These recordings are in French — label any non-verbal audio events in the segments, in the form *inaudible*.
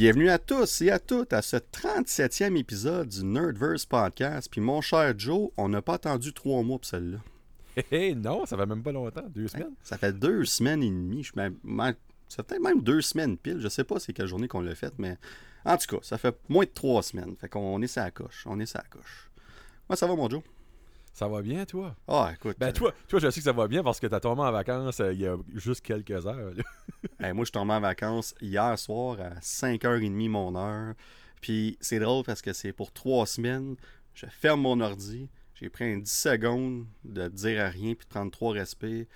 Bienvenue à tous et à toutes à ce 37e épisode du Nerdverse Podcast. Puis mon cher Joe, on n'a pas attendu trois mois pour celle-là. Hé, hey, non, ça fait même pas longtemps, deux semaines. Ça fait deux semaines et demie. Je ça fait peut-être même deux semaines pile. Je sais pas c'est quelle journée qu'on l'a fait, mais en tout cas, ça fait moins de trois semaines. Fait qu'on est sa coche. On est sa coche. Moi, ça va, mon Joe? Ça va bien, toi? Ah, écoute. Ben, toi, toi, je sais que ça va bien parce que t'as tombé en vacances euh, il y a juste quelques heures. *laughs* moi, je suis tombé en vacances hier soir à 5h30 mon heure. Puis c'est drôle parce que c'est pour trois semaines. Je ferme mon ordi. J'ai pris un 10 secondes de dire à rien puis de prendre trois respects.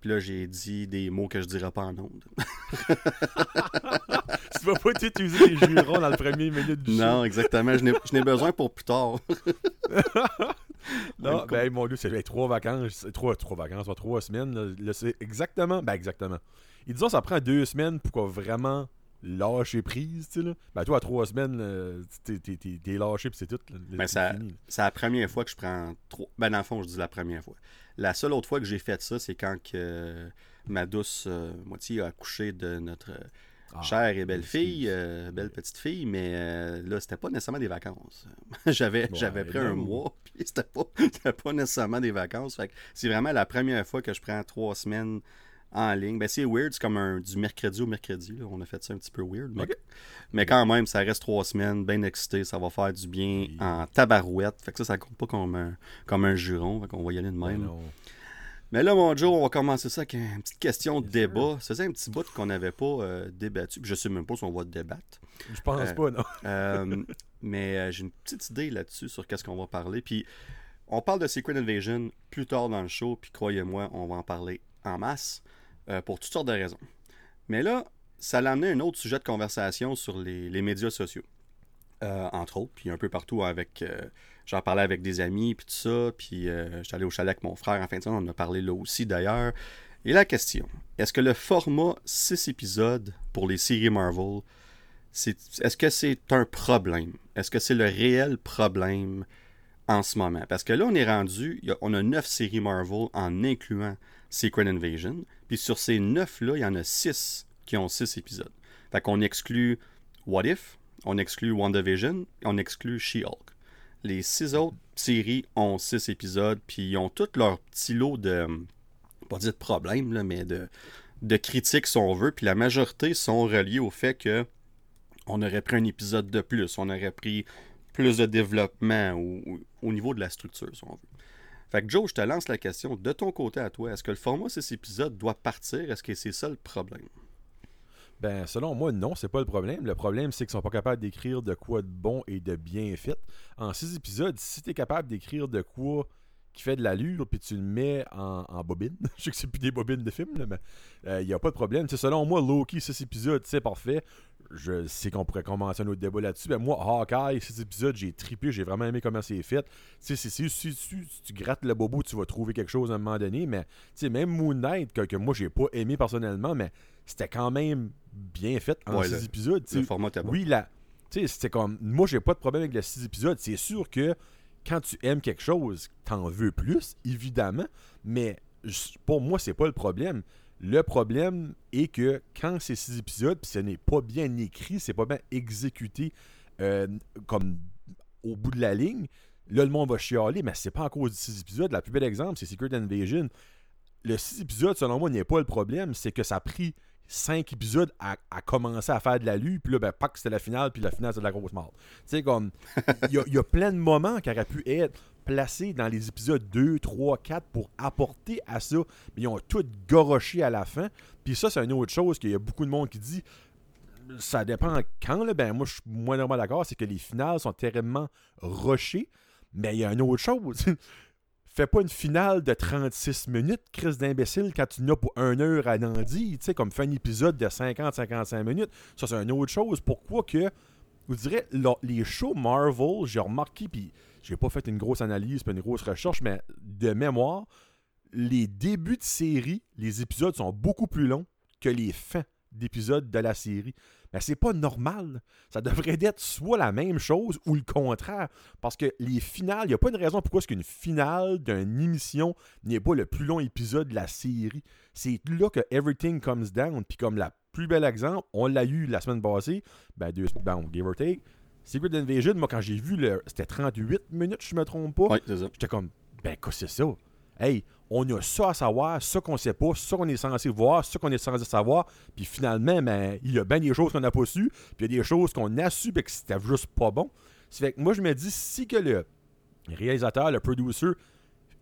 Puis là, j'ai dit des mots que je dirais pas en ondes. *laughs* tu vas pas t'utiliser les jurons dans le premier minute du show. Non, exactement. Je n'ai besoin pour plus tard. non, ben mon Dieu, c'est trois vacances. Trois, trois vacances, trois semaines. c'est exactement. Ben exactement. Ils disent ça prend deux semaines pour vraiment lâcher prise, tu sais, là. Ben, toi, à trois semaines, t'es lâché, puis c'est tout. ben, c'est la première fois que je prends trois. Ben, dans le fond, je dis la première fois. La seule autre fois que j'ai fait ça, c'est quand que ma douce euh, moitié a accouché de notre ah, chère et belle fille, euh, belle petite fille, mais euh, là, c'était pas nécessairement des vacances. *laughs* j'avais j'avais pris un mois, *laughs* puis c'était pas, pas nécessairement des vacances. c'est vraiment la première fois que je prends trois semaines en ligne. Ben, c'est weird, c'est comme un, du mercredi au mercredi. On a fait ça un petit peu weird. Mais, quand même, ça reste trois semaines, bien excité. Ça va faire du bien en tabarouette. Fait que ça, ça compte pas comme un, comme un juron. Fait qu'on va y aller de même. Mais là, mon Joe, on va commencer ça avec une petite question de débat. C'est un petit bout qu'on n'avait pas euh, débattu. Je sais même pas si on va débattre. Je pense euh, pas, non. *laughs* Euh, mais j'ai une petite idée là-dessus sur qu'est-ce qu'on va parler. Puis on parle de Secret Invasion plus tard dans le show. Puis croyez-moi, on va en parler en masse. Euh, pour toutes sortes de raisons. Mais là, ça l'a amené un autre sujet de conversation sur les, médias sociaux. Euh, entre autres, puis un peu partout avec. Euh, j'en parlais avec des amis, puis tout ça, puis j'étais allé au chalet avec mon frère en fin on en a parlé là aussi d'ailleurs. Et la question, est-ce que le format 6 épisodes pour les séries Marvel, est-ce que c'est un problème? Est-ce que c'est le réel problème en ce moment? Parce que là, on est rendu, on a 9 séries Marvel en incluant Secret Invasion. Puis sur ces neuf-là, il y en a six qui ont six épisodes. Fait qu'on exclut What If, on exclut WandaVision, on exclut She-Hulk. Les six autres séries ont six épisodes, puis ils ont tous leur petit lot de, pas dire de problèmes, là, mais de, de critiques, si on veut. Puis la majorité sont reliées au fait que on aurait pris un épisode de plus, on aurait pris plus de développement au niveau de la structure, si on veut. Fait que Joe, je te lance la question. De ton côté à toi, est-ce que le format de épisodes doit partir? Est-ce que c'est ça le problème? Ben, selon moi, non, c'est pas le problème. Le problème, c'est qu'ils sont pas capables d'écrire de quoi de bon et de bien fait. En six épisodes, si tu es capable d'écrire de quoi qui fait de l'allure, puis tu le mets en, bobine. *laughs* je sais que c'est plus des bobines de film, mais il euh, n'y a pas de problème. selon moi, Loki, six épisodes, c'est parfait je sais qu'on pourrait commencer un autre débat là-dessus. Ben moi, Hawkeye, cet épisode, j'ai trippé, j'ai vraiment aimé comment c'est fait. Si, si, si, tu grattes le bobo, tu vas trouver quelque chose à un moment donné. Mais même Moon Knight, que, moi j'ai pas aimé personnellement, mais c'était quand même bien fait en six épisodes. Le format Oui, là. C'était comme. Moi, j'ai pas de problème avec les six épisodes. C'est sûr que quand tu aimes quelque chose, t'en veux plus, évidemment. Mais pour moi, c'est pas le problème. Le problème est que quand c'est six épisodes, puis ce n'est pas bien écrit, c'est pas bien exécuté euh, comme au bout de la ligne, là, le monde va chialer, mais c'est pas en cause de six épisodes. La plus belle exemple, c'est Secret Invasion. Le six épisodes, selon moi, n'est pas le problème, c'est que ça a pris cinq épisodes à, commencer à faire de la lue, puis là, ben, que c'était la finale, puis la finale, c'est de la grosse mort. Tu sais, comme, il y, a plein de moments qui auraient pu être placés dans les épisodes 2, 3, 4 pour apporter à ça, mais ils ont tout goroché à la fin. Puis ça, c'est une autre chose qu'il y a beaucoup de monde qui dit. Ça dépend quand, ben moi je suis moins normal d'accord, c'est que les finales sont terriblement rushées, mais il y a une autre chose. Fais pas une finale de 36 minutes, crise d'imbécile, quand tu n'as pour une heure à Nandi, tu sais, comme fait un épisode de 50-55 minutes. Ça, c'est une autre chose. Pourquoi que, vous direz, les shows Marvel, j'ai remarqué, puis j'ai pas fait une grosse analyse, pas une grosse recherche, mais de mémoire, les débuts de série, les épisodes sont beaucoup plus longs que les fins d'épisodes de la série. Mais c'est pas normal. Ça devrait *laughs* être soit la même chose ou le contraire. Parce que les finales, il n'y a pas une raison pourquoi est-ce qu'une finale d'une émission n'est pas le plus long épisode de la série. C'est là que everything comes down. Puis comme la plus bel exemple, on l'a eu la semaine passée, ben, deux, ben, give or take. Secret Invasion, moi, quand j'ai vu, le, c'était 38 minutes, je me trompe pas. Ouais, c'est ça. J'étais comme, ben, quoi, c'est ça? Hey, on a ça à savoir, ça qu'on sait pas, ça qu'on est censé voir, ça qu'on est censé savoir. Puis finalement, ben, il y a bien des choses qu'on n'a pas su, puis il y a des choses qu'on a su, mais que c'était juste pas bon. C'est fait que moi, je me dis, si que le réalisateur, le producer,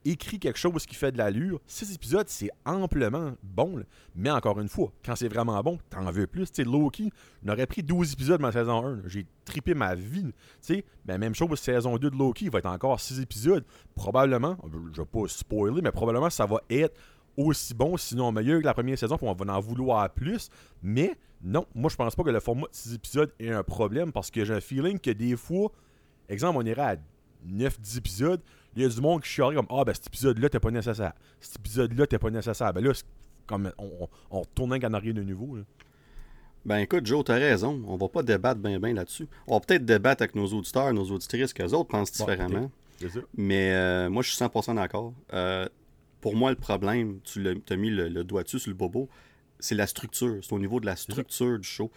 écrit quelque chose qui fait de l'allure, six épisodes, c'est amplement bon. Mais encore une fois, quand c'est vraiment bon, t'en veux plus. Sais, Loki, j'aurais pris 12 épisodes la saison 1. là. J'ai trippé ma vie. Sais, ben, même chose, saison 2 de Loki, il va être encore 6 épisodes. Probablement, je vais pas spoiler, mais probablement ça va être aussi bon, sinon meilleur que la première saison, puis on va en vouloir plus. Mais non, moi je pense pas que le format de 6 épisodes est un problème parce que j'ai un feeling que des fois, exemple, on irait à 9-10 épisodes, il y a du monde qui chialerait comme Ah, ben cet épisode-là, t'es pas nécessaire. Cet épisode-là, t'es pas nécessaire. Ben là, c'est comme on, on, retourne un canarien de nouveau. là. Ben écoute, Joe, t'as raison. On va pas débattre bien ben là-dessus. On va peut-être débattre avec nos auditeurs, nos auditrices, qu'eux autres pensent Bon, différemment. Ça. Mais euh, moi, je suis 100% d'accord. Euh, pour moi, le problème, tu t'as mis le, le doigt dessus sur le bobo, c'est la structure. C'est au niveau de la structure du show.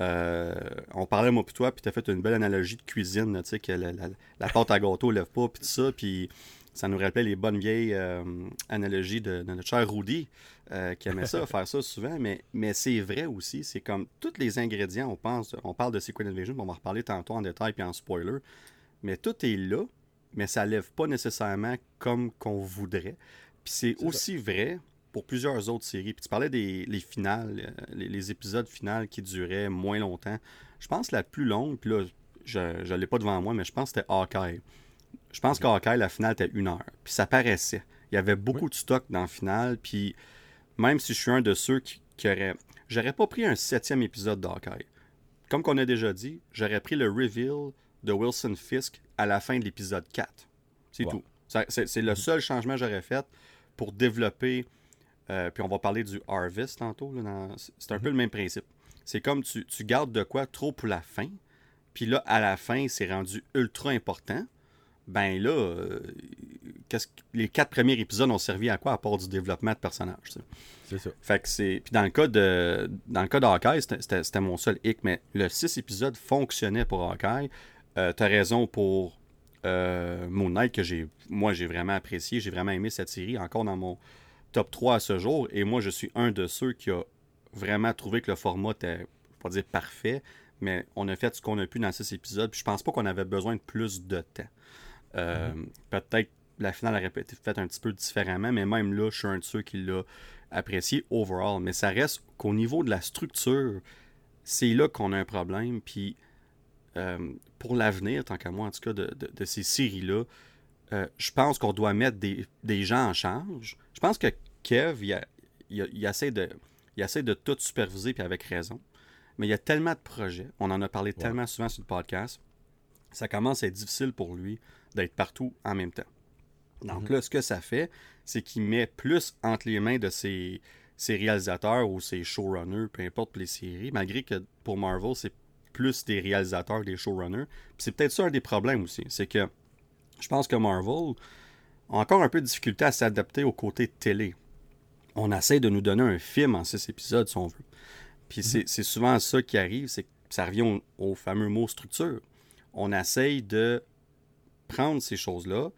Euh, on parlait, moi, puis toi, puis t'as fait une belle analogie de cuisine, tu sais, que la, la- la pâte à gâteau lève pas, puis tout ça, puis ça nous rappelait les bonnes vieilles euh, analogies de, de notre cher Rudy, euh, qui aimait ça, *laughs* faire ça souvent, mais, mais c'est vrai aussi, c'est comme tous les ingrédients, on pense, on parle de Secret Invasion, on va en reparler tantôt en détail, puis en spoiler, mais tout est là, mais ça lève pas nécessairement comme qu'on voudrait. Puis c'est C'est aussi vrai pour plusieurs autres séries. Puis tu parlais des les finales, euh, les, les épisodes finales qui duraient moins longtemps. Je pense que la plus longue, puis là, je ne l'ai pas devant moi, mais je pense que c'était Hawkeye. Je pense qu'Hawkeye, la finale était une heure. Puis ça paraissait. Il y avait beaucoup de stock dans la finale. Puis même si je suis un de ceux qui, qui aurait... J'aurais pas pris un septième épisode d'Hawkeye. Comme qu'on a déjà dit, j'aurais pris le reveal de Wilson Fisk à la fin de l'épisode 4. C'est tout. C'est c'est le seul changement que j'aurais fait pour développer. Euh, puis on va parler du Harvest tantôt. dans- c'est un peu le même principe. C'est comme tu, tu gardes de quoi trop pour la fin. Puis là, à la fin, c'est rendu ultra important. Ben là, euh, qu'est-ce que- les quatre premiers épisodes ont servi à quoi à part du développement de personnages. C'est ça. Fait que c'est. Puis dans le cas de. Dans le cas de Hawkeye, c'était- mon seul hic, mais le 6 épisodes fonctionnait pour Hawkeye. Euh, T'as raison pour Moon Knight, que j'ai. Moi j'ai vraiment apprécié, j'ai vraiment aimé cette série, encore dans mon top 3 à ce jour. Et moi je suis un de ceux qui a vraiment trouvé que le format était, pas dire parfait, mais on a fait ce qu'on a pu dans 6 épisodes. Puis je pense pas qu'on avait besoin de plus de temps. Euh, Peut-être la finale aurait été faite un petit peu différemment, mais même là, je suis un de ceux qui l'a apprécié overall. Mais ça reste qu'au niveau de la structure, c'est là qu'on a un problème. Puis euh, pour l'avenir, tant qu'à moi, en tout cas, de, de- de ces séries-là, euh, je pense qu'on doit mettre des, des gens en charge. Je pense que Kev, il, a- il a- il essaie de, il essaie de tout superviser, puis avec raison. Mais il y a tellement de projets, on en a parlé tellement souvent sur le podcast, ça commence à être difficile pour lui d'être partout en même temps. Donc là, ce que ça fait, c'est qu'il met plus entre les mains de ses, ses réalisateurs ou ses showrunners, peu importe pour les séries, malgré que pour Marvel, c'est plus des réalisateurs que des showrunners. C'est peut-être ça un des problèmes aussi. C'est que je pense que Marvel a encore un peu de difficulté à s'adapter au côté télé. On essaie de nous donner un film en six épisodes, si on veut. Puis c'est c'est souvent ça qui arrive, c'est que ça revient au, au fameux mot structure. On essaye de prendre ces choses-là,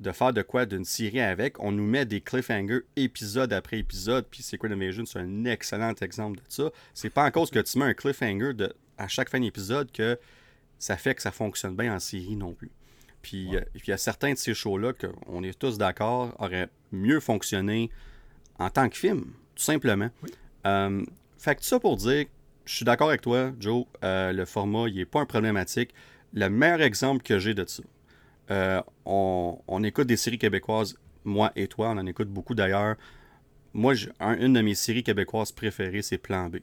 de faire de quoi d'une série avec. On nous met des cliffhangers épisode après épisode, puis Secret Invasion, c'est un excellent exemple de ça. C'est pas en cause que tu mets un cliffhanger de, à chaque fin d'épisode que ça fait que ça fonctionne bien en série non plus. Puis euh, puis il y a certains de ces shows-là qu'on est tous d'accord auraient mieux fonctionné en tant que film, tout simplement. Euh, fait que tout ça pour dire, je suis d'accord avec toi, Joe, euh, le format, il n'est pas un problématique. Le meilleur exemple que j'ai de ça, euh, on, on écoute des séries québécoises, moi et toi, on en écoute beaucoup d'ailleurs. Moi, j'ai- un- une de mes séries québécoises préférées, c'est Plan B.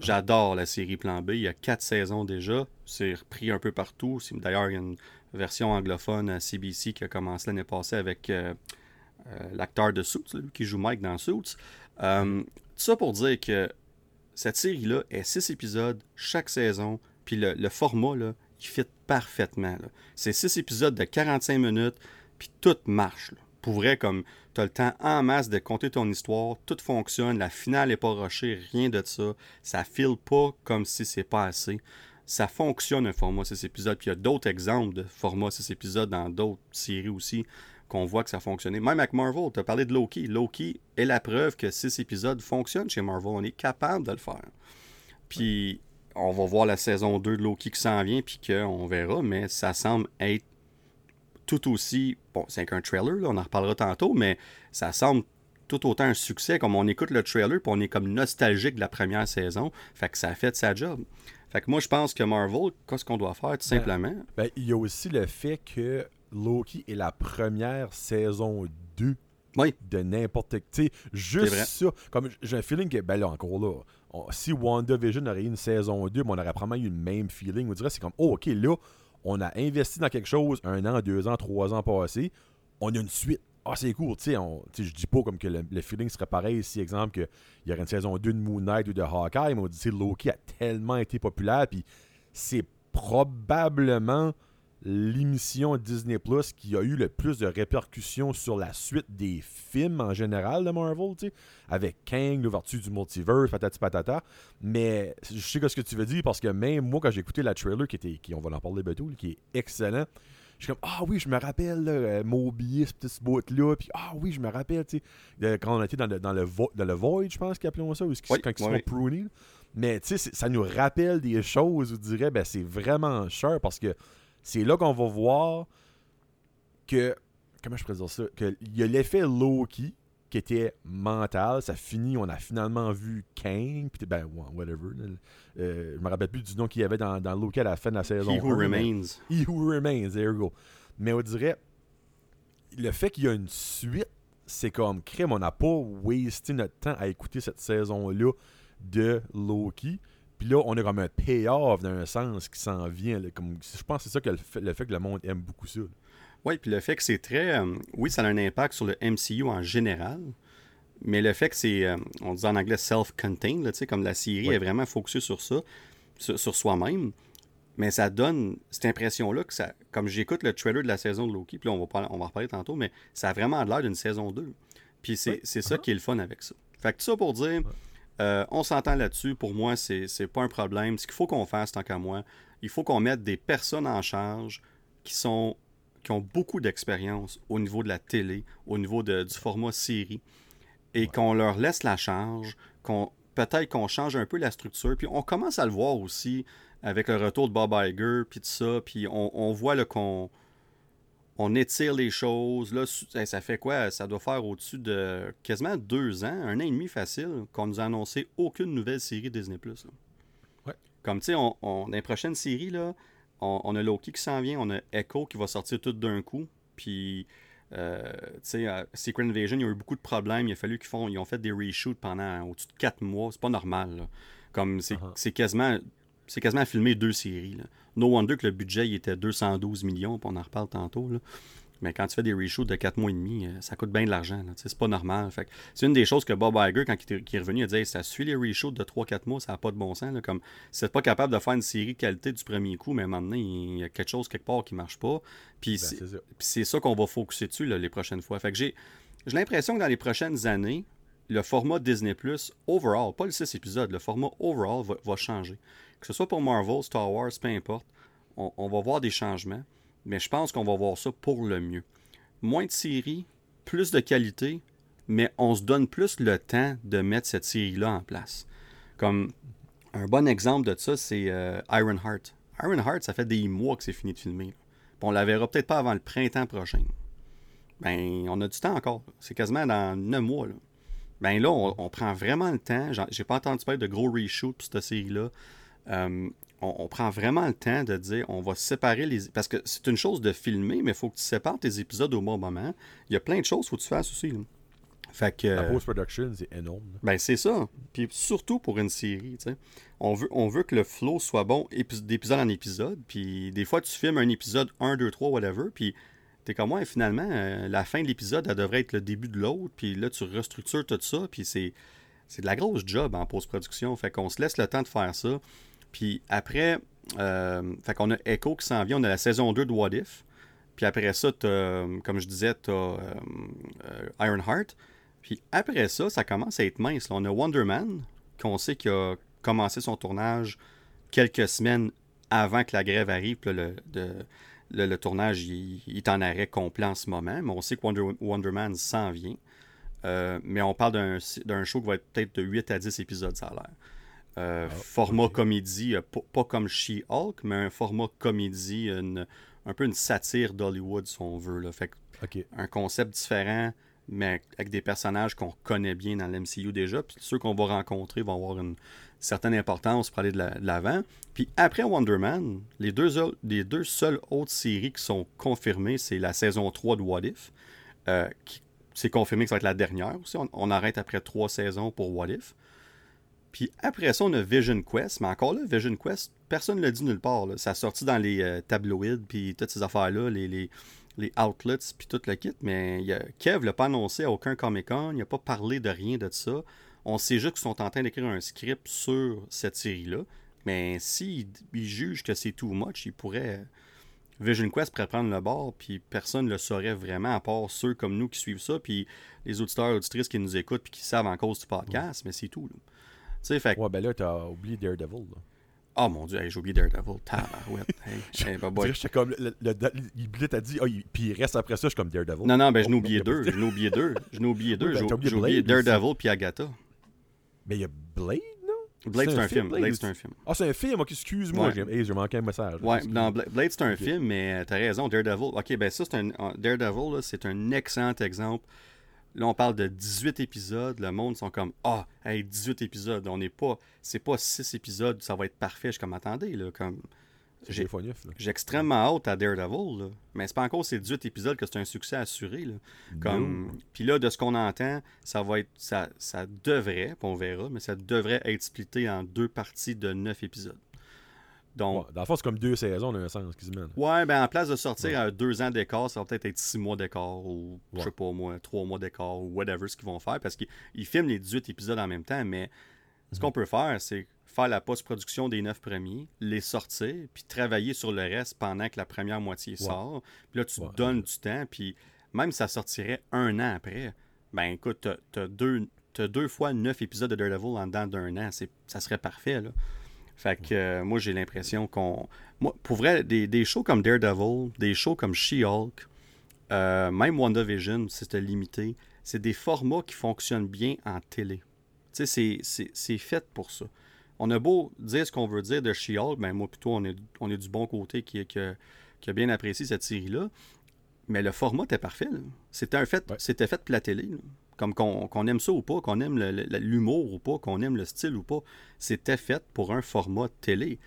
J'adore la série Plan B. Il y a quatre saisons déjà. C'est repris un peu partout. D'ailleurs, il y a une version anglophone à CBC qui a commencé l'année passée avec l'acteur de Suits, lui qui joue Mike dans Suits. Euh, tout ça pour dire que cette série-là est six épisodes chaque saison. Puis le, format, là, il fit parfaitement. C'est six épisodes de 45 minutes. Puis tout marche. pour vrai, comme tu as le temps en masse de compter ton histoire, tout fonctionne, la finale n'est pas rushée, rien de ça. Ça file pas comme si c'est pas assez. Ça fonctionne un format 6 épisodes. Puis il y a d'autres exemples de format 6 épisodes dans d'autres séries aussi qu'on voit que ça fonctionne. Même avec Marvel, tu as parlé de Loki. Loki est la preuve que 6 épisodes fonctionnent chez Marvel. On est capable de le faire. Puis on va voir la saison 2 de Loki qui s'en vient, puis qu'on verra, mais ça semble être tout aussi. Bon, c'est qu'un trailer, là, on en reparlera tantôt, mais ça semble tout autant un succès. Comme on écoute le trailer, puis on est comme nostalgique de la première saison. Fait que ça a fait sa job. Fait que moi, je pense que Marvel, qu'est-ce qu'on doit faire, tout simplement? Ben, il y a aussi le fait que Loki est la première saison 2 oui. de n'importe qui. Juste ça. Comme j'ai un feeling que, ben là, encore là, si WandaVision aurait eu une saison 2, on aurait probablement eu le même feeling. On dirait c'est comme, oh, ok, là, on a investi dans quelque chose un an, deux ans, trois ans passés. On a une suite. Ah, c'est cool, tu sais. Je dis pas comme que le, feeling serait pareil si, exemple, qu'il y aurait une saison 2 de Moon Knight ou de Hawkeye, mais on dit, Loki a tellement été populaire, puis c'est probablement l'émission Disney Plus qui a eu le plus de répercussions sur la suite des films en général de Marvel, tu sais, avec Kang, l'ouverture du multiverse, patati patata. Mais je sais ce que tu veux dire parce que même moi, quand j'ai écouté la trailer, qui était, qui, on va en parler bientôt, qui est excellent, je suis comme Ah oui, je me rappelle là, Mobius, ce petit bout-là, puis Ah oui, je me rappelle, tu sais, quand on était dans le, dans le, dans le Void, je pense qu'ils appelaient ça, ou quand ils sont pruning. Mais tu sais, ça nous rappelle des choses, je dirais, ben c'est vraiment cher parce que c'est là qu'on va voir que. Comment je pourrais dire ça Qu'il y a l'effet Loki qui était mental. Ça finit, on a finalement vu Kang. Puis, ben, whatever. Euh, je me rappelle plus du nom qu'il y avait dans, dans Loki à la fin de la saison. He Who Remains. He Who Remains, there you go. Mais on dirait, le fait qu'il y a une suite, c'est comme crème. On n'a pas wasté notre temps à écouter cette saison-là de Loki. Puis là, on a comme un payoff d'un sens qui s'en vient. comme, je pense que c'est ça que le fait, que le monde aime beaucoup ça. Oui, puis le fait que c'est très. Euh, oui, ça a un impact sur le MCU en général, mais le fait que c'est, euh, on dit en anglais self-contained, comme la série est vraiment focusée sur ça, sur, soi-même, mais ça donne cette impression-là que ça. Comme j'écoute le trailer de la saison de Loki, puis là, on va, on va en reparler tantôt, mais ça a vraiment l'air d'une saison 2. Puis c'est, ça uh-huh. qui est le fun avec ça. Fait que tout ça pour dire. Euh, on s'entend là-dessus. Pour moi, c'est, c'est pas un problème. Ce qu'il faut qu'on fasse, tant qu'à moi, il faut qu'on mette des personnes en charge qui sont qui ont beaucoup d'expérience au niveau de la télé, au niveau du format série, et qu'on leur laisse la charge, qu'on peut-être qu'on change un peu la structure. Puis on commence à le voir aussi avec le retour de Bob Iger, puis tout ça. Puis on, on voit qu'on on étire les choses. Là, ça fait quoi? Ça doit faire au-dessus de quasiment deux ans, un an et demi facile, qu'on nous a annoncé aucune nouvelle série Disney+. Ouais. Comme, tu sais, on, on, dans les prochaines séries, là, on, a Loki qui s'en vient, on a Echo qui va sortir tout d'un coup, puis... Euh, tu sais, Secret Invasion, il y a eu beaucoup de problèmes. Il a fallu qu'ils font, ils ont fait des reshoots pendant au-dessus de quatre mois. C'est pas normal. Comme uh-huh. c'est quasiment c'est quasiment filmer deux séries. No wonder que le budget il était 212 millions, puis on en reparle tantôt. Mais quand tu fais des reshoots de 4 mois et demi, euh, ça coûte bien de l'argent. C'est pas normal. c'est une des choses que Bob Iger, quand il est revenu, il a dit ça suit les reshoots de 3-4 mois, ça n'a pas de bon sens. Là, comme c'est pas capable de faire une série qualité du premier coup, mais maintenant, il y a quelque chose quelque part qui marche pas. Puis ben, c'est ça, qu'on va focuser dessus les prochaines fois. Fait que j'ai l'impression que dans les prochaines années, le format Disney Plus, overall, pas le 6 épisodes, le format overall va changer que ce soit pour Marvel, Star Wars, peu importe, on, va voir des changements, mais je pense qu'on va voir ça pour le mieux. Moins de séries, plus de qualité, mais on se donne plus le temps de mettre cette série-là en place. Comme un bon exemple de ça, c'est euh, Ironheart. Ironheart, ça fait des mois que c'est fini de filmer. on la verra peut-être pas avant le printemps prochain. Ben, on a du temps encore. C'est quasiment dans 9 mois. Là. Ben là, on, on prend vraiment le temps. J'ai pas entendu parler de gros reshoots pour cette série-là. Euh, on, prend vraiment le temps de dire on va séparer les. Parce que c'est une chose de filmer, mais il faut que tu sépares tes épisodes au bon moment. Il y a plein de choses qu'il faut que tu fasses aussi. Fait que, La post-production, c'est énorme. Ben, c'est ça. Puis surtout pour une série, tu sais. On veut, on veut que le flow soit bon d'épisode en épisode. Puis des fois, tu filmes un épisode 1, 2, 3, whatever. Puis t'es comme moi, finalement, euh, la fin de l'épisode, elle devrait être le début de l'autre. Puis là, tu restructures tout ça. Puis c'est, c'est de la grosse job en post-production. Fait qu'on se laisse le temps de faire ça. Puis après, euh, fait qu'on a Echo qui s'en vient, on a la saison 2 de What If. Puis après ça, t'as, comme je disais, tu as Ironheart. Puis après ça, ça commence à être mince. On a Wonder Man, qu'on sait qu'il a commencé son tournage quelques semaines avant que la grève arrive. le, le, tournage il, est en arrêt complet en ce moment, mais on sait que Wonder, Man s'en vient. Euh, mais on parle d'un show qui va être peut-être de 8 à 10 épisodes, ça a l'air. Euh, ah, format comédie, euh, pas, comme She-Hulk, mais un format comédie, un peu une satire d'Hollywood, si on veut. Là. Fait Un concept différent, mais avec des personnages qu'on connaît bien dans l'MCU déjà. Puis ceux qu'on va rencontrer vont avoir une certaine importance pour aller de l'avant. Puis après Wonder Man, les deux, les deux seules autres séries qui sont confirmées, c'est la saison 3 de What If. Euh, c'est confirmé que ça va être la dernière aussi. On, arrête après trois saisons pour What If. Puis après ça, on a Vision Quest. Mais encore là, Vision Quest, personne ne l'a dit nulle part. Ça a sorti dans les euh, tabloïds, puis toutes ces affaires-là, les, les, les outlets puis tout le kit, mais y a, Kev l'a pas annoncé à aucun Comic-Con, il n'a pas parlé de rien de ça. On sait juste qu'ils sont en train d'écrire un script sur cette série-là, mais s'ils jugent que c'est too much, ils pourraient... Vision Quest pourrait prendre le bord, puis personne ne le saurait vraiment, à part ceux comme nous qui suivent ça, puis les auditeurs et auditrices qui nous écoutent, puis qui savent en cause du podcast, mais c'est tout. Tu sais, fait... Ouais, ben là, t'as oublié Daredevil, là. Oh mon dieu, j'ai oublié Daredevil. Tabarouette. *laughs* hey, hey, boy. J'étais comme. Le, le, il t'a dit, oh, puis il reste après ça, je suis comme Daredevil. Non, non, ben je n'ai oublié deux. Je n'ai oublié deux. Je n'ai oublié *laughs* deux. J'ai oublié Daredevil puis Agatha. Mais il y a Blade, non? Blade, c'est un, film. Blade, c'est un film. Ah, c'est un film, ok, excuse-moi, j'ai manqué un message. Ouais, non, Blade, c'est un film, mais t'as raison, Daredevil. Ok, ben ça, c'est un. Daredevil, c'est un excellent exemple Là, on parle de 18 épisodes. Le monde sont comme Ah, hey, 18 épisodes. On n'est pas. C'est pas 6 épisodes, ça va être parfait. Je suis comme attendez, là. Comme. J'ai, j'ai extrêmement hâte à Daredevil, là. mais c'est pas encore ces 18 épisodes que c'est un succès assuré. Là. Comme... Puis là, de ce qu'on entend, ça va être ça, ça devrait, on verra, mais ça devrait être splitté en deux parties de 9 épisodes. Donc, dans le fond, c'est comme deux saisons, dans un sens, quasiment. Ouais, ben en place de sortir à deux ans d'écart, ça va peut-être être six mois d'écart ou, je sais pas moi, trois mois d'écart ou whatever ce qu'ils vont faire parce qu'ils filment les 18 épisodes en même temps, mais ce qu'on mhm. peut faire, c'est faire la post-production des neuf premiers, les sortir, puis travailler sur le reste pendant que la première moitié sort. Puis là, tu donnes du temps, puis même si ça sortirait un an après, ben écoute, t'as deux, as deux fois neuf épisodes de Daredevil en dedans d'un an, ça serait parfait, là. Fait que euh, moi, j'ai l'impression qu'on. Moi, pour vrai, des, shows comme Daredevil, des shows comme She-Hulk, euh, même WandaVision, c'était limité, c'est des formats qui fonctionnent bien en télé. Tu sais, c'est fait pour ça. On a beau dire ce qu'on veut dire de She-Hulk, ben moi, plutôt, on est, on est du bon côté qui, qui, qui a bien apprécié cette série-là. Mais le format était parfait. C'était un fait, c'était fait pour la télé. Comme qu'on aime ça ou pas, qu'on aime l'humour ou pas, qu'on aime le style ou pas, c'était fait pour un format télé.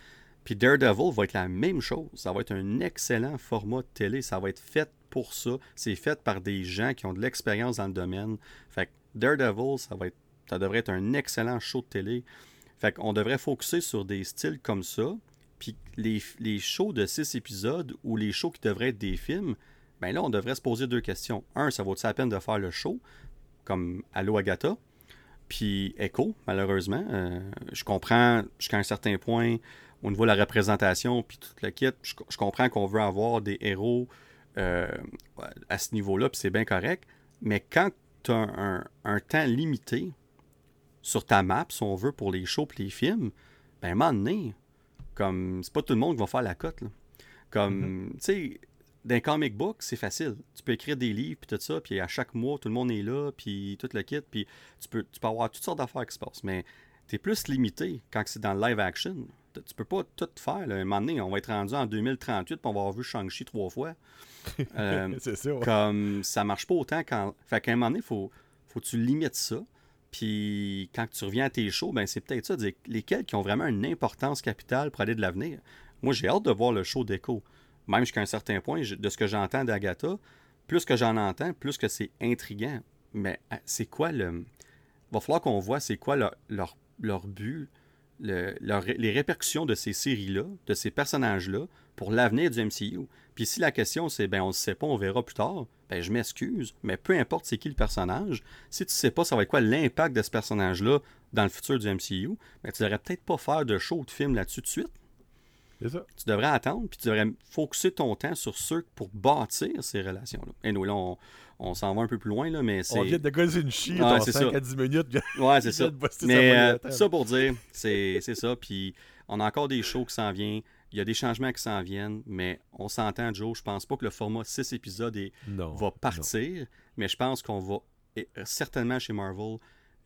Puis Daredevil va être la même chose. Ça va être un excellent format télé. Ça va être fait pour ça. C'est fait par des gens qui ont de l'expérience dans le domaine. Fait que Daredevil, ça va être, ça devrait être un excellent show de télé. Fait qu'on devrait focuser sur des styles comme ça. Puis les, les shows de six épisodes ou les shows qui devraient être des films, ben là, on devrait se poser deux questions. Un, ça vaut-il la peine de faire le show? Comme Allo Agatha, puis Echo, malheureusement. Euh, je comprends jusqu'à un certain point, au niveau de la représentation, puis toute la kit, je, comprends qu'on veut avoir des héros euh, à ce niveau-là, puis c'est bien correct. Mais quand tu as un, temps limité sur ta map, si on veut, pour les shows et les films, ben à un moment donné, comme c'est pas tout le monde qui va faire la cote. Comme, mm-hmm. tu sais, d'un comic book, c'est facile. Tu peux écrire des livres, puis tout ça, puis à chaque mois, tout le monde est là, puis tout le kit, puis tu peux, tu peux avoir toutes sortes d'affaires qui se passent. Mais tu es plus limité quand c'est dans le live action. Tu peux pas tout faire. Là. Un moment donné, on va être rendu en 2038, puis on va avoir vu Shang-Chi trois fois. *laughs* Euh, c'est ça. Comme ça marche pas autant quand. Fait qu'à un moment donné, il faut, faut que tu limites ça. Puis quand tu reviens à tes shows, ben c'est peut-être ça, lesquels qui ont vraiment une importance capitale pour aller de l'avenir. Moi, j'ai hâte de voir le show d'Echo même jusqu'à un certain point, de ce que j'entends d'Agatha, plus que j'en entends, plus que c'est intriguant. Mais euh, c'est quoi le. Il va falloir qu'on voit c'est quoi leur, leur, but, les répercussions de ces séries-là, de ces personnages-là, pour l'avenir du MCU. Puis si la question c'est ben on ne sait pas, on verra plus tard, ben je m'excuse, mais peu importe c'est qui le personnage, si tu sais pas ça va être quoi l'impact de ce personnage-là dans le futur du MCU, ben tu devrais peut-être pas faire de show de film là-dessus de suite. Ça. Tu devrais attendre, puis tu devrais focuser ton temps sur ceux pour bâtir ces relations-là. Et nous, là, on, on s'en va un peu plus loin, là, mais c'est. On vient de gagner une chie c'est 5 ça. à 10 minutes. Ouais, c'est *laughs* ça. Mais euh, ça pour dire, c'est ça. Puis on a encore des shows qui s'en viennent. Il y a des changements qui s'en viennent, mais on s'entend, Joe. Je pense pas que le format 6 épisodes est- Non. va partir, mais je pense qu'on va certainement chez Marvel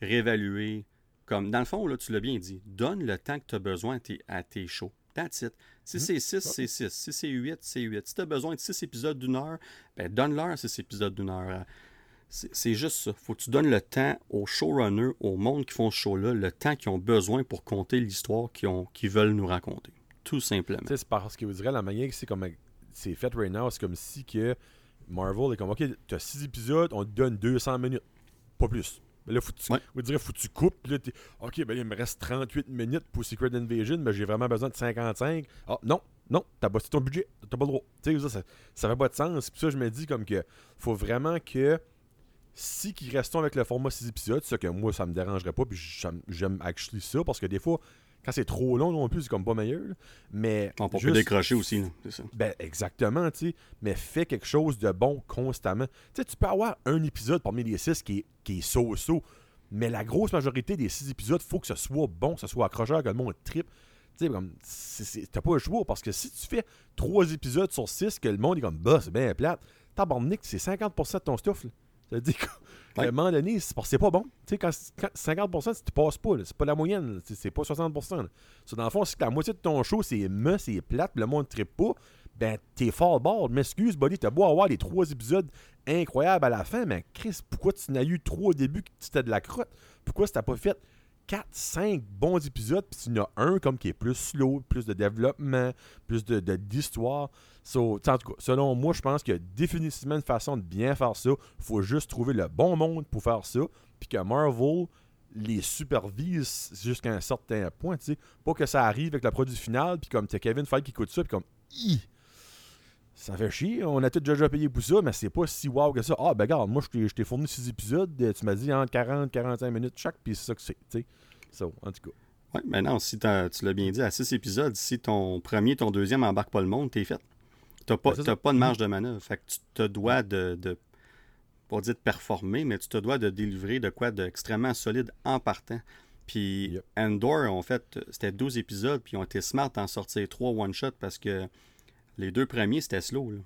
réévaluer. Comme, dans le fond, là, tu l'as bien dit, donne le temps que tu as besoin à tes, à tes shows. That's it. Si c'est 6, c'est 6. Si c'est 8, c'est 8. Si tu as besoin de 6 épisodes d'une heure, ben donne-leur 6 épisodes d'une heure. C'est c'est juste ça. faut que tu donnes le temps aux showrunners, au monde qui font ce show-là, le temps qu'ils ont besoin pour compter l'histoire qu'ils veulent nous raconter. Tout simplement. Tu c'est parce que vous direz la manière que c'est comme c'est fait right now, c'est comme si que Marvel est comme OK, t'as 6 épisodes, on te donne 200 minutes. Pas plus. Mais là, faut tu, Ouais. vous direz, faut que tu coupes. puis Là, t'es, OK, ben il me reste 38 minutes pour Secret Invasion, mais j'ai vraiment besoin de 55. Ah, non, non, t'as bossé ton budget, t'as pas le droit. Tu sais, ça, ça, fait pas de sens. Puis ça, je me dis comme que faut vraiment que si qu'ils restons avec le format 6 épisodes, ça que moi, ça me dérangerait pas, puis j'aime, j'aime actually ça, parce que des fois, quand c'est trop long non plus, c'est comme pas meilleur. là. Mais On peut juste- décrocher aussi, c'est ça. ben, exactement, tu sais. Mais fais quelque chose de bon constamment. Tu sais, tu peux avoir un épisode parmi les six qui est, qui est so-so, mais la grosse majorité des six épisodes, faut que ce soit bon, que ce soit accrocheur, que le monde tripe. Tu sais, comme, t'as pas le choix, parce que si tu fais trois épisodes sur six, que le monde est comme, bah, c'est bien plate, tabarnak, c'est 50% de ton stuff, là. Ça veut dire qu'à Ouais. un moment donné, c'est pas bon. Tu sais, quand, quand 50%, tu passes pas, c'est pas la moyenne. C'est- pas 60%. là. So, dans le fond, si la moitié de ton show, c'est me, c'est plate, le monde ne pas, ben t'es fort bord. M'excuse, buddy, t'as beau avoir les trois épisodes incroyables à la fin, mais Chris, pourquoi tu n'as eu trois au début que c'était de la crotte? Pourquoi tu t'as pas fait 4, 5 bons épisodes, puis tu en as un comme qui est plus slow, plus de développement, plus de d'histoire. So, en tout cas, selon moi, je pense qu'il y a définitivement une façon de bien faire ça. faut juste trouver le bon monde pour faire ça, puis que Marvel les supervise jusqu'à un certain point, sais. Pas que ça arrive avec le produit final, puis comme t'as Kevin Feige qui écoute ça, puis comme! Ça fait chier, on a tout déjà payé pour ça, mais c'est pas si wow que ça. Ah, ben regarde, moi, je t'ai- fourni 6 épisodes, euh, tu m'as dit entre 40 45 minutes chaque, puis c'est ça que c'est, tu sais. So, en tout cas. Ouais, mais non, si tu l'as bien dit, à 6 épisodes, si ton premier, ton deuxième embarque pas le monde, t'es fait. T'as pas, Ben, pas de marge de manœuvre. Fait que tu te dois de, de pas dire de performer, mais tu te dois de délivrer de quoi d'extrêmement solide en partant. Puis Yep. Endor, en fait, c'était 12 épisodes, puis ils ont été smart d'en sortir 3 one-shot parce que les deux premiers, c'était slow. là. Tu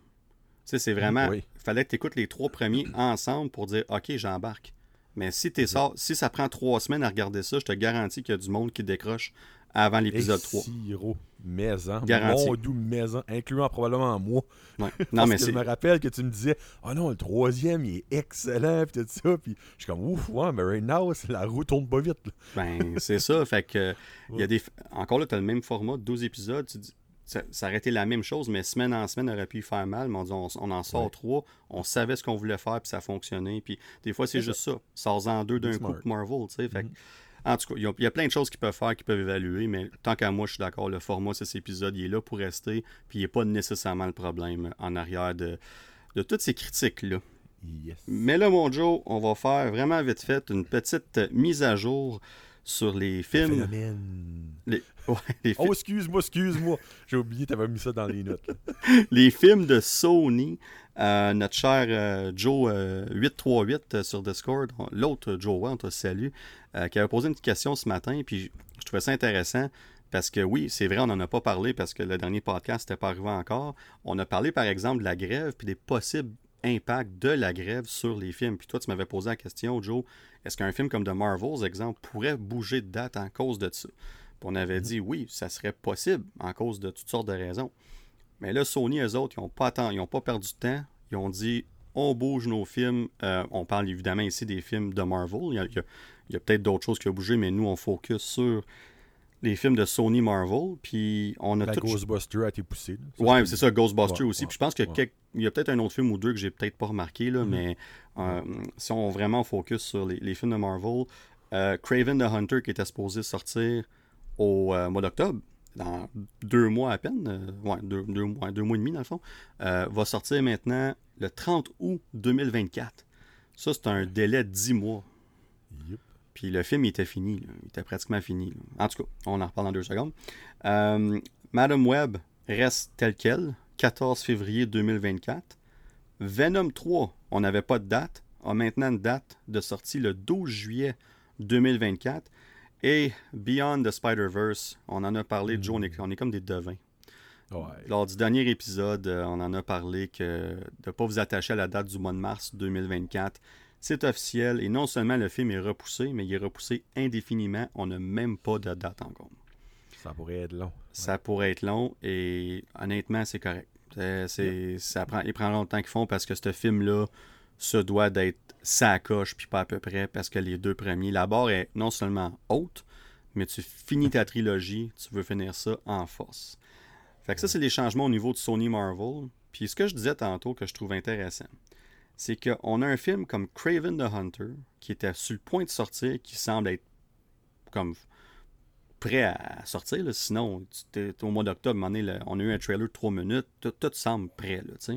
sais, c'est vraiment. Oui. Il fallait que tu écoutes les trois premiers ensemble pour dire OK, j'embarque. Mais si, t'es sort, si ça prend trois semaines à regarder ça, je te garantis qu'il y a du monde qui décroche avant l'épisode 3. Siro, maison, Garanti. mon doux maison, incluant probablement moi. Ouais. *laughs* Parce Non, mais que je me rappelle que tu me disais, oh non, le troisième, il est excellent, puis tout ça, puis je suis comme, ouf, ouais, mais right now, la roue tourne pas vite. Ben, c'est ça. Fait que. Il y a *laughs* des... Encore là, tu as le même format, 12 épisodes. Tu dis... ça, ça aurait été la même chose, mais semaine en semaine, on aurait pu y faire mal. Mais on, dit, on, on en sort Ouais. trois. On savait ce qu'on voulait faire, puis ça fonctionnait. Puis des fois, c'est juste ça. Sors-en deux d'un coup, Marvel. tu sais. Mhm. En tout cas, il y, a, il y a plein de choses qu'ils peuvent faire, qu'ils peuvent évaluer, mais tant qu'à moi, je suis d'accord, le format, c'est cet épisode, il est là pour rester, puis il n'est pas nécessairement le problème en arrière de, de toutes ces critiques-là. Yes. Mais là, mon Joe, on va faire vraiment vite fait une petite mise à jour sur les films. Phénomène. Les, *laughs* ouais, les, fi- Oh, excuse-moi, excuse-moi. J'ai oublié, t'avais mis ça dans les notes. *laughs* les films de Sony. Euh, notre cher euh, Joe euh, 838 euh, sur Discord, l'autre Joe, ouais, on te salue, euh, qui avait posé une petite question ce matin, puis je trouvais ça intéressant. Parce que oui, c'est vrai, on n'en a pas parlé parce que le dernier podcast n'était pas arrivé encore. On a parlé par exemple de la grève puis des possibles impacts de la grève sur les films. Puis toi, tu m'avais posé la question, Joe, est-ce qu'un film comme The Marvels, exemple, pourrait bouger de date en cause de ça? Puis on avait dit oui, ça serait possible en cause de toutes sortes de raisons. Mais là, Sony, eux autres, ils n'ont pas, tant- ils ont pas perdu de temps. Ils ont dit on bouge nos films. Euh, on parle évidemment ici des films de Marvel. Il y a, peut-être d'autres choses qui ont bougé, mais nous, on focus sur les films de Sony Marvel. Puis on a La tout. Ghostbuster a été là. Ça, Ouais, c'est ça, Ghostbusters Ouais, aussi. ouais, Puis je pense ouais. quelques- il y a peut-être un autre film ou deux que j'ai peut-être pas remarqué, là, Mhm. mais euh, si on vraiment focus sur les, les films de Marvel, euh, Craven the Hunter qui était supposé sortir au euh, mois d'octobre, dans deux mois à peine, ouais, deux, deux mois, deux mois et demi dans le fond, va sortir maintenant le 30 août 2024. Ça, c'est un délai de 10 mois. Yup. Puis le film il était fini, là. il était pratiquement fini. là. En tout cas, on en reparle dans deux secondes. Euh, Madam Web reste tel quel, 14 février 2024. Venom 3, on n'avait pas de date, a maintenant une date de sortie le 12 juillet 2024. Et Beyond the Spider-Verse, on en a parlé, Joe, on est, on est comme des devins. Ouais. Lors du dernier épisode, euh, on en a parlé que de ne pas vous attacher à la date du mois de mars 2024. C'est officiel et non seulement le film est repoussé, mais il est repoussé indéfiniment. On n'a même pas de date encore. Ça pourrait être long. Ça pourrait être long et honnêtement, c'est correct. C'est, ça prend, ils prendront le temps qu'ils font parce que ce film-là se doit d'être sa coche puis pas à peu près parce que les deux premiers, la barre est non seulement haute, mais tu finis ta *laughs* trilogie, tu veux finir ça en force. Fait que ça, c'est les changements au niveau de Sony Marvel. Puis ce que je disais tantôt que je trouve intéressant, c'est qu'on a un film comme Craven the Hunter qui était sur le point de sortir, qui semble être comme prêt à sortir. là. Sinon, au mois d'octobre, on a eu un trailer de 3 minutes, tout, tout semble prêt. Là,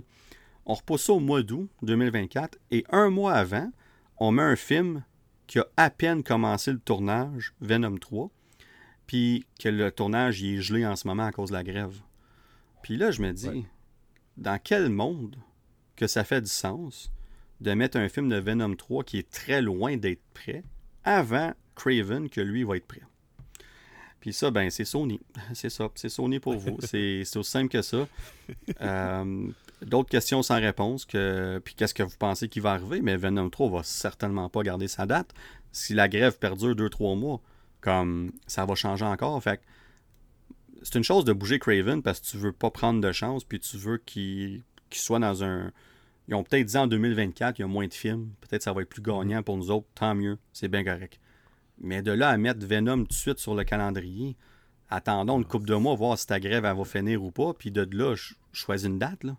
on repousse ça au mois d'août 2024 et un mois avant, on met un film qui a à peine commencé le tournage, Venom 3, puis que le tournage il est gelé en ce moment à cause de la grève. Puis là, je me dis, Ouais. dans quel monde que ça fait du sens de mettre un film de Venom 3 qui est très loin d'être prêt avant Craven que lui va être prêt? Puis ça, ben, c'est Sony. *laughs* C'est ça. C'est Sony pour vous. *laughs* C'est aussi simple que ça. Euh, D'autres questions sans réponse. Que... Puis qu'est-ce que vous pensez qui va arriver? Mais Venom 3 va certainement pas garder sa date. Si la grève perdure 2-3 mois, comme ça va changer encore. Fait que c'est une chose de bouger Craven parce que tu veux pas prendre de chance, puis tu veux qu'il qu'il soit dans un. Ils ont peut-être dit en 2024, il y a moins de films. Peut-être ça va être plus gagnant pour nous autres. Tant mieux. C'est bien correct. Mais de là à mettre Venom tout de suite sur le calendrier, attendons une couple de mois, voir si ta grève va finir ou pas. Puis de là, je choisis une date. Là.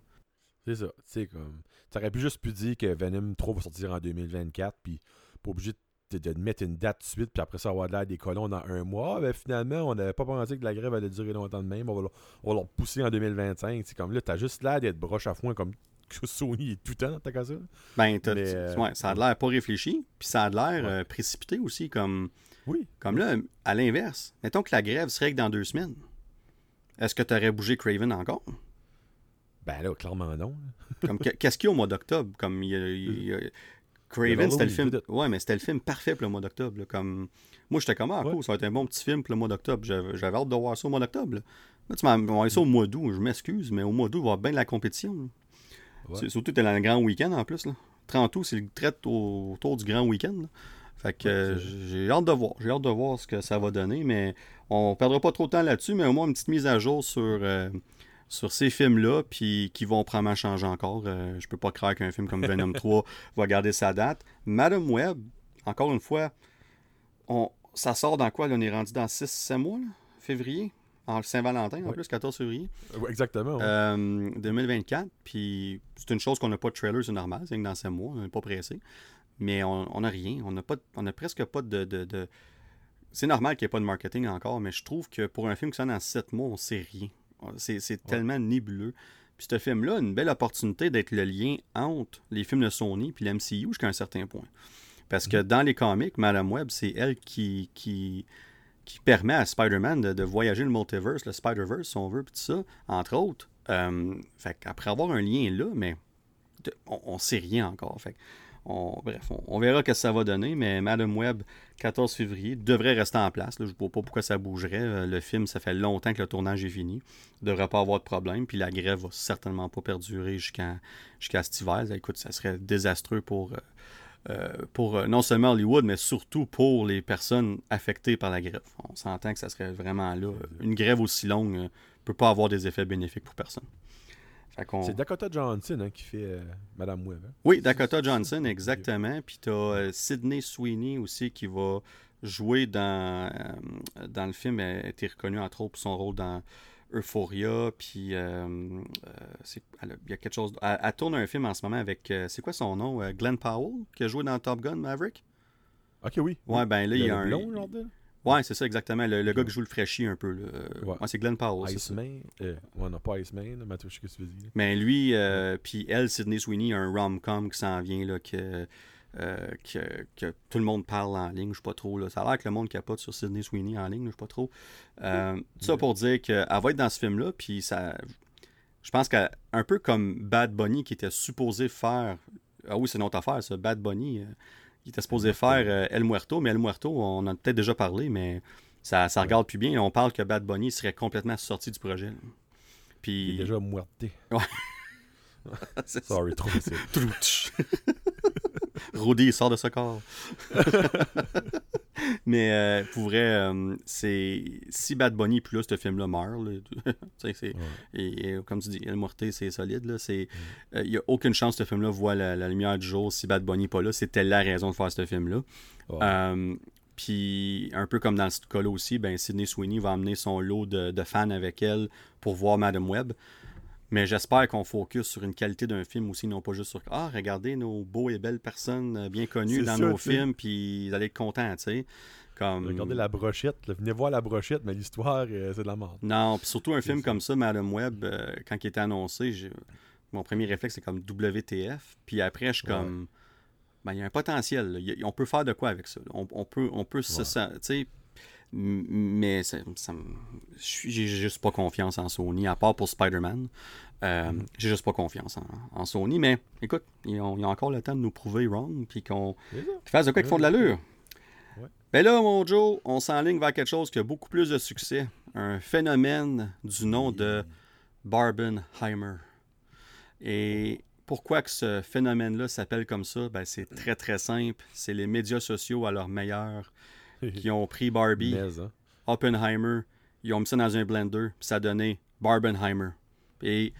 C'est ça. Tu sais, comme. T'aurais pu juste pu dire que Venom 3 va sortir en 2024, puis pas obligé de, de mettre une date de suite, puis après ça avoir de l'air des colons dans un mois. Ah, Ben, finalement, on n'avait pas pensé que la grève allait durer longtemps de même. On va, leur- on va leur pousser en 2025. C'est comme là, t'as juste l'air d'être broche à foin comme *laughs* que Sony est tout le temps cas ça. Ben, Mais, euh, ouais, ça a l'air pas réfléchi, puis ça a l'air euh, précipité aussi. Comme, Oui. comme là, à l'inverse, mettons que la grève serait que dans deux semaines. Est-ce que tu aurais bougé Craven encore? Ben là, clairement non. Comme, *laughs* qu'est-ce qu'il y a au mois d'octobre? Comme il Craven, c'était le film. Ouais, mais c'était le film parfait pour le mois d'octobre. Comme... Moi, j'étais comme, ah, Ouais. cool, ça va être un bon petit film pour le mois d'octobre. J'avais hâte de voir ça au mois d'octobre. là. Là, tu m'as ça au mois d'août. Je m'excuse, mais au mois d'août, il va y avoir bien de la compétition. là. Ouais. Surtout, t'es dans le grand week-end en plus. Là. 30 août, c'est le traite au- autour du grand week-end. Fait que euh, j'ai hâte de voir. J'ai hâte de voir ce que ça va donner, mais on perdra pas trop de temps là-dessus, mais au moins une petite mise à jour sur, euh, sur ces films-là, puis qui vont probablement changer encore. Euh, je peux pas croire qu'un film comme Venom *laughs* 3 va garder sa date. Madame Web, encore une fois, on, ça sort dans quoi? Là, on est rendu dans 6-7 mois, là? février? En Saint-Valentin, en plus, 14 février. Ouais, exactement. Euh, 2024, puis c'est une chose qu'on n'a pas de trailer, c'est normal, c'est que dans 7 mois, on n'est pas pressé. Mais on n'a rien, on n'a pas, de- on a presque pas de... de- de- C'est normal qu'il n'y ait pas de marketing encore, mais je trouve que pour un film qui sort dans 7 mois, on sait rien. C'est c'est tellement nébuleux. Puis ce film-là a une belle opportunité d'être le lien entre les films de Sony puis l'MCU jusqu'à un certain point. Parce que dans les comics, Madame Web, c'est elle qui, qui, qui permet à Spider-Man de, voyager le multiverse, le Spider-Verse, si on veut, puis tout ça, entre autres. Euh, fait qu'après avoir un lien là, mais on, on sait rien encore. Fait on- bref, on, verra ce que ça va donner, mais Madame Web, 14 février, devrait rester en place. je ne vois pas pourquoi ça bougerait. Euh, Le film, ça fait longtemps que le tournage est fini. Il ne devrait pas avoir de problème. Puis la grève va certainement pas perdurer jusqu'à jusqu'à cet hiver. Écoute, ça serait désastreux pour, euh, euh, pour euh, non seulement Hollywood, mais surtout pour les personnes affectées par la grève. On s'entend que ça serait vraiment là. Une grève aussi longue ne peut pas avoir des effets bénéfiques pour personne. C'est Dakota Johnson hein, qui fait euh, Madame Web. hein. oui, Dakota Johnson, exactement. Puis tu as Sidney Sweeney aussi qui va jouer dans, euh, dans le film. Elle a été reconnue entre autres pour son rôle dans Euphoria. Puis euh, euh, elle il y a quelque chose. Elle, elle tourne un film en ce moment avec. euh, c'est quoi son nom Euh, Glenn Powell, qui a joué dans Top Gun Maverick? Ok, oui. Ouais, ben là, il y a Le un. genre de... Ouais, c'est ça, exactement. Le, le gars qui joue le fraîchi un peu. Là. Ouais. ouais, c'est Glenn Powell. Iceman. Euh, ouais, non, pas Iceman, mais je sais ce que tu veux dire. Mais lui, euh, puis elle, Sidney Sweeney, a un rom-com qui s'en vient, là, que euh, que, que tout le monde parle en ligne, je sais pas trop. Là. Ça a l'air que le monde capote sur Sydney Sweeney en ligne, je sais pas trop. Euh, tout ça pour dire qu'elle va être dans ce film-là, puis ça. Je pense qu'un peu comme Bad Bunny qui était supposé faire. Ah oui, c'est notre affaire, ça, Bad Bunny. euh, il était supposé faire euh, El Muerto, mais El Muerto, on en a peut-être déjà parlé, mais ça, ça regarde plus bien. On parle que Bad Bunny serait complètement sorti du projet. là. Il Puis. est déjà muerté. *laughs* Ça. Sorry, trop facile. *laughs* *laughs* Il sort de ce corps. *laughs* Mais euh, pour vrai, euh, c'est si Bad Bunny plus ce film-là meurt, là, *laughs* Ouais. et, et comme tu dis, El Morté, c'est solide. c'est- euh, Il n'y a aucune chance que ce film-là voit la, la lumière du jour si Bad Bunny n'est pas là. C'était la raison de faire ce film-là. Ouais. Puis, un peu comme dans ce cas-là aussi, ben, Sydney Sweeney va amener son lot de, de fans avec elle pour voir Madame Web. Mais j'espère qu'on focus sur une qualité d'un film aussi, non pas juste sur Ah, regardez nos beaux et belles personnes euh, bien connues dans nos films, puis vous allez être contents, tu sais. Comme... Regardez la brochette. là. Venez voir la brochette, mais l'histoire, euh, c'est de la merde. Non, puis surtout un film ça. comme ça, Madame Web, euh, quand il était annoncé, j'ai- mon premier réflexe, c'est comme WTF. Puis après, je suis Ouais. comme. Ben, il y a un potentiel. a- on peut faire de quoi avec ça. On, on peut, on peut se- Ouais. tu sais. Mais ça, ça j'ai juste pas confiance en Sony, à part pour Spider-Man. Euh, Mm-hmm. J'ai juste pas confiance en, en Sony. Mais écoute, ils ont, ils ont encore le temps de nous prouver wrong, puis qu'on qu'ils fassent de quoi qui font de l'allure. Ouais. Ben là, mon Joe, on s'enligne vers quelque chose qui a beaucoup plus de succès. Un phénomène du nom de Barbenheimer. Et pourquoi que ce phénomène-là s'appelle comme ça? Ben, c'est très très simple. C'est les médias sociaux à leur meilleur *laughs* qui ont pris Barbie, Mais, hein. Oppenheimer, ils ont mis ça dans un blender, puis ça a donné Barbenheimer. Et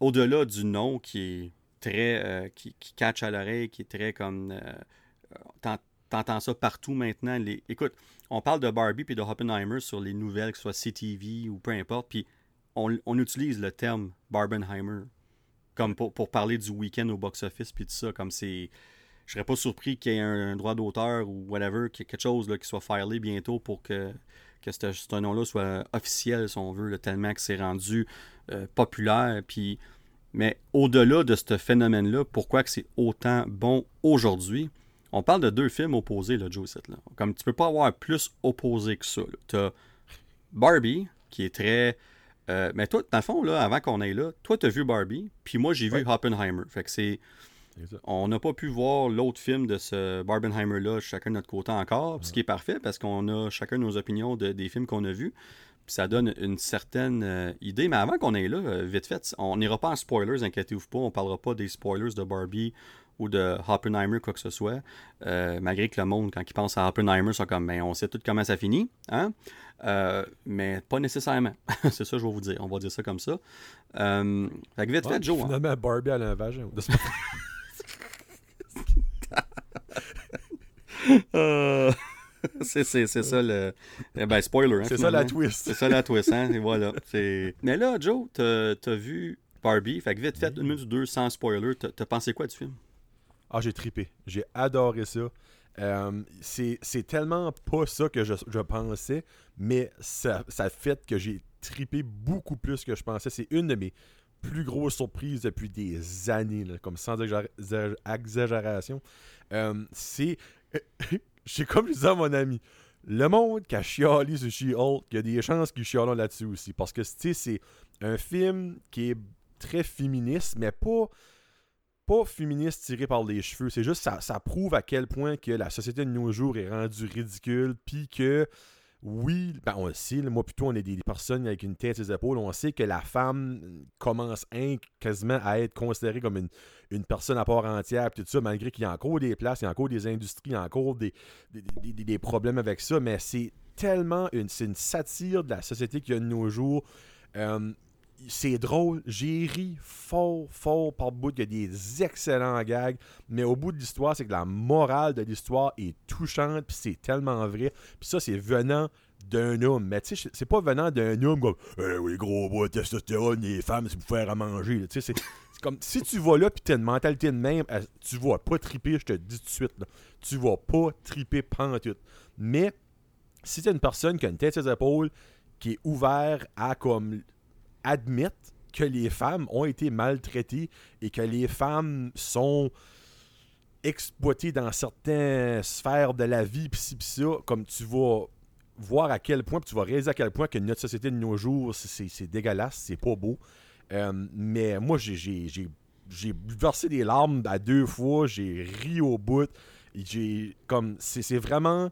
au-delà du nom qui est très. euh, qui, qui catch à l'oreille, qui est très comme. euh, t'en- T'entends ça partout maintenant. Les... Écoute, on parle de Barbie puis de Oppenheimer sur les nouvelles, que ce soit CTV ou peu importe, puis on, on utilise le terme Barbenheimer comme pour, pour parler du week-end au box-office puis tout ça, comme c'est... Je serais pas surpris qu'il y ait un, un droit d'auteur ou whatever, qu'il y ait quelque chose là, qui soit filé bientôt pour que, que ce, ce nom-là soit officiel, si on veut, là, tellement que c'est rendu euh, populaire. Puis... Mais au-delà de ce phénomène-là, pourquoi que c'est autant bon aujourd'hui? On parle de deux films opposés, là, Joe, Sett, là. Comme tu peux pas avoir plus opposé que ça. Tu as Barbie, qui est très. euh, mais toi, dans le fond, là, avant qu'on aille là, toi, tu as vu Barbie, puis moi, j'ai vu. Oppenheimer. Fait que c'est. On n'a pas pu voir l'autre film de ce Barbenheimer-là, chacun de notre côté encore, ce qui est parfait parce qu'on a chacun nos opinions de- des films qu'on a vus. Puis ça donne une certaine euh, idée. Mais avant qu'on aille là, euh, vite fait, on n'ira pas en spoilers, inquiétez-vous pas. On parlera pas des spoilers de Barbie ou de Oppenheimer, quoi que ce soit. Euh, malgré que le monde, quand il pense à Oppenheimer, sont comme, ben, on sait tout comment ça finit. Hein? Mais pas nécessairement. *laughs* C'est ça, je vais vous dire. On va dire ça comme ça. Fait que vite Ouais, fait, Joe. hein. Finalement, Barbie a un vagin. Euh, *laughs* c'est, c'est, c'est ça le. eh Ben, spoiler. hein, C'est ça la twist. C'est ça la twist, hein? Et voilà. C'est... Mais là, Joe, t'as, t'as vu Barbie. Fait que vite fait, une minute ou deux sans spoiler. T'as, t'as pensé quoi du film? Ah, j'ai tripé. J'ai adoré ça. Euh, c'est c'est tellement pas ça que je, je pensais, mais ça, ça fait que j'ai tripé beaucoup plus que je pensais. C'est une de mes plus grosses surprises depuis des années, là, comme sans exagé- exagé- exagération. Euh, c'est. *laughs* J'ai comme je disais à mon ami, le monde qui a chialé sur She-Hulk, il y a des chances qu'il chialent là-dessus aussi. Parce que c'est un film qui est très féministe, mais pas pas féministe tiré par les cheveux. C'est juste ça, ça prouve à quel point que la société de nos jours est rendue ridicule. Puis que, oui, ben on le sait, moi plutôt, on est des, personnes avec une tête et des épaules. On sait que la femme commence hein, quasiment à être considérée comme une, personne à part entière. Tout ça, malgré qu'il y a encore des places, il y a encore des industries, il y a encore des, problèmes avec ça. Mais c'est tellement une, une satire de la société qu'il y a de nos jours. Euh, c'est drôle, j'ai ri fort, fort par bout. Il y a des excellents gags, mais au bout de l'histoire, c'est que la morale de l'histoire est touchante, puis c'est tellement vrai. Puis ça, c'est venant d'un homme. Mais tu sais, c'est pas venant d'un homme comme Eh oui, gros bois, testostérone, les femmes, c'est pour faire à manger. Tu sais, c'est comme si tu vas là, puis t'as une mentalité de même, tu vas pas triper, je te dis tout de suite. Tu vas pas triper pantoute. Mais si t'es une personne qui a une tête sur les épaules, qui est ouvert à comme admettre que les femmes ont été maltraitées et que les femmes sont exploité dans certaines sphères de la vie, pis pis ça, comme tu vas voir à quel point, puis tu vas réaliser à quel point que notre société de nos jours, c'est dégueulasse, c'est pas beau. Euh, mais moi, j'ai- versé des larmes à deux fois, j'ai ri au bout. J'ai comme c'est c'est vraiment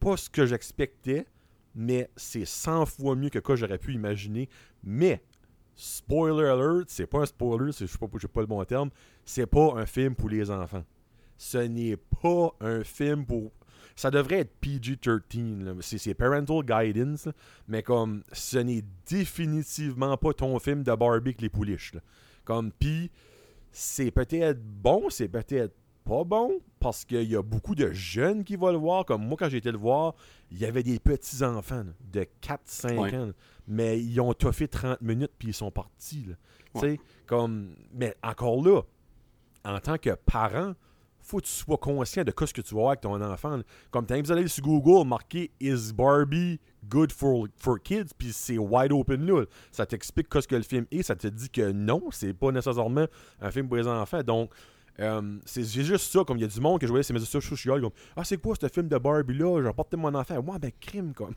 pas ce que j'expectais, mais c'est 100 fois mieux que quoi j'aurais pu imaginer. Mais spoiler alert, c'est pas un spoiler, je sais pas, le bon terme, c'est pas un film pour les enfants. Ce n'est pas un film pour ça devrait être PG-13. là. C'est parental guidance, là. mais comme ce n'est définitivement pas ton film de Barbie avec les pouliches. là. Comme puis c'est peut-être bon, c'est peut-être pas bon parce qu'il y a beaucoup de jeunes qui vont le voir. Comme moi, quand j'ai été le voir, il y avait des petits enfants là, de 4-5 Ouais. ans, mais ils ont toffé 30 minutes puis ils sont partis. là. Tu comme mais encore là, en tant que parent, faut que tu sois conscient de ce que tu vas voir avec ton enfant. là. Comme quand vous allez sur Google, marquer Is Barbie good for, for kids, puis c'est wide open là. Ça t'explique ce que le film est, ça te dit que non, c'est pas nécessairement un film pour les enfants. Donc, euh, c'est juste ça, comme il y a du monde que je voyais sur mes réseaux sociaux, comme Ah, c'est quoi ce film de Barbie là J'ai apporté mon enfant. Ouais, ben, crime, comme.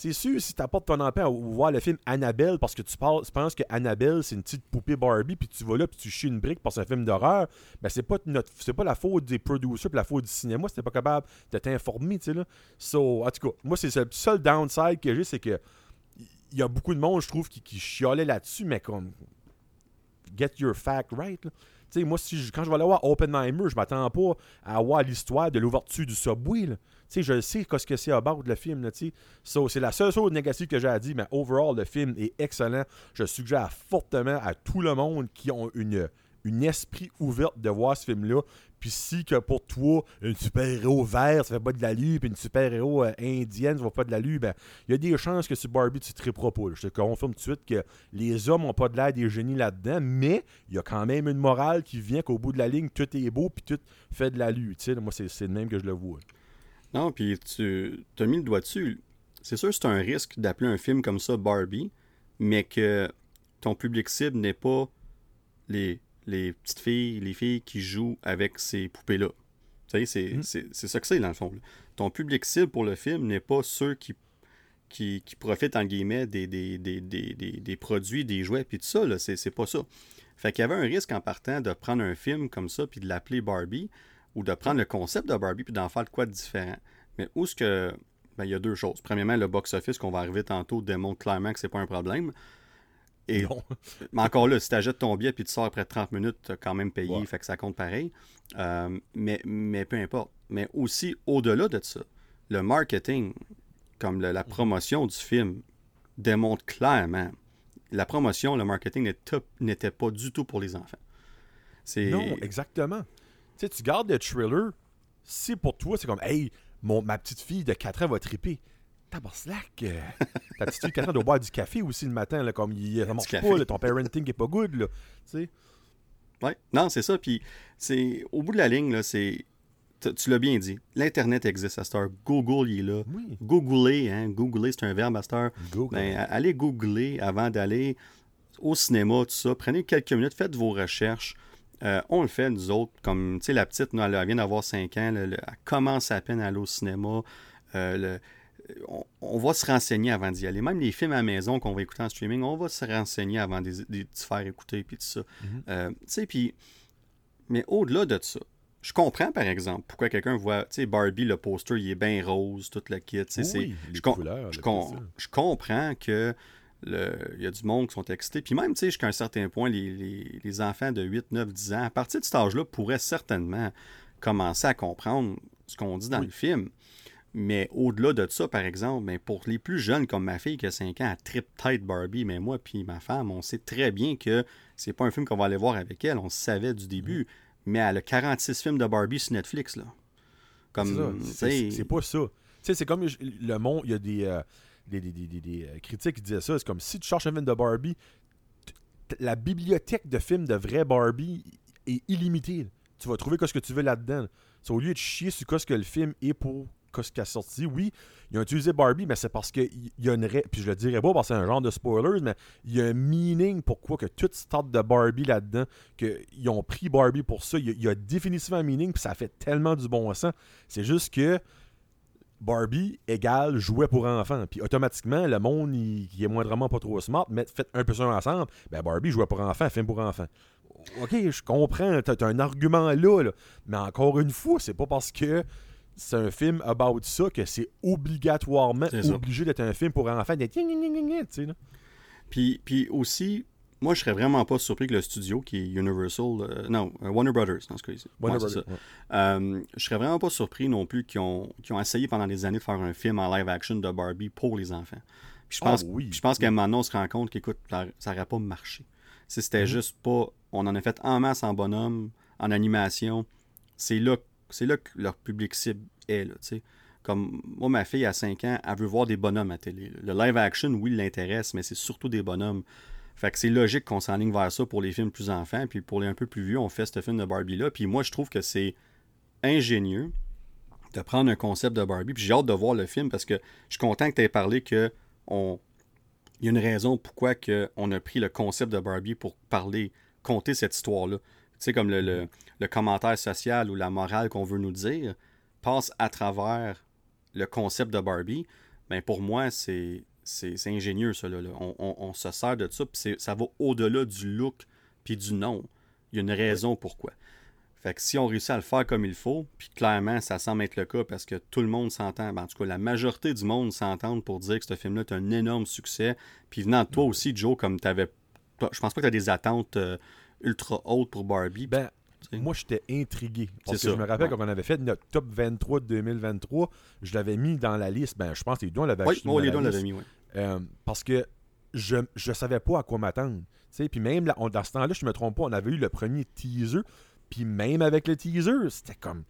C'est sûr, si tu apportes ton enfant à voir le film Annabelle parce que tu, penses que Annabelle c'est une petite poupée Barbie, puis tu vas là, puis tu chies une brique parce que un film d'horreur, ben c'est pas notre, c'est pas la faute des producers, puis la faute du cinéma, c'était pas capable de t'informer, tu sais là. So, en tout cas, moi c'est le seul downside que j'ai, c'est que il y a beaucoup de monde, je trouve, qui, chialait là-dessus, mais comme get your fact right. là. Tu sais, moi, si quand je vais aller voir Oppenheimer, je m'attends pas à voir l'histoire de l'ouverture du subway. là. Sais, je sais ce que c'est about le film. là. So, c'est la seule chose négative que j'ai à dire, mais overall, le film est excellent. Je suggère fortement à tout le monde qui ont une, une esprit ouverte de voir ce film-là. Puis si que pour toi, un super-héros vert, ça fait pas de l'allure, puis une super-héros euh, indienne, ça fait pas de l'allure, ben, il y a des chances que sur Barbie, tu triperas pas. Je te confirme tout de suite que les hommes ont pas de l'air des génies là-dedans, mais il y a quand même une morale qui vient qu'au bout de la ligne, tout est beau, puis tout fait de. Tu sais, moi, c'est le même que je le vois. Non, puis tu as mis le doigt dessus. C'est sûr que c'est un risque d'appeler un film comme ça Barbie, mais que ton public cible n'est pas les, les petites filles, les filles qui jouent avec ces poupées-là. Tu sais, c'est Mm. c'est- ça que c'est dans le fond. là. Ton public cible pour le film n'est pas ceux qui, qui, qui profitent, en guillemets, des, des, des, des, des- des produits, des jouets, puis tout ça, là, c'est c'est pas ça. Fait qu'il y avait un risque en partant de prendre un film comme ça, puis de l'appeler Barbie, ou de prendre le concept de Barbie, puis d'en faire de quoi de différent. Mais où est-ce que. Ben, il y a deux choses. Premièrement, le box-office qu'on va arriver tantôt démontre clairement que c'est pas un problème. Et, Non. *laughs* mais encore là, si tu achètes ton billet puis tu sors après 30 minutes, tu as quand même payé, Ouais. fait que ça compte pareil. Euh, mais, mais peu importe. Mais aussi, au-delà de ça, le marketing, comme le- la promotion du film, démontre clairement la promotion, le marketing n'était- pas du tout pour les enfants. Non, exactement. Tu sais, tu gardes le thriller, si pour toi, c'est comme, hey, mon, ma petite fille de 4 ans va triper. Tabarnak! euh, *laughs* Ta petite fille de 4 ans doit boire du café aussi le matin, là, comme il, café. pas, là, ton parenting est pas good, là. Tu sais. Ouais. Non, c'est ça. Puis, c'est au bout de la ligne, là, c'est. Tu l'as bien dit. L'Internet existe à cette heure. Google, il est là. Oui. Googler, hein. Googler, c'est un verbe à cette heure. Google. Ben, allez googler avant d'aller au cinéma, tout ça. Prenez quelques minutes, faites vos recherches. Euh, on le fait, nous autres. Comme, tu sais, la petite, nous, elle, elle vient d'avoir 5 ans. là, elle commence à peine à aller au cinéma. Euh, le- on, on va se renseigner avant d'y aller. Même les films à la maison qu'on va écouter en streaming, on va se renseigner avant de les faire écouter, puis tout ça. Mhm. Euh, tu sais, puis... Mais au-delà de ça, je comprends, par exemple, pourquoi quelqu'un voit, tu sais, Barbie, le poster, il est bien rose, tout le kit. oui, les je, com- couleurs, je com- je comprends que il y a du monde qui sont excités. Puis même, tu sais, jusqu'à un certain point, les, les- les enfants de 8, 9, 10 ans, à partir de cet âge-là, pourraient certainement commencer à comprendre ce qu'on dit dans Oui. le film. Mais au-delà de ça, par exemple, ben, pour les plus jeunes comme ma fille qui a 5 ans, elle trip tête Barbie, mais moi puis ma femme, on sait très bien que c'est pas un film qu'on va aller voir avec elle. On savait du début. Mais elle a 46 films de Barbie sur Netflix, là. C'est Comme, c'est pas ça. Tu sais, c'est comme le monde, il y a des, euh, des, euh, critiques qui disaient ça. C'est comme si tu cherches un film de Barbie, la bibliothèque de films de vrai Barbie est illimitée. Tu vas trouver ce que tu veux là-dedans. là. C'est au lieu de chier sur ce que le film est pour ce qui a sorti, oui, ils ont utilisé Barbie, mais c'est parce qu'il y a une. Puis je le dirais pas parce que c'est un genre de spoilers, mais il y a un meaning pourquoi que tout start de Barbie là-dedans, qu'ils ont pris Barbie pour ça. Il y, a, définitivement un meaning, puis ça fait tellement du bon sens. C'est juste que. Barbie égale jouet pour enfants. Puis automatiquement, le monde qui est moindrement pas trop smart, mais faites un peu ça ensemble, ben Barbie jouet pour enfants, film pour enfants. OK, je comprends, t'as as un argument là, là, mais encore une fois, c'est pas parce que c'est un film about ça que c'est obligatoirement obligé d'être un film pour enfants. Puis, puis aussi, moi, je serais vraiment pas surpris que le studio, qui est Universal, euh, non, euh, Warner Brothers, dans ce cas-ci. Warner Brothers. Euh, je serais vraiment pas surpris non plus qu'ils ont, ont, essayé pendant des années de faire un film en live action de Barbie pour les enfants. Puis je pense, ah je pense qu'à moment on se rend compte qu'écoute, ça n'aurait pas marché. Si c'était mm-hmm. juste pas. On en a fait en masse en bonhomme, en animation. C'est là c'est là que leur public cible est. Là, Comme moi, ma fille à 5 ans, elle veut voir des bonhommes à télé. Le live action, oui, l'intéresse, mais c'est surtout des bonhommes. Fait que c'est logique qu'on s'enligne vers ça pour les films plus enfants. Puis pour les un peu plus vieux, on fait ce film de Barbie-là. Puis moi, je trouve que c'est ingénieux de prendre un concept de Barbie. Puis j'ai hâte de voir le film parce que je suis content que tu aies parlé que on... y a une raison pourquoi on a pris le concept de Barbie pour parler, compter cette histoire-là. Tu sais, comme le, le commentaire social ou la morale qu'on veut nous dire passe à travers le concept de Barbie, ben pour moi, c'est, c'est, ingénieux, ça. Là, On, se sert de ça, puis ça va au-delà du look puis du nom. Il y a une raison pourquoi. Fait que si on réussit à le faire comme il faut, puis clairement, ça semble être le cas parce que tout le monde s'entend, ben, en tout cas, la majorité du monde s'entend pour dire que ce film-là est un énorme succès. Puis venant de toi aussi, Joe, comme tu avais. Je pense pas que tu as des attentes euh, ultra hautes pour Barbie. Ben, moi, j'étais intrigué. Parce que je me rappelle quand on avait fait notre top 23 de 2023, je l'avais mis dans la liste. Ben, je pense que les deux, on l'avait Oui, moi, les deux, on l'avait mis, oui. Euh, parce que je ne savais pas à quoi m'attendre. Puis même là, dans ce temps-là, je me trompe pas, on avait eu le premier teaser. Puis même avec le teaser, c'était comme,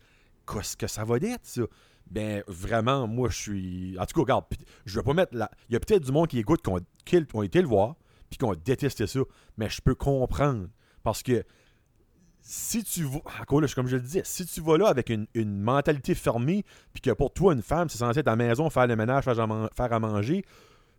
qu'est-ce que ça va être, ça? Ben, vraiment, moi, je suis. En tout cas, regarde, je vais pas mettre là. Il y a peut-être du monde qui écoute, qui ont, été le voir, puis qui ont détesté ça. Mais je peux comprendre. Parce que si tu vas, encore là, comme je le disais, si tu vas là avec une, mentalité fermée, puis que pour toi, une femme, c'est censé être à la maison, faire le ménage, faire à, manger,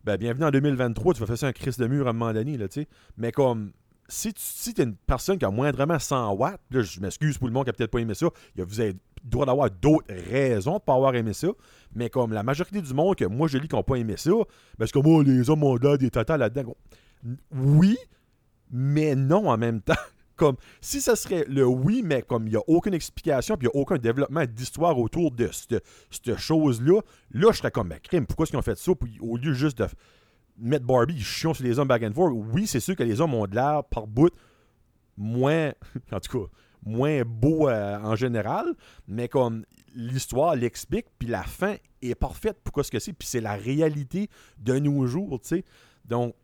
ben bienvenue en 2023, tu vas faire ça un crise de mur à un moment donné, là, tu sais. Mais comme, si tu si es une personne qui a moindrement 100 watts, là, je m'excuse pour le monde qui a peut-être pas aimé ça, vous avez droit d'avoir d'autres raisons de pas avoir aimé ça, mais comme la majorité du monde que moi je lis qui n'ont pas aimé ça, parce que moi, les hommes ont des tatas là-dedans. Oui, mais non en même temps. *laughs* Comme si ça serait le oui, mais comme il n'y a aucune explication, puis il n'y a aucun développement d'histoire autour de cette, chose-là, là, je serais comme, mais crime, pourquoi est-ce qu'ils ont fait ça? Puis au lieu juste de mettre Barbie, ils chiant sur les hommes back and forth. Oui, c'est sûr que les hommes ont de l'air par bout moins, *laughs* en tout cas, moins beau euh, en général, mais comme l'histoire l'explique, puis la fin est parfaite pourquoi ce que c'est, puis c'est la réalité de nos jours, tu sais. Donc,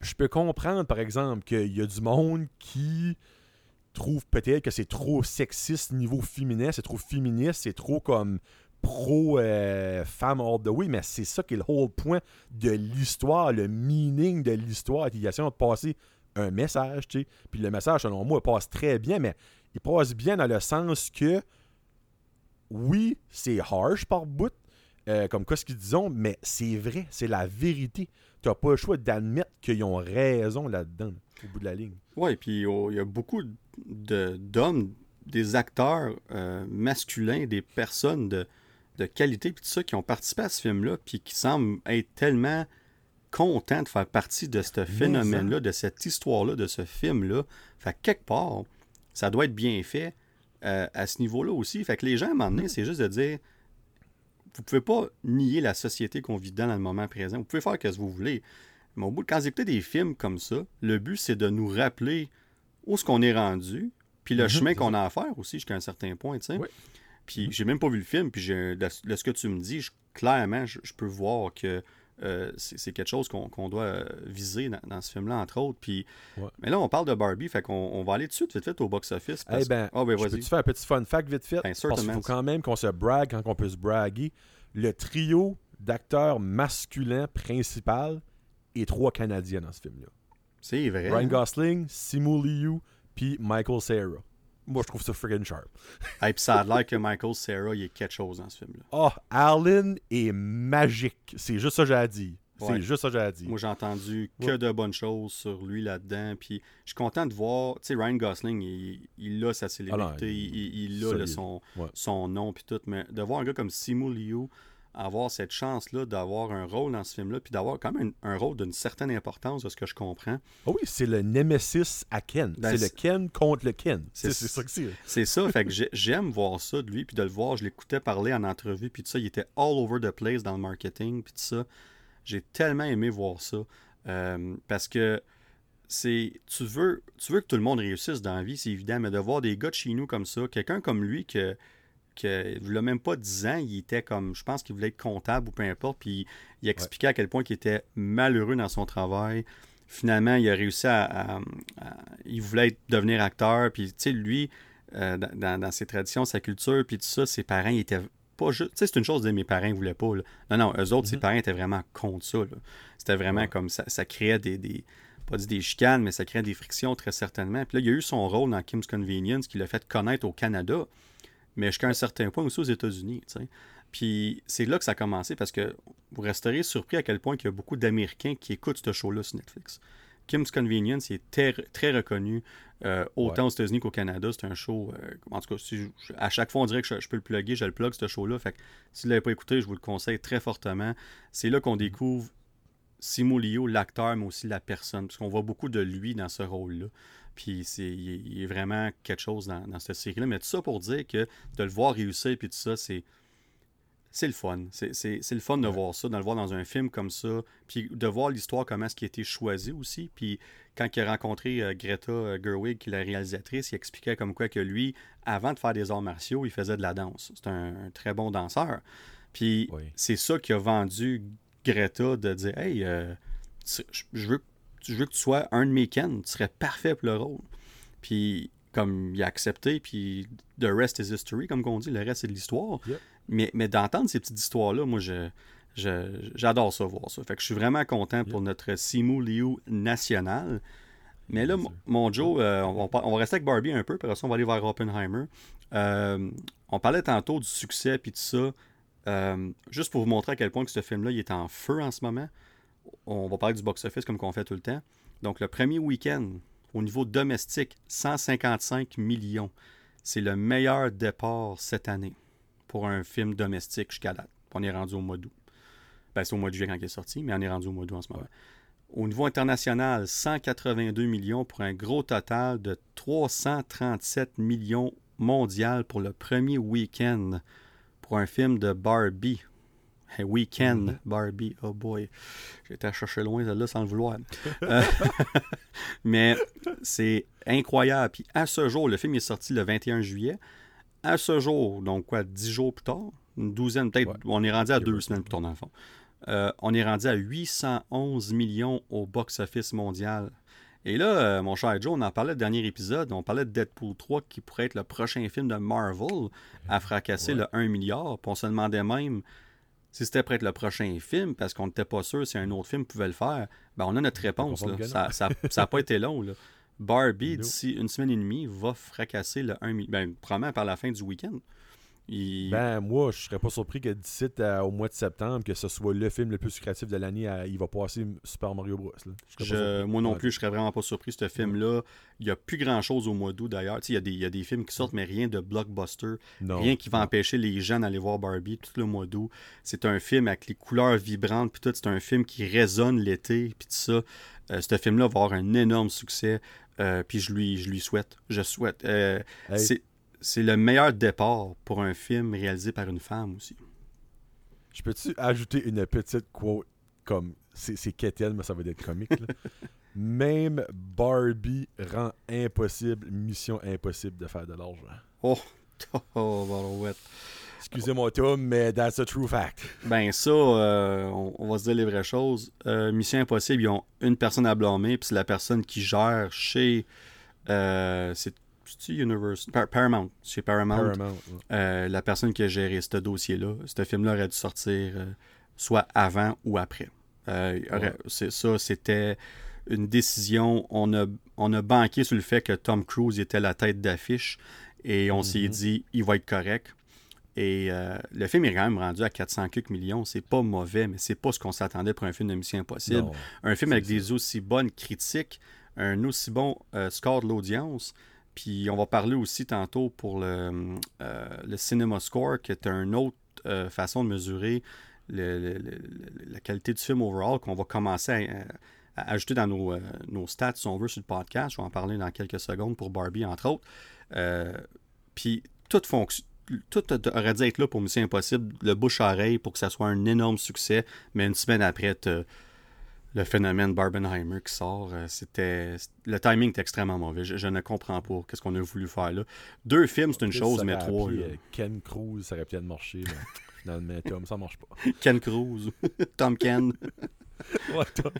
je peux comprendre, par exemple, qu'il y a du monde qui trouve peut-être que c'est trop sexiste niveau féminin, c'est trop féministe, c'est trop comme pro euh, femme all the way, mais c'est ça qui est le whole point de l'histoire, le meaning de l'histoire, qui essaie de passer un message, tu sais. Puis le message, selon moi, passe très bien, mais il passe bien dans le sens que, oui, c'est harsh par bout, euh, comme quoi ce qu'ils disent, mais c'est vrai, c'est la vérité tu n'as pas le choix d'admettre qu'ils ont raison là-dedans, au bout de la ligne. Oui, puis il y a beaucoup d'hommes, des acteurs euh, masculins, des personnes de, qualité, puis tout ça, qui ont participé à ce film-là, puis qui semblent être tellement contents de faire partie de ce phénomène-là, de cette histoire-là, de ce film-là. Fait quelque part, ça doit être bien fait euh, à ce niveau-là aussi. Fait que les gens, à un moment donné, c'est juste de dire vous pouvez pas nier la société qu'on vit dans, le moment présent. Vous pouvez faire ce que vous voulez. Mais au bout, quand vous écoutez des films comme ça, le but, c'est de nous rappeler où est-ce qu'on est rendu, puis le mhm, chemin qu'on a à faire aussi jusqu'à un certain point, tu sais. Puis j'ai même pas vu le film, puis de, ce que tu me dis, clairement, je, peux voir que euh, c'est quelque chose qu'on doit euh, viser dans, ce film-là, entre autres. Puis, Mais là, on parle de Barbie, fait qu'on on va aller tout de suite, vite fait, au box-office. Eh ben, oh, ben, peux-tu faire un petit fun fact vite fait? Ben, parce qu'il faut quand même qu'on se brague quand on peut se braguer. Le trio d'acteurs masculins principal et trois Canadiens dans ce film-là. C'est vrai. Ryan Gosling, Simu Liu, puis Michael Cera. Moi, je trouve ça friggin' sharp. *laughs* Et puis ça a l'air que Michael Sarah, il est quelque chose dans ce film-là. Oh, Alan est magique. C'est juste ça que j'ai à dire. C'est Ouais. juste ça que j'ai à dire. Moi, j'ai entendu que Ouais. de bonnes choses sur lui là-dedans. Puis je suis content de voir, tu sais, Ryan Gosling, il, il a sa célébrité, Ah non, il, il- a son, Ouais. son nom, puis tout. Mais de voir un gars comme Simu Liu avoir cette chance-là d'avoir un rôle dans ce film-là, puis d'avoir quand même un, un rôle d'une certaine importance, de ce que je comprends. Oh oui, c'est le Nemesis à Ken. Ben, c'est le Ken contre le Ken. C'est- ça que c'est. C'est ça, fait que j'ai- j'aime voir ça de lui, puis de le voir. Je l'écoutais parler en entrevue, puis tout ça. Il était all over the place dans le marketing, puis tout ça. J'ai tellement aimé voir ça. euh, parce que c'est. Tu veux, tu veux que tout le monde réussisse dans la vie, c'est évident, mais de voir des gars de chez nous comme ça, quelqu'un comme lui que. Que il a même pas 10 ans, il était comme. Je pense qu'il voulait être comptable ou peu importe, puis il expliquait à quel point il était malheureux dans son travail. Finalement, il a réussi à. à- à- il voulait être- devenir acteur, puis tu sais, lui euh, dans, ses traditions, sa culture, puis tout ça, ses parents, ils étaient pas juste. Tu sais, c'est une chose de mes parents ne voulaient pas. là. Non, non, eux autres, ses Mhm. parents étaient vraiment contre ça. C'était vraiment Ouais. comme ça. Ça créait des, des- Pas dit des chicanes, mais ça créait des frictions très certainement. Puis là, il y a eu son rôle dans Kim's Convenience qui l'a fait connaître au Canada, mais jusqu'à un certain point aussi aux États-Unis. Puis c'est là que ça a commencé parce que vous resterez surpris à quel point il y a beaucoup d'Américains qui écoutent ce show-là sur Netflix. Kim's Convenience est très, très reconnu, euh, autant aux États-Unis qu'au Canada. C'est un show. euh, en tout cas, si je- à chaque fois, on dirait que je, je peux le plugger, je le plug, ce show-là. Fait que si vous ne l'avez pas écouté, je vous le conseille très fortement. C'est là qu'on découvre Simu Liu, l'acteur, mais aussi la personne. Parce qu'on voit beaucoup de lui dans ce rôle-là. Puis c'est, il, est, il est vraiment quelque chose dans, dans cette série-là. Mais tout ça pour dire que de le voir réussir, puis tout ça, c'est. C'est le fun. C'est, c'est- c'est le fun de Ouais. voir ça, de le voir dans un film comme ça. Puis de voir l'histoire, comment est-ce qui a été choisi aussi. Puis quand il a rencontré euh, Greta euh, Gerwig, qui est la réalisatrice, il expliquait comme quoi que lui, avant de faire des arts martiaux, il faisait de la danse. C'est un, un très bon danseur. Puis Oui. c'est ça qui a vendu Greta de dire Hey, euh, je je veux, je veux que tu sois un de mes Ken, tu serais parfait pour le rôle. Puis comme il a accepté, puis the rest is history, comme on dit, le reste c'est de l'histoire. Yep. Mais, mais d'entendre ces petites histoires-là, moi, je, je- j'adore ça, voir ça. Fait que je suis vraiment content pour notre Simu Liu national. Mais là, mon, Joe, euh, on, va, par- on va rester avec Barbie un peu, puis après ça, on va aller vers Oppenheimer. Euh, on parlait tantôt du succès, puis tout ça. Euh, juste pour vous montrer à quel point que ce film-là, il est en feu en ce moment. On va parler du box-office comme qu'on fait tout le temps. Donc, le premier week-end, au niveau domestique, 155 millions. C'est le meilleur départ cette année pour un film domestique jusqu'à date. On est rendu au mois d'août. Ben, c'est au mois de juillet quand il est sorti, mais on est rendu au mois d'août en ce moment. Au niveau international, 182 millions pour un gros total de 337 millions mondial pour le premier week-end pour un film de Barbie. Week-end Mhm. Barbie. Oh boy. J'ai été à chercher loin celle-là sans le vouloir. *laughs* Euh, *laughs* mais c'est incroyable. Puis à ce jour, le film est sorti le 21 juillet. À ce jour, donc quoi, 10 jours plus tard, une douzaine, peut-être, Ouais. on est rendu à deux semaines plus tard dans le fond. Euh, on est rendu à 811 millions au box-office mondial. Et là, euh, mon cher Joe, on en parlait le dernier épisode, on parlait de Deadpool 3 qui pourrait être le prochain film de Marvel à fracasser Ouais. le 1 milliard. Puis on se demandait même si c'était prêt être le prochain film parce qu'on n'était pas sûr si un autre film pouvait le faire. Ben, on a notre réponse. là. Ça n'a ça, pas *laughs* été long. Là. Barbie, d'ici une semaine et demie, va fracasser le 1 milliard. Ben, probablement par la fin du week-end. Il- Ben, moi, je serais pas surpris que d'ici à- au mois de septembre, que ce soit le film le plus lucratif de l'année, à- il va passer Super Mario Bros. là. Je moi non plus, je serais vraiment pas surpris. Ce film-là, il n'y a plus grand-chose au mois d'août d'ailleurs. Il y, a des- il y a des films qui sortent, mais rien de blockbuster. Non. Rien qui va empêcher les gens d'aller voir Barbie tout le mois d'août. C'est un film avec les couleurs vibrantes, puis tout. C'est un film qui résonne l'été, puis tout ça. Euh, ce film-là va avoir un énorme succès, euh, puis je lui, je lui souhaite. Je souhaite. Euh, Hey, c'est- C'est le meilleur départ pour un film réalisé par une femme aussi. Je peux-tu ajouter une petite quote comme c'est quétaine, mais ça va être comique. là. *laughs* Même Barbie rend impossible, mission impossible de faire de l'argent. Oh, *laughs* oh, barouette. Excusez mon Tom, mais that's a true fact. Ben ça, euh, on, on va se dire les vraies choses. Euh, Mission Impossible, ils ont une personne à blâmer, puis c'est la personne qui gère chez... Euh, c'est Universal? Par- Paramount. Chez Paramount. Paramount. ouais. Euh, la personne qui a géré ce dossier-là. Ce film-là aurait dû sortir euh, soit avant ou après. Euh, Ouais. c'est- ça, c'était une décision. On a, on a banqué sur le fait que Tom Cruise était la tête d'affiche et on s'est Mhm. dit, il va être correct. Et euh, le film est quand même rendu à 400 quelques millions. C'est pas mauvais, mais c'est pas ce qu'on s'attendait pour un film de Mission Impossible. Non. Un film avec ça. des aussi bonnes critiques, un aussi bon euh, score de l'audience. Puis on va parler aussi tantôt pour le, euh, le Cinema Score, qui est une autre euh, façon de mesurer la qualité du film overall, qu'on va commencer à, ajouter dans nos, euh, nos stats, si on veut, sur le podcast. Je vais en parler dans quelques secondes pour Barbie, entre autres. Euh, Puis tout. Tout aurait dû être là pour Mission Impossible, le bouche-oreille, pour que ça soit un énorme succès. Mais une semaine après, le phénomène Barbenheimer qui sort, euh, c'était le timing est extrêmement mauvais. Je, je ne comprends pas qu'est-ce qu'on a voulu faire là. Deux films, c'est une chose, mais trois. là. euh, Ken Cruz, ça aurait peut-être marché. *laughs* mais Finalement, Tom, ça marche pas. *laughs* Ken Cruz, *laughs* Tom Ken. Ouais, Tom.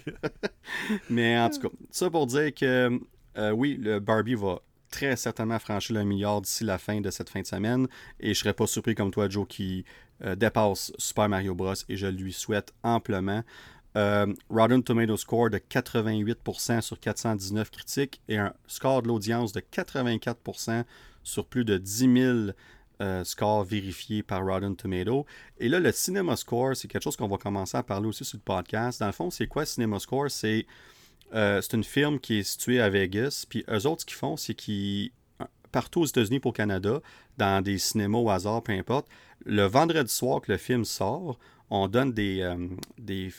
Mais en tout cas, ça pour dire que euh, oui, le Barbie va très certainement franchir le milliard d'ici la fin de cette fin de semaine. Et je serais pas surpris comme toi, Joe, qui euh, dépasse Super Mario Bros. Et je lui souhaite amplement. Euh, Rotten Tomato Score de 88% sur 419 critiques et un score de l'audience de 84% sur plus de 10 000 euh, scores vérifiés par Rotten Tomato. Et là, le Cinema Score, c'est quelque chose qu'on va commencer à parler aussi sur le podcast. Dans le fond, c'est quoi Cinema Score? C'est euh, une firme qui est située à Vegas. Puis eux autres, ce qu'ils font, c'est qu'ils, partout aux États-Unis pour Canada, dans des cinémas au hasard, peu importe, le vendredi soir que le film sort, on donne des. euh, des-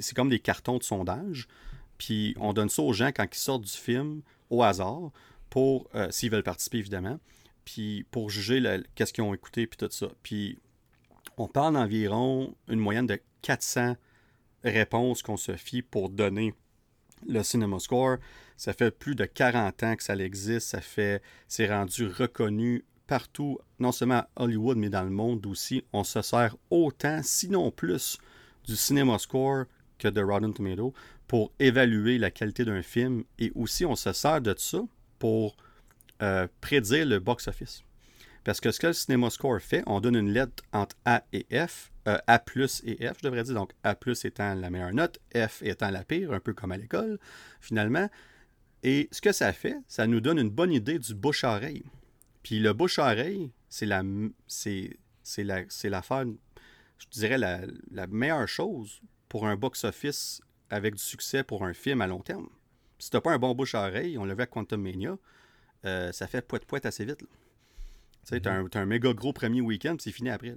c'est comme des cartons de sondage. Puis on donne ça aux gens quand ils sortent du film au hasard, pour euh, s'ils veulent participer évidemment, puis pour juger qu'est-ce qu'ils ont écouté, puis tout ça. Puis on parle d'environ une moyenne de 400 réponses qu'on se fie pour donner le Cinema Score. Ça fait plus de 40 ans que ça existe. Ça fait, c'est rendu reconnu partout, non seulement à Hollywood, mais dans le monde aussi. On se sert autant, sinon plus, du Cinema Score que de Rotten Tomato pour évaluer la qualité d'un film. Et aussi, on se sert de ça pour euh, prédire le box-office. Parce que ce que le Cinema Score fait, on donne une lettre entre A et F, euh, A plus et F, je devrais dire. Donc A plus étant la meilleure note, F étant la pire, un peu comme à l'école, finalement. Et ce que ça fait, ça nous donne une bonne idée du bouche-oreille. Puis le bouche-oreille, c'est la, c'est, c'est la, l'affaire, je dirais, la, la meilleure chose pour un box-office avec du succès pour un film à long terme. Si t'as pas un bon bouche-oreille, on l'a vu à Quantum Mania, euh, ça fait poète-poète assez vite. Tu sais, t'as un, t'as un méga gros premier week-end, puis c'est fini après. là.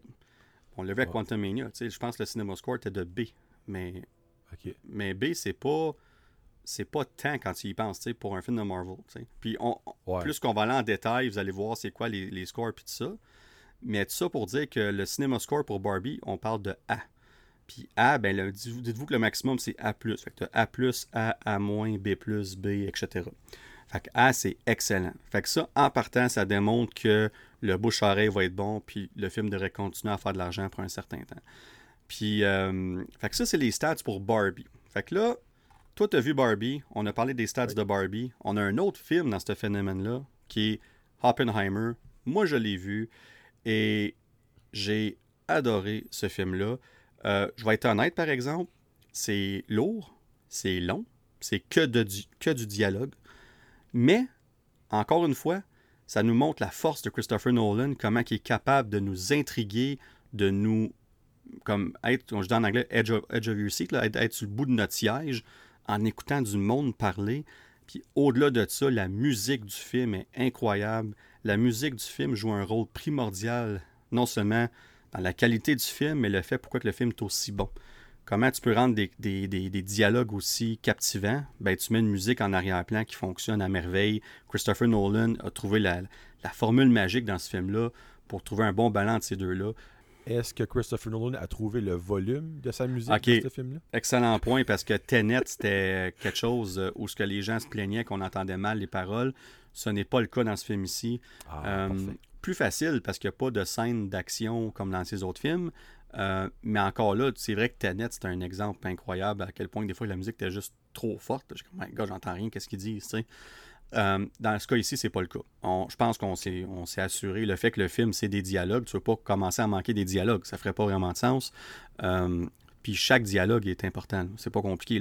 On l'a vu à Ouais. Quantum Mania. Tu sais, je pense que le Cinema Score était de B. Mais, mais B, c'est pas c'est pas tant quand tu y penses, tu sais, pour un film de Marvel. Puis on, Ouais. plus qu'on va aller en détail, vous allez voir c'est quoi les, les scores puis tout ça. Mais tout ça pour dire que le cinéma score pour Barbie, on parle de A. Puis A, ben le- dites-vous que le maximum c'est A+. Fait que t'as A+, A, A-, B+, B, etc. Fait que A, c'est excellent. Fait que ça, en partant, ça démontre que le bouche-oreille va être bon, puis le film devrait continuer à faire de l'argent pour un certain temps. Puis, euh, fait que ça, c'est les stats pour Barbie. Fait que là, toi, tu as vu Barbie, on a parlé des stats Oui. de Barbie. On a un autre film dans ce phénomène-là qui est Oppenheimer. Moi, je l'ai vu et j'ai adoré ce film-là. Euh, je vais être honnête, par exemple, c'est lourd, c'est long, c'est que, du- que du dialogue. Mais, encore une fois, ça nous montre la force de Christopher Nolan, comment il est capable de nous intriguer, de nous, comme être, je dis en anglais, edge of, your seat, là, être, être sur le bout de notre siège, en écoutant du monde parler. Puis au-delà de ça, la musique du film est incroyable. La musique du film joue un rôle primordial, non seulement la qualité du film, mais le fait pourquoi que le film est aussi bon. Comment tu peux rendre des, des- des- des dialogues aussi captivants? Ben, tu mets une musique en arrière-plan qui fonctionne à merveille. Christopher Nolan a trouvé la, la formule magique dans ce film-là pour trouver un bon balance de ces deux-là. Est-ce que Christopher Nolan a trouvé le volume de sa musique dans ce film-là? Excellent point parce que Tenet, c'était quelque chose euh, où ce que les gens se plaignaient qu'on entendait mal les paroles. Ce n'est pas le cas dans ce film ici. Ah, Euh. Plus facile parce qu'il n'y a pas de scène d'action comme dans ces autres films. Euh, mais encore là, c'est vrai que Tenet, c'est un exemple incroyable à quel point des fois la musique était juste trop forte. Je comme, God, j'entends rien, qu'est-ce qu'ils disent, tu sais. Euh, dans ce cas ici, c'est pas le cas. On- je pense qu'on s'est, assuré le fait que le film, c'est des dialogues. Tu veux pas commencer à manquer des dialogues. Ça ferait pas vraiment de sens. Euh, Puis chaque dialogue est important. C'est pas compliqué.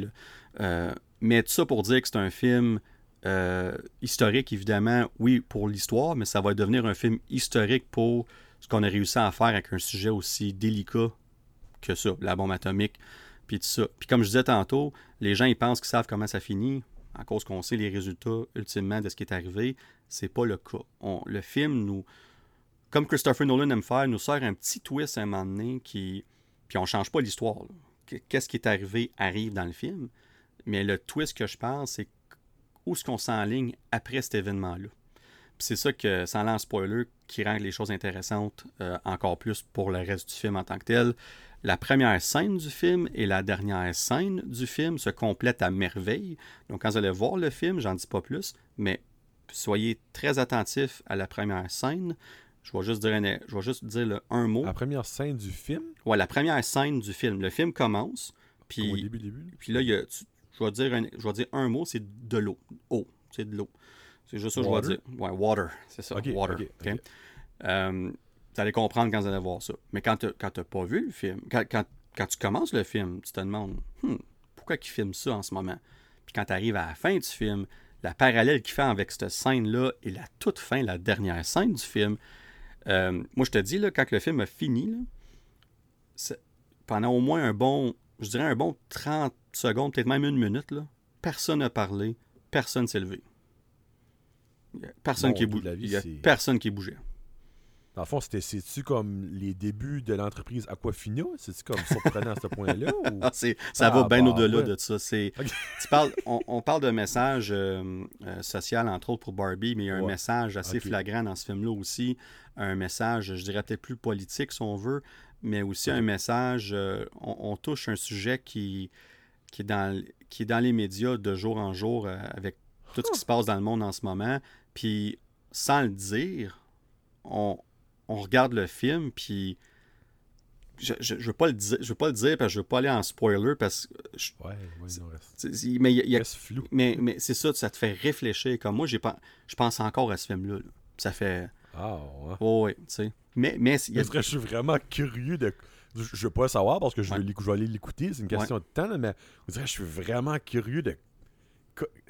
Là. Mais tout ça pour dire que c'est un film euh, historique, évidemment, oui, pour l'histoire, mais ça va devenir un film historique pour ce qu'on a réussi à faire avec un sujet aussi délicat que ça, la bombe atomique, puis tout ça. Puis comme je disais tantôt, les gens, ils pensent qu'ils savent comment ça finit, à cause qu'on sait les résultats, ultimement, de ce qui est arrivé. C'est pas le cas. le film nous... Comme Christopher Nolan aime faire, nous sert un petit twist à un moment donné qui... Puis on change pas l'histoire. Qu'est-ce qui est arrivé arrive dans le film. Mais le twist que je pense, c'est où est-ce qu'on s'enligne après cet événement-là. c'est ça que, sans lance spoiler, qui rend les choses intéressantes euh, encore plus pour le reste du film en tant que tel. La première scène du film et la dernière scène du film se complètent à merveille. Donc, quand vous allez voir le film, j'en dis pas plus, mais soyez très attentifs à la première scène. Je vais juste dire, je vais juste dire le, un mot. La première scène du film? Ouais, la première scène du film. Le film commence. Puis, au début, début. Puis là, il y a, je vais dire un, je vais dire un mot, c'est de l'eau. Eau, c'est de l'eau. C'est juste ça que je vais dire. Ouais, water, c'est ça. water. Euh, vous allez comprendre quand vous allez voir ça. Mais quand tu n'as pas vu le film, quand, quand, tu commences le film, tu te demandes hmm, pourquoi il filme ça en ce moment? Puis quand tu arrives à la fin du film, la parallèle qu'il fait avec cette scène-là et la toute fin, la dernière scène du film, euh, moi je te dis, là, quand le film a fini, là, pendant au moins un bon, je dirais un bon 30 secondes, peut-être même une minute, là, personne n'a parlé, personne s'est levé. Personne qui Il a personne qui bougeait. Dans le fond, c'est-tu comme les débuts de l'entreprise Aquafina? C'est-tu comme surprenant à ce point-là? *laughs* Ah, ça va ah, bien au-delà de ça. *laughs* Tu parles, on, parle d'un message euh, euh, social, entre autres pour Barbie, mais il y a un message assez flagrant dans ce film-là aussi. Un message, je dirais peut-être plus politique si on veut, mais aussi un message. Euh, on, touche un sujet qui, qui, est dans, qui est dans les médias de jour en jour avec tout ce qui se passe dans le monde en ce moment. Puis, sans le dire, on, on regarde le film, puis je, je, veux pas le dire, je veux pas le dire parce que je veux pas aller en spoiler parce que ouais, ouais non, reste, mais il y a, flou. mais, mais c'est ça ça te fait réfléchir. Comme moi j'ai pas je pense encore à ce film là, ça fait ah ouais. Oh, ouais tu sais. Mais mais je suis vraiment curieux de je, veux pas savoir parce que je, vais, je vais aller l'écouter c'est une question de temps mais je suis vraiment curieux de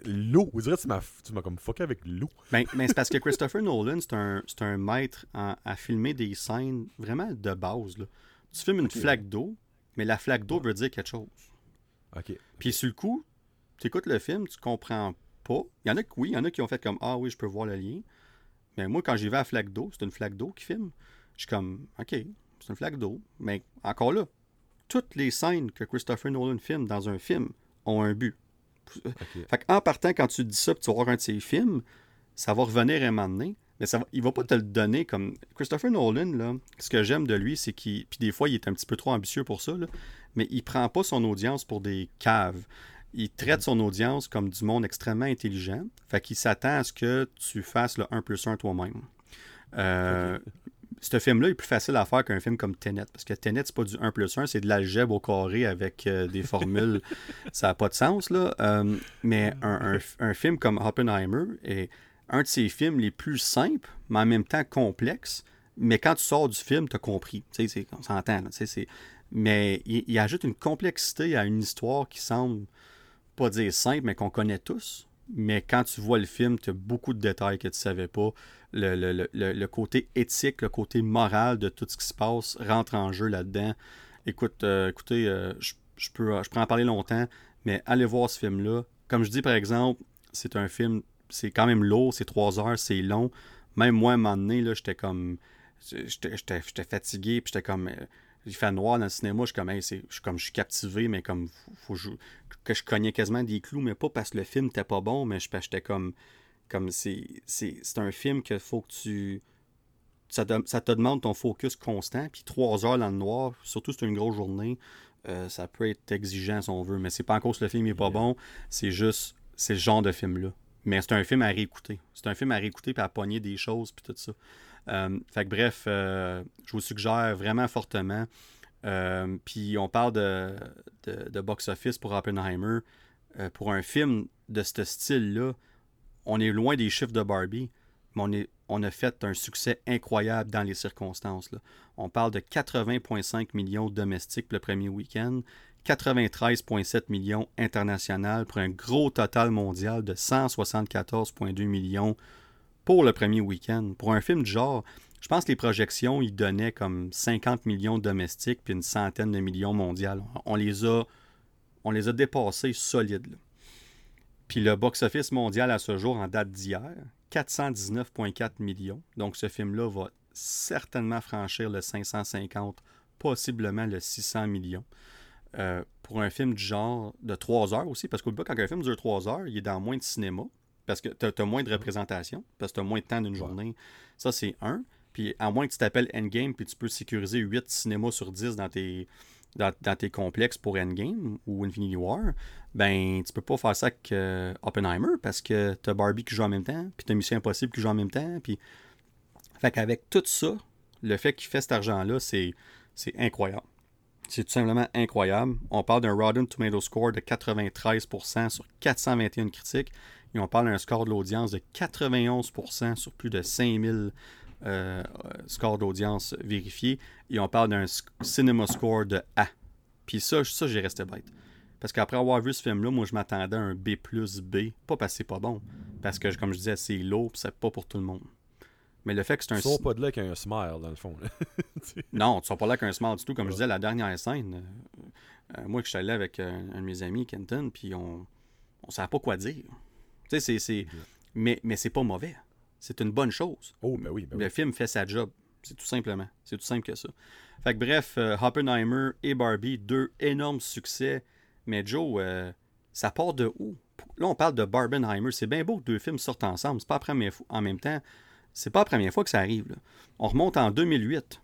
l'eau. Vous direz, tu m'as, tu m'as comme fucké avec l'eau. Ben, ben, c'est parce que *laughs* Christopher Nolan, c'est un, un maître à filmer des scènes vraiment de base. Là. Tu filmes une flaque d'eau, mais la flaque d'eau veut dire quelque chose. OK. Puis sur le coup, tu écoutes le film, tu comprends pas. Il y en a qui, oui, il y en a qui ont fait comme Ah oui, je peux voir le lien. Mais moi, quand j'y vais à la flaque d'eau, c'est une flaque d'eau qui filme. Je suis comme OK, c'est une flaque d'eau. Mais encore là, toutes les scènes que Christopher Nolan filme dans un film ont un but. en partant, quand tu dis ça, tu vas voir un de ses films, ça va revenir à un moment donné, mais ça va, il va pas te le donner comme. Christopher Nolan, là, ce que j'aime de lui, c'est qu'il. Puis des fois, il est un petit peu trop ambitieux pour ça, mais il prend pas son audience pour des caves. Il traite son audience comme du monde extrêmement intelligent. Fait qu'il s'attend à ce que tu fasses le 1 plus 1 toi-même. Euh, ce film-là est plus facile à faire qu'un film comme Tenet. Parce que Tenet, c'est pas du 1 plus 1, c'est de l'algèbre au carré avec euh, des formules. *laughs* ça n'a pas de sens, là. Euh, mais un, film comme Oppenheimer est un de ces films les plus simples, mais en même temps complexes. Mais quand tu sors du film, tu as compris. Tu sais, on s'entend. Mais il, il, ajoute une complexité à une histoire qui semble pas dire simple, mais qu'on connaît tous. Mais quand tu vois le film, tu as beaucoup de détails que tu savais pas le, côté éthique, le côté moral de tout ce qui se passe rentre en jeu là-dedans. Écoute, euh, écoutez, euh, je, peux, je en parler longtemps, mais allez voir ce film-là. Comme je dis, par exemple, c'est un film, c'est quand même lourd, c'est trois heures, c'est long. Même moi, à un moment donné, j'étais comme. J'étais fatigué, puis j'étais comme. Euh, il fait noir dans le cinéma, je suis comme, je suis comme, je suis captivé, mais comme, faut, que je cognais quasiment des clous, mais pas parce que le film n'était pas bon, mais j'étais comme, comme c'est un film qu'il faut que tu. Ça te, demande ton focus constant. Puis trois heures dans le noir, surtout si c'est une grosse journée, euh, ça peut être exigeant si on veut. Mais c'est pas en cause que le film n'est pas bon, c'est juste. C'est le genre de film-là. Mais c'est un film à réécouter. C'est un film à réécouter puis à pogner des choses puis tout ça. Euh, fait que bref, euh, je vous suggère vraiment fortement. puis on parle de, de, de box-office pour Oppenheimer. pour un film de ce style-là, on est loin des chiffres de Barbie, mais on a fait un succès incroyable dans les circonstances. On parle de 80,5 millions domestiques le premier week-end, 93,7 millions international pour un gros total mondial de 174,2 millions pour le premier week-end. Pour un film du genre, je pense que les projections, ils donnaient comme 50 millions domestiques puis une centaine de millions mondiales. On les a, dépassés solides. Puis le box-office mondial à ce jour, en date d'hier, 419,4 millions. Donc ce film-là va certainement franchir le 550, possiblement le 600 millions. Euh, pour un film du genre de 3 heures aussi, parce qu'au début, quand un film dure 3 heures, il est dans moins de cinéma, parce que tu as, moins de représentation, parce que tu as moins de temps d'une journée. Ça, c'est un. Puis à moins que tu t'appelles Endgame, puis tu peux sécuriser 8 cinémas sur 10 dans tes, dans, tes complexes pour Endgame ou Infinity War, ben tu peux pas faire ça avec euh, Oppenheimer parce que t'as Barbie qui joue en même temps, puis t'as Mission Impossible qui joue en même temps, puis... Fait qu'avec tout ça, le fait qu'il fait cet argent-là, c'est, c'est incroyable. C'est tout simplement incroyable. On parle d'un Rotten Tomato Score de 93% sur 421 critiques, et on parle d'un score de l'audience de 91% sur plus de 5000 euh, scores d'audience vérifiés, et on parle d'un Cinema Score de A. Puis ça, ça j'ai resté bête. Parce qu'après avoir vu ce film-là, moi, je m'attendais à un B plus B. Pas parce que c'est pas bon. Parce que, comme je disais, c'est lourd, c'est pas pour tout le monde. Mais le fait que c'est un... Tu sors pas de là avec un smile, dans le fond. *laughs* Non, tu sors pas là qu'un smart du tout. Comme je disais, la dernière scène, euh, euh, moi, que je suis allé avec euh, un de mes amis, Kenton, puis on on savait pas quoi dire. Tu sais, c'est- Mais, mais c'est pas mauvais. C'est une bonne chose. oh, ben oui, ben oui. Le film fait sa job. C'est tout simplement. C'est tout simple que ça. Fait que bref, euh, Oppenheimer et Barbie, deux énormes succès. Mais Joe, euh, ça part de où? Là, on parle de Barbenheimer. C'est bien beau que deux films sortent ensemble. C'est pas la première fois. En même temps, c'est pas la première fois que ça arrive. là. On remonte en 2008.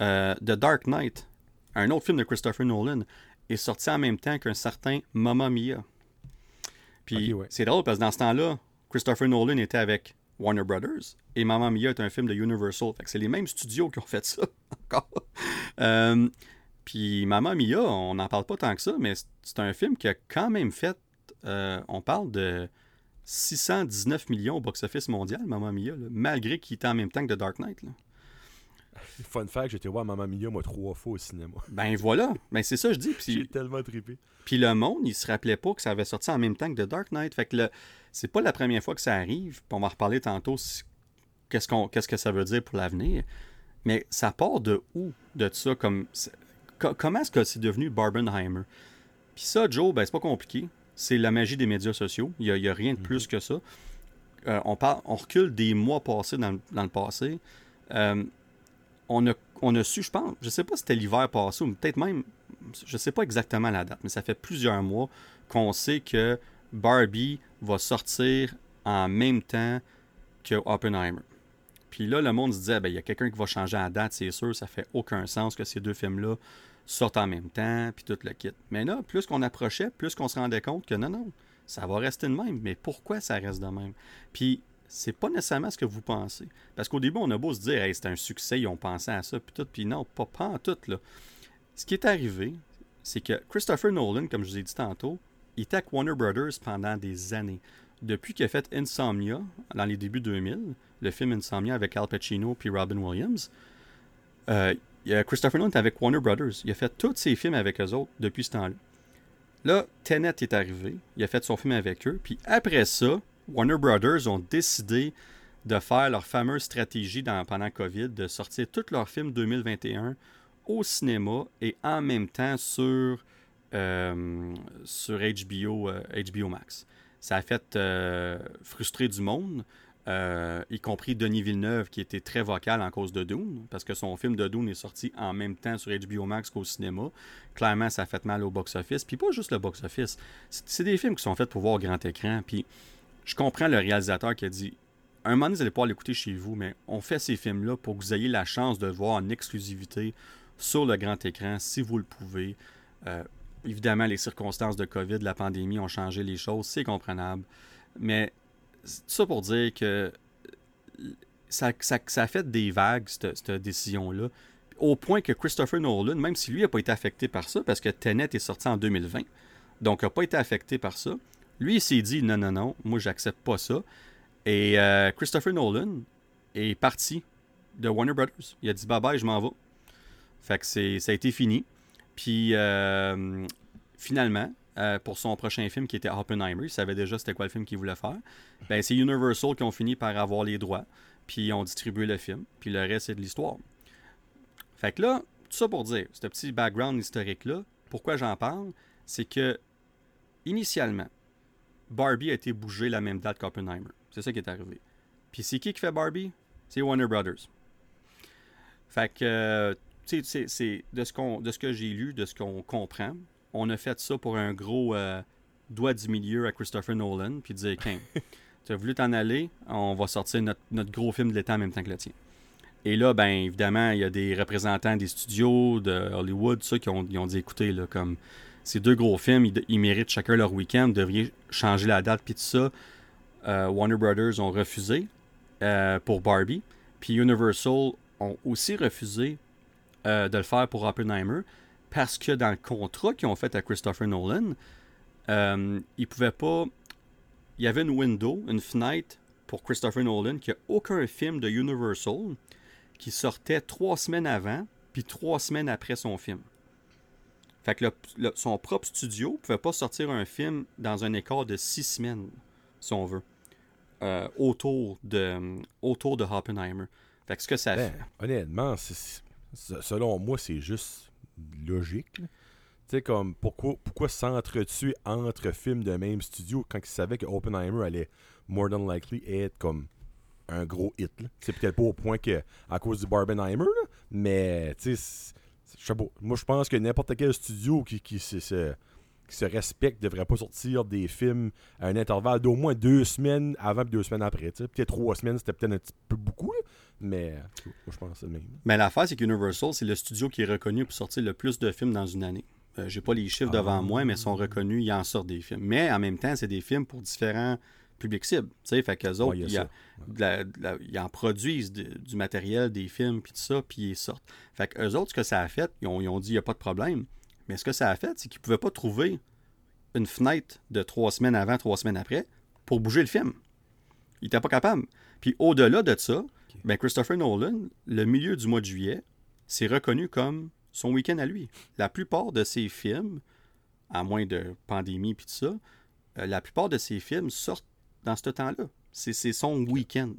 Euh, The Dark Knight, un autre film de Christopher Nolan, est sorti en même temps qu'un certain Mamma Mia. Puis ouais. c'est drôle parce que dans ce temps-là, Christopher Nolan était avec Warner Brothers et Mamma Mia est un film de Universal. Fait que c'est les mêmes studios qui ont fait ça *laughs* encore. Euh, puis Mamma Mia, on n'en parle pas tant que ça, mais c'est- un film qui a quand même fait. euh, on parle de 619 millions au box-office mondial, Mamma Mia, malgré qu'il était en même temps que The Dark Knight. là. Fun fact, été voir Mamma Mia, moi, trois fois au cinéma. Ben voilà, ben c'est ça que je dis. J'ai tellement trippé. puis le monde, il se rappelait pas que ça avait sorti en même temps que The Dark Knight. Fait que le- c'est pas la première fois que ça arrive. On va en reparler tantôt. si- Qu'est-ce, qu'on, qu'est-ce que ça veut dire pour l'avenir. Mais ça part de où de ça comme Comment est-ce que c'est devenu Barbenheimer? Puis ça, Joe, ben c'est pas compliqué. C'est la magie des médias sociaux. Il n'y a, rien de plus que ça. Euh, on, parle, on recule des mois passés dans, le- dans le passé. Euh, on, a, on a su, je pense, je sais pas si c'était l'hiver passé ou peut-être même, je sais pas exactement la date, mais ça fait plusieurs mois qu'on sait que Barbie va sortir en même temps que Oppenheimer. Puis là, le monde se disait, ben, il y a quelqu'un qui va changer la date, c'est sûr, ça fait aucun sens que ces deux films-là sortent en même temps, puis tout le kit. Mais là, plus qu'on approchait, plus qu'on se rendait compte que non, non, ça va rester de même. Mais pourquoi ça reste de même? Puis c'est pas nécessairement ce que vous pensez. Parce qu'au début, on a beau se dire, hey, un succès, ils ont pensé à ça, puis tout, puis non, pas, pas en tout, là. Ce qui est arrivé, c'est que Christopher Nolan, comme je vous ai dit tantôt, il était avec Warner Brothers pendant des années. Depuis qu'il a fait Insomnia, dans les débuts 2000, le film Insomnia avec Al Pacino puis Robin Williams, euh, a Christopher Nolan était avec Warner Brothers. Il a fait tous ses films avec eux autres depuis ce temps-là. Là, Tenet est arrivé. Il a fait son film avec eux. Puis après ça, Warner Brothers ont décidé de faire leur fameuse stratégie pendant COVID, de sortir tous leurs films 2021 au cinéma et en même temps sur, euh, sur HBO, euh, HBO Max. Ça a fait euh, frustrer du monde, euh, y compris Denis Villeneuve qui était très vocal en cause de Dune, parce que son film de Dune est sorti en même temps sur HBO Max qu'au cinéma. Clairement, ça a fait mal au box-office. Puis pas juste le box-office. C'est des films qui sont faits pour voir grand écran. Puis je comprends le réalisateur qui a dit un moment vous allez pouvoir l'écouter chez vous, mais on fait ces films-là pour que vous ayez la chance de le voir en exclusivité sur le grand écran, si vous le pouvez. Euh, évidemment, les circonstances de COVID, la pandémie ont changé les choses, c'est comprenable. Mais c'est ça pour dire que ça a fait des vagues, cette, cette décision-là, au point que Christopher Nolan, même si lui n'a pas été affecté par ça, parce que Tenet est sorti en 2020, donc n'a pas été affecté par ça, lui, il s'est dit non, non, non, moi, j'accepte pas ça. Et euh, Christopher Nolan est parti de Warner Brothers. Il a dit bye bye, je m'en vais. Fait que ça a été fini. Puis euh, finalement, euh, pour son prochain film qui était Oppenheimer, il savait déjà c'était quoi le film qu'il voulait faire. Ben, c'est Universal qui ont fini par avoir les droits. Puis ils ont distribué le film. Puis le reste, c'est de l'histoire. Fait que là, tout ça pour dire, ce petit background historique-là, pourquoi j'en parle, c'est que initialement, Barbie a été bougé la même date qu'Oppenheimer. C'est ça qui est arrivé. Puis c'est qui qui fait Barbie? C'est Warner Brothers. Fait que, euh, tu sais, c'est de ce, qu'on, de ce que j'ai lu, de ce qu'on comprend, on a fait ça pour un gros euh, doigt du milieu à Christopher Nolan, puis dire, King, *laughs* tu as voulu t'en aller, on va sortir notre, notre gros film de l'état en même temps que le tien. Et là, ben évidemment, il y a des représentants des studios de Hollywood, ça, qui ont, ils ont dit écoutez, là, comme ces deux gros films, ils, ils méritent chacun leur week-end, devriez changer la date, puis tout ça. Euh, Warner Brothers ont refusé euh, pour Barbie, puis Universal ont aussi refusé euh, de le faire pour Oppenheimer, parce que dans le contrat qu'ils ont fait à Christopher Nolan, euh, ils pouvaient pas. Il y avait une window, une fenêtre pour Christopher Nolan, qu'il n'y a aucun film de Universal qui sortait trois semaines avant, puis trois semaines après son film. Fait que le- le- son propre studio ne pouvait pas sortir un film dans un écart de six semaines, si on veut, euh, autour, de, autour de Oppenheimer. Fait que ce que ça Ben, fait. honnêtement, selon moi, c'est juste logique. là. Tu sais, comme, pourquoi, pourquoi s'entretuer entre films de même studio quand ils savaient que Oppenheimer allait more than likely être comme un gros hit. C'est peut-être pas au point que à cause du Barbenheimer, là, mais tu sais, je sais pas. Moi, je pense que n'importe quel studio qui, qui se, se- qui se respecte devrait pas sortir des films à un intervalle d'au moins deux semaines avant et deux semaines après. Peut-être trois semaines, c'était peut-être un petit peu beaucoup, là, mais moi, je pense que c'est le même. Mais l'affaire, c'est qu'Universal, c'est le studio qui est reconnu pour sortir le plus de films dans une année. Euh, J'ai pas les chiffres devant Ah. moi, mais ils sont reconnus, ils en sortent des films. Mais en même temps, c'est des films pour différents Tu sais, fait qu'eux autres, Ouais, a la- la- ils en produisent de- du matériel, des films, puis tout ça, puis ils sortent. Fait qu'eux autres, ce que ça a fait, ils ont, ils ont dit, il n'y a pas de problème. Mais ce que ça a fait, c'est qu'ils ne pouvaient pas trouver une fenêtre de trois semaines avant, trois semaines après, pour bouger le film. Ils n'étaient pas capables. Puis au-delà de ça, ben Christopher Nolan, le milieu du mois de juillet, c'est reconnu comme son week-end à lui. La plupart de ses films, à moins de pandémie puis tout ça, euh, la plupart de ses films sortent dans ce temps-là. C'est son week-end.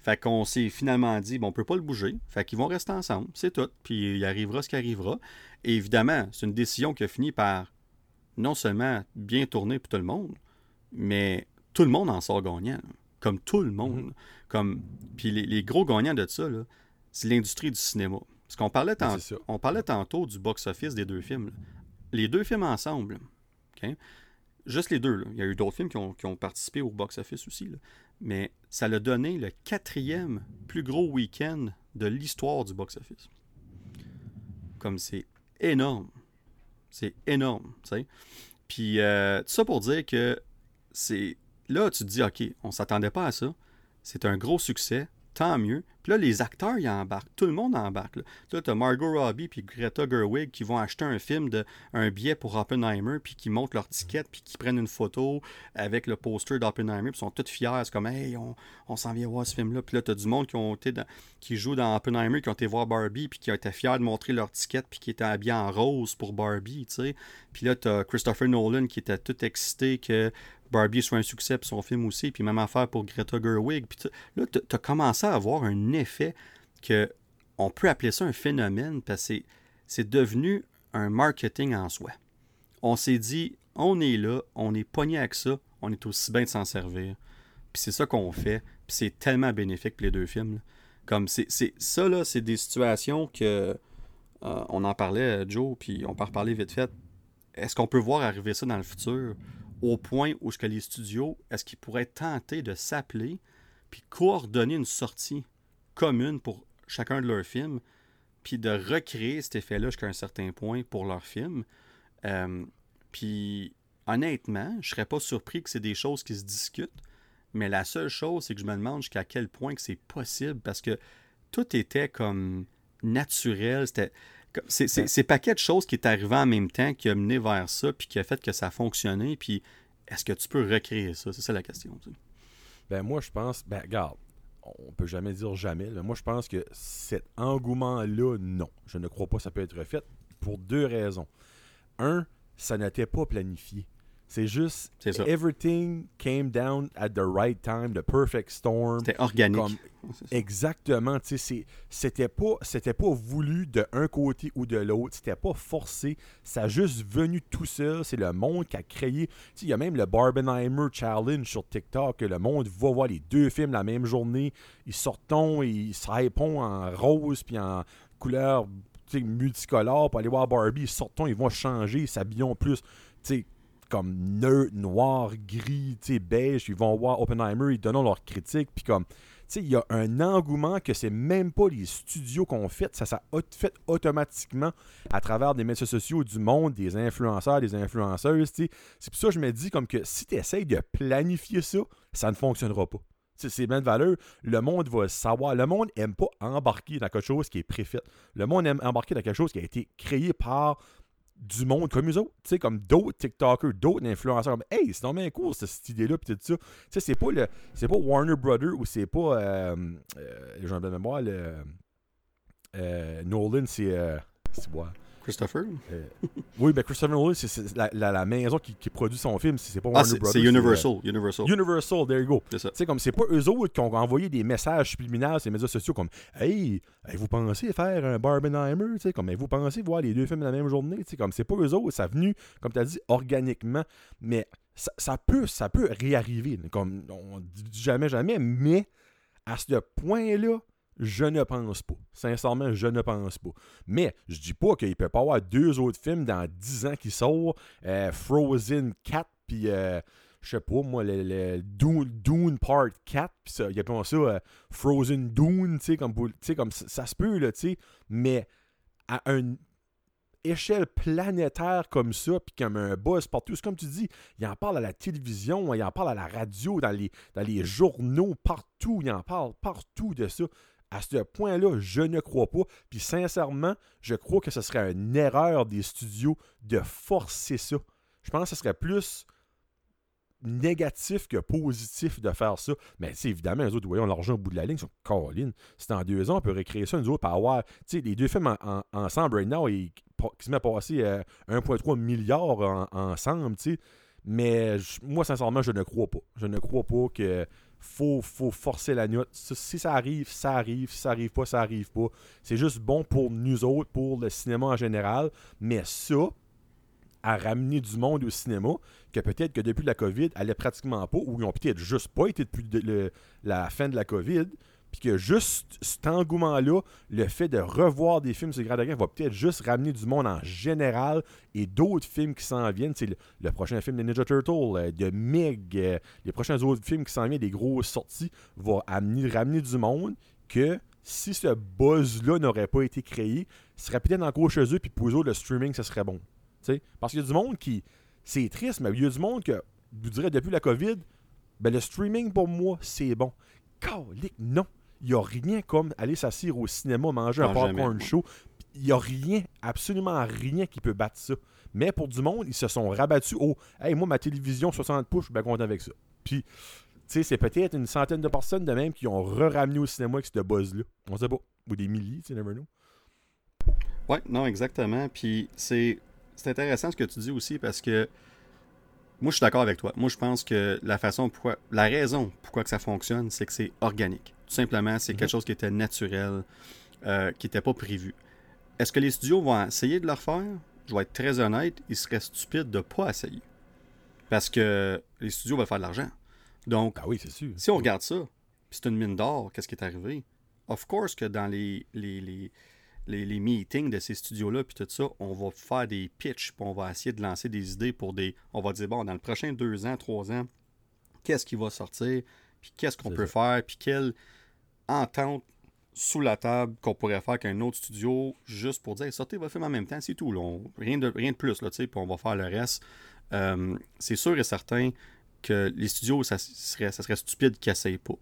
Fait qu'on s'est finalement dit, bon, on peut pas le bouger. Fait qu'ils vont rester ensemble, c'est tout. Puis il arrivera ce qui arrivera. Et évidemment, c'est une décision qui a fini par non seulement bien tourner pour tout le monde, mais tout le monde en sort gagnant. là. Comme tout le monde. Comme... Puis les, les gros gagnants de ça, c'est l'industrie du cinéma. Parce qu'on parlait, tant- on parlait tantôt du box-office des deux films. là. Les deux films ensemble, OK? Juste les deux. là. Il y a eu d'autres films qui ont, participé au box-office aussi. Mais ça l'a donné le quatrième plus gros week-end de l'histoire du box-office. Comme c'est énorme. C'est énorme. Puis, euh, tout ça pour dire que c'est. Là, tu te dis, OK, on s'attendait pas à ça. C'est un gros succès. Tant mieux. Puis là, les acteurs, ils embarquent. Tout le monde embarque. Là, là tu as Margot Robbie puis Greta Gerwig qui vont acheter un film, de, un billet pour Oppenheimer, puis qui montent leur ticket, puis qui prennent une photo avec le poster d'Oppenheimer, puis sont tous fiers. C'est comme, hey, on, on s'en vient voir ce film-là. Puis là, tu as du monde qui, ont été qui joue dans Oppenheimer, qui ont été voir Barbie, puis qui ont été fiers de montrer leur ticket, puis qui étaient habillés en rose pour Barbie, tu sais. Puis là, tu as Christopher Nolan qui était tout excité que Barbie soit un succès, puis son film aussi, puis même affaire pour Greta Gerwig. Puis là, tu as commencé à avoir un effet que on peut appeler ça un phénomène, parce que c'est- devenu un marketing en soi. On s'est dit, on est là, on est pogné avec ça, on est aussi bien de s'en servir. Puis c'est ça qu'on fait, puis c'est tellement bénéfique pour les deux films. Comme c'est c'est- ça, là, c'est des situations que. euh, on en parlait, euh, Joe, puis on peut en reparler vite fait. Est-ce qu'on peut voir arriver ça dans le futur? Au point où les studios, est-ce qu'ils pourraient tenter de s'appeler puis coordonner une sortie commune pour chacun de leurs films, puis de recréer cet effet-là jusqu'à un certain point pour leurs films? Euh, puis honnêtement, je serais pas surpris que c'est des choses qui se discutent, mais la seule chose, c'est que je me demande jusqu'à quel point que c'est possible, parce que tout était comme naturel, c'était... C'est paquet de choses qui est arrivé en même temps qui a mené vers ça, puis qui a fait que ça a fonctionné, puis est-ce que tu peux recréer ça? C'est ça la question. tu sais. Ben moi, je pense, ben regarde, on peut jamais dire jamais. Mais moi, je pense que cet engouement-là, non. Je ne crois pas que ça peut être fait pour deux raisons. Un, ça n'était pas planifié. C'est juste, ça. everything came down at the right time, the perfect storm. C'était organique. Comme- *laughs* Exactement, tu sais, c'était pas, c'était pas voulu de un côté ou de l'autre, c'était pas forcé, ça a juste venu tout seul, c'est le monde qui a créé, tu sais, il y a même le Barbenheimer Challenge sur TikTok, que le monde va voir les deux films la même journée, ils sortent, ils se en rose puis en couleur tu sais, multicolore pour aller voir Barbie, ils sortent, ils vont changer, ils s'habillent en plus, tu sais, comme neutre, noir, gris, beige, ils vont voir Oppenheimer, ils donnent leur critique, puis comme tu sais, il y a un engouement que c'est même pas les studios qu'on fait, ça s'est fait automatiquement à travers des médias sociaux du monde, des influenceurs, des influenceuses, tu sais. C'est pour ça que je me dis comme que si tu essayes de planifier ça, ça ne fonctionnera pas. C'est bien de valeur. Le monde va savoir. Le monde aime pas embarquer dans quelque chose qui est préfait. Le monde aime embarquer dans quelque chose qui a été créé par du monde comme eux autres, tu sais, comme d'autres TikTokers, d'autres influenceurs, comme Hey, c'est normal cool cette, cette idée-là, pis tout ça. Tu sais, c'est pas le. C'est pas Warner Brothers ou c'est pas. Euh, euh, J'ai un de mémoire, le. Euh, Nolan, c'est. Euh, c'est quoi? Christopher? Euh, oui, ben Christopher Nolan, c'est- la, la- la maison qui, qui produit son film, c'est pas Ah, Warner c'est Brothers. c'est euh, Universal. Universal. Universal, there you go. C'est ça. Comme c'est pas eux autres qui ont envoyé des messages subliminaux sur les médias sociaux comme Hey, vous pensez faire un Barbenheimer, tu sais, comme vous pensez voir les deux films la même journée, tu sais, comme c'est pas eux autres, ça a venu, comme tu as dit, organiquement, mais ça, ça peut ça peut réarriver, comme on dit jamais jamais, mais à ce point-là, je ne pense pas. Sincèrement, je ne pense pas. Mais je dis pas qu'il peut pas avoir deux autres films dans 10 ans qui sortent, euh, Frozen 4 puis euh, je sais pas, moi, le, le Dune, Part 4, pis ça, ils appellent ça euh, Frozen Dune, tu sais, comme, comme ça, ça se peut, là, tu sais, mais à une échelle planétaire comme ça, puis comme un buzz partout, c'est comme tu dis, il en parle à la télévision, il en parle à la radio, dans les, dans les journaux, partout, il en parle partout de ça. À ce point-là, je ne crois pas. Puis sincèrement, je crois que ce serait une erreur des studios de forcer ça. Je pense que ce serait plus négatif que positif de faire ça. Mais sais, évidemment, les autres, voyons l'argent au bout de la ligne, ils sont Colin. C'est en deux ans, on peut récréer ça, nous autres, avoir. Tu sais, les deux films en- en- ensemble, right now, ils, qui se met à passer euh, 1,3 milliard en- ensemble, tu sais. Mais moi, sincèrement, je ne crois pas. Je ne crois pas que faut, forcer la note. Si ça arrive, ça arrive. Si ça arrive pas, ça arrive pas. C'est juste bon pour nous autres, pour le cinéma en général. Mais ça, à ramener du monde au cinéma, que peut-être que depuis la COVID, allait pratiquement pas, ou ils ont peut-être juste pas été depuis la fin de la COVID, puis que juste cet engouement-là, le fait de revoir des films sur grand écran va peut-être juste ramener du monde en général et d'autres films qui s'en viennent. C'est le, prochain film de Ninja Turtle, euh, de Meg, euh, les prochains autres films qui s'en viennent, des grosses sorties, amener, ramener du monde que si ce buzz-là n'aurait pas été créé, ce serait peut-être encore chez eux, puis pour eux autres, le streaming, ça serait bon. Parce qu'il y a du monde qui. C'est triste, mais il y a du monde que, vous dirais, depuis la COVID, ben le streaming pour moi, c'est bon. Calique, non. Il n'y a rien comme aller s'asseoir au cinéma, manger un popcorn jamais, ouais. chaud. Il n'y a rien, absolument rien qui peut battre ça. Mais pour du monde, ils se sont rabattus au Hey, moi, ma télévision 60 pouces, je suis bien content avec ça. Puis, tu sais, c'est peut-être une centaine de personnes de même qui ont re-ramené au cinéma avec ce buzz-là. On sait pas. Ou des milliers, tu sais, never know. Oui, non, exactement. Puis c'est c'est intéressant ce que tu dis aussi parce que moi, je suis d'accord avec toi. Moi, je pense que la façon pourquoi, la raison pourquoi que ça fonctionne, c'est que c'est organique. Tout simplement, c'est Mhm. quelque chose qui était naturel, euh, qui n'était pas prévu. Est-ce que les studios vont essayer de le refaire? Je vais être très honnête, ils seraient stupides de ne pas essayer. Parce que les studios veulent faire de l'argent. Donc, Ah oui, c'est sûr. si on regarde ça, c'est une mine d'or, qu'est-ce qui est arrivé? Of course que dans les, les, les, les, les meetings de ces studios-là, puis tout ça, on va faire des pitchs, puis on va essayer de lancer des idées pour des... On va dire, bon, dans le prochain deux ans, trois ans, qu'est-ce qui va sortir, puis qu'est-ce qu'on peut faire, puis quelle entente sous la table qu'on pourrait faire qu'un autre studio, juste pour dire, sortez votre film en même temps, c'est tout. rien, de, rien de plus, là, puis on va faire le reste. Euh, c'est sûr et certain que les studios, ça serait, ça serait stupide qu'ils n'essayent pas.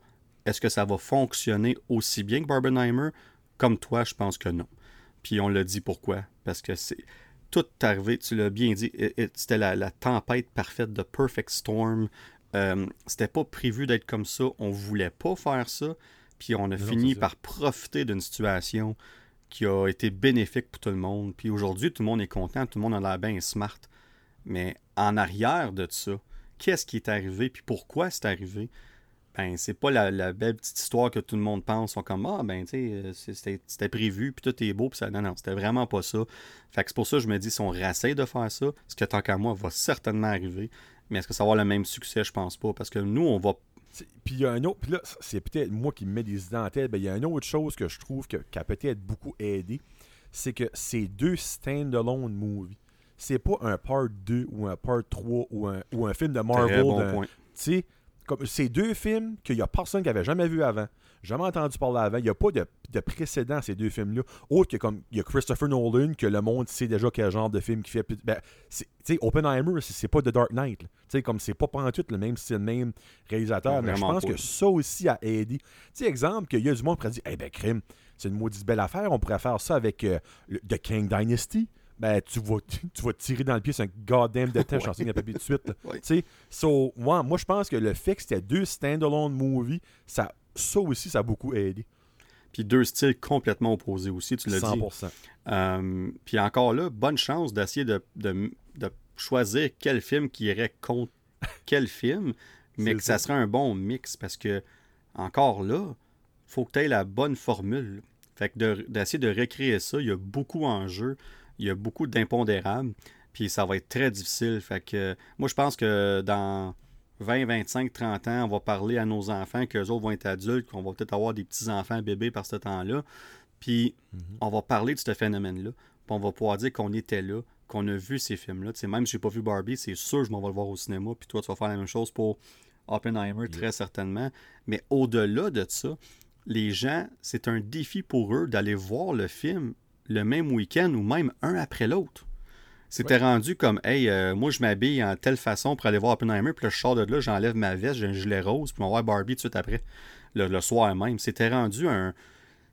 Est-ce que ça va fonctionner aussi bien que Barbenheimer? Comme toi, je pense que non. Puis on l'a dit pourquoi? Parce que c'est tout arrivé, tu l'as bien dit, it- it- c'était la, la tempête parfaite de Perfect Storm. Euh, c'était pas prévu d'être comme ça. On voulait pas faire ça. Puis on a Non, fini par profiter d'une situation qui a été bénéfique pour tout le monde. Puis aujourd'hui, tout le monde est content, tout le monde a l'air bien smart. Mais en arrière de ça, qu'est-ce qui est arrivé, puis pourquoi c'est arrivé? Ben, c'est pas la, la belle petite histoire que tout le monde pense. Sont comme, ah, ben, tu sais, euh, c'était c'était prévu, puis tout est beau, puis ça. Non, non, c'était vraiment pas ça. Fait que c'est pour ça que je me dis, si on réessaye de faire ça, ce que tant qu'à moi va certainement arriver. Mais est-ce que ça va avoir le même succès? Je pense pas. Parce que nous, on va. C'est- Puis il y a un autre, puis là, c'est peut-être moi qui me mets des idées en tête, ben, il y a une autre chose que je trouve que, qui a peut-être beaucoup aidé, c'est que c'est deux stand-alone movies. C'est pas un part 2 ou un part 3 ou un, ou un film de Marvel. Bon c'est deux films qu'il y a personne qui avait jamais vu avant, jamais entendu parler avant. Il n'y a pas de, de précédent à ces deux films-là. Autre que comme il y a Christopher Nolan, que le monde sait déjà quel genre de film qui fait. Ben, c'est- sais, Oppenheimer, c'est c'est pas The Dark Knight. sais, comme c'est pas tout le même style, le même réalisateur. mais je pense que ça aussi a aidé. Sais, exemple, qu'il y a du monde qui pourrait dire, eh ben, crime, c'est une maudite belle affaire. On pourrait faire ça avec euh, le- The King Dynasty. Ben, tu vas, *laughs* tu vas tirer dans le pied sur un goddamn de temps, Ouais. je suis en papier de suite. Ouais. So, ouais, moi, je pense que le fait que c'était deux stand-alone movies, ça, ça aussi, ça a beaucoup aidé. Puis deux styles complètement opposés aussi, tu l'as dit. 100%. Euh, puis encore là, bonne chance d'essayer de, de- de choisir quel film qui irait contre quel film, *laughs* mais que ça ça. serait un bon mix parce que, encore là, faut que tu aies la bonne formule. Fait que de- d'essayer de, recréer ça, il y a beaucoup en jeu, il y a beaucoup d'impondérables, puis ça va être très difficile. Fait que moi, je pense que dans 20, 25, 30 ans, on va parler à nos enfants qu'eux autres vont être adultes, qu'on va peut-être avoir des petits-enfants bébés par ce temps-là. Puis on va parler de ce phénomène-là. Puis on va pouvoir dire qu'on était là, qu'on a vu ces films-là. Tu sais, même si j'ai pas vu Barbie, c'est sûr que je m'en vais le voir au cinéma. Puis toi, tu vas faire la même chose pour Oppenheimer, très certainement. Mais au-delà de ça, les gens, c'est un défi pour eux d'aller voir le film le même week-end ou même un après l'autre. C'était rendu comme, hey, euh, moi je m'habille en telle façon pour aller voir Oppenheimer, puis là je sors de là, j'enlève ma veste, j'ai un gilet rose, puis on va voir Barbie tout de suite après, le, le soir même. C'était rendu un.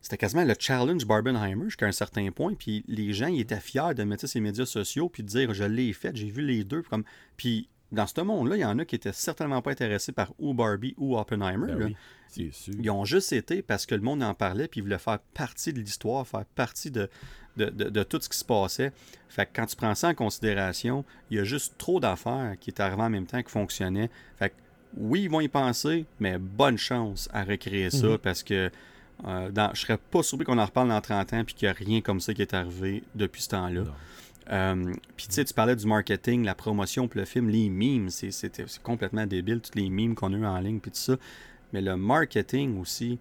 C'était quasiment le challenge Barbenheimer jusqu'à un certain point, puis les gens ils étaient fiers de mettre ça sur les médias sociaux, puis de dire je l'ai fait, j'ai vu les deux. Comme... Puis dans ce monde-là, il y en a qui étaient certainement pas intéressés par ou Barbie ou Oppenheimer. Ben là. oui, c'est sûr. Ils ont juste été parce que le monde en parlait, puis ils voulaient faire partie de l'histoire, faire partie de, de, de- de tout ce qui se passait. Fait que quand tu prends ça en considération, il y a juste trop d'affaires qui étaient arrivées en même temps qui fonctionnaient. Fait que oui, ils vont y penser, mais bonne chance à recréer ça Mhm. parce que euh, dans, je serais pas surpris qu'on en reparle dans 30 ans puis qu'il n'y a rien comme ça qui est arrivé depuis ce temps-là. Euh, Puis tu sais, tu parlais du marketing, la promotion pour le film, les memes, c'est complètement débile, tous les memes qu'on a eu en ligne, puis tout ça. Mais le marketing aussi,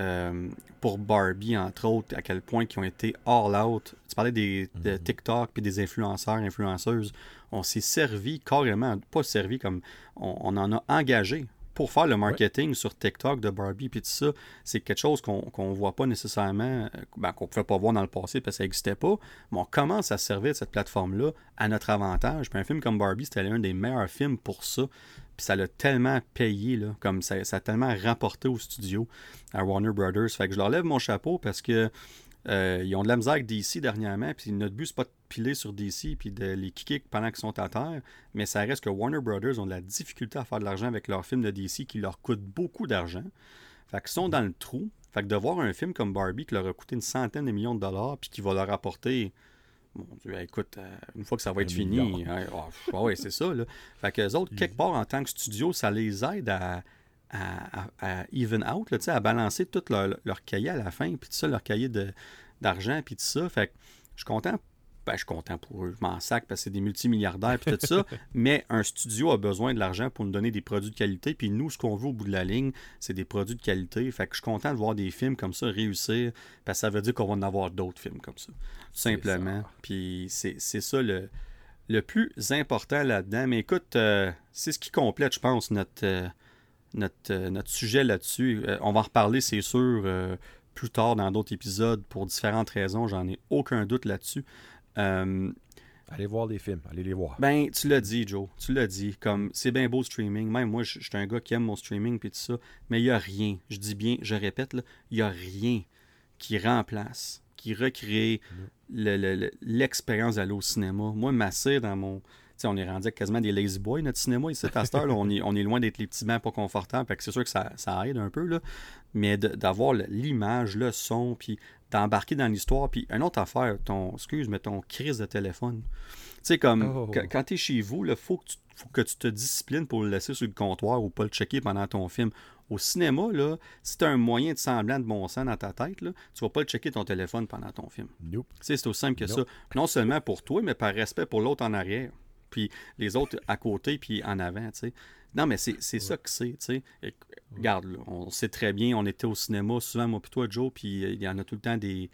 euh, pour Barbie, entre autres, à quel point ils ont été all out. Tu parlais des, de Mhm. TikTok puis des influenceurs, influenceuses. On s'est servi carrément, pas servi comme. On, on en a engagé pour faire le marketing sur TikTok de Barbie puis tout ça. C'est quelque chose qu'on qu'on voit pas nécessairement, euh, ben, qu'on pouvait pas voir dans le passé parce que ça n'existait pas. Mais on commence à se servir de cette plateforme-là à notre avantage. Puis un film comme Barbie, c'était l'un des meilleurs films pour ça. Puis ça l'a tellement payé, là, comme ça, a tellement rapporté au studio, à Warner Brothers. Fait que je leur lève mon chapeau parce que euh, ils ont de la misère avec DC dernièrement. Puis notre but, c'est pas de piler sur DC puis de les kicker pendant qu'ils sont à terre. Mais ça reste que Warner Brothers ont de la difficulté à faire de l'argent avec leurs films de DC qui leur coûtent beaucoup d'argent. Fait qu'ils sont dans le trou. Fait que de voir un film comme Barbie qui leur a coûté une centaine de millions de dollars puis qui va leur apporter. Mon Dieu, écoute, euh, une fois que ça va être fini, hein, ouais, c'est ça. Là. Fait que les autres, quelque part, en tant que studio, ça les aide à, à, à- à even out, là, à balancer tout leur, leur cahier à la fin, puis tout ça, leur cahier d'argent, puis tout ça. Fait que je suis content. Ben, je suis content pour eux. Je m'en sac parce que c'est des multimilliardaires, puis tout ça. *laughs* Mais un studio a besoin de l'argent pour nous donner des produits de qualité. Puis nous, ce qu'on veut au bout de la ligne, c'est des produits de qualité. Fait que je suis content de voir des films comme ça réussir, parce que ça veut dire qu'on va en avoir d'autres films comme ça. Tout simplement. ça. Puis c'est c'est ça le, le plus important là-dedans. Mais écoute, euh, c'est ce qui complète, je pense, notre, euh, notre, euh, notre sujet là-dessus. On va en reparler, c'est sûr, plus tard dans d'autres épisodes pour différentes raisons. J'en ai aucun doute là-dessus. Euh, Allez voir les films, allez les voir. ben, tu l'as dit, Joe. Tu l'as dit. Comme, c'est bien beau le streaming. Même moi, je suis un gars qui aime mon streaming puis tout ça. Mais il n'y a rien. Je dis bien, je répète, là, il n'y a rien qui remplace, qui recrée le- le- l'expérience d'aller au cinéma. Moi, m'asseoir dans mon on est rendu quasiment des lazy boys, notre cinéma ici, à cette heure, on, est, on est loin d'être les petits bancs pas confortables, fait que c'est sûr que ça, ça, aide un peu, là. mais d'avoir l'image, le son, puis d'embarquer dans l'histoire, puis une autre affaire, ton, excuse, mais ton crise de téléphone. Tu sais, comme, oh. quand tu es chez vous, il faut, faut, que tu te disciplines pour le laisser sur le comptoir ou pas le checker pendant ton film. Au cinéma, là, si tu as un moyen de semblant de bon sens dans ta tête, là, tu vas pas le checker ton téléphone pendant ton film. C'est aussi simple que ça. Non seulement pour toi, mais par respect pour l'autre en arrière puis les autres à côté, puis en avant, tu sais. Non, mais c'est ça que c'est, tu sais. Regarde, on sait très bien, on était au cinéma souvent, moi puis toi, Joe, puis il y en a tout le temps des...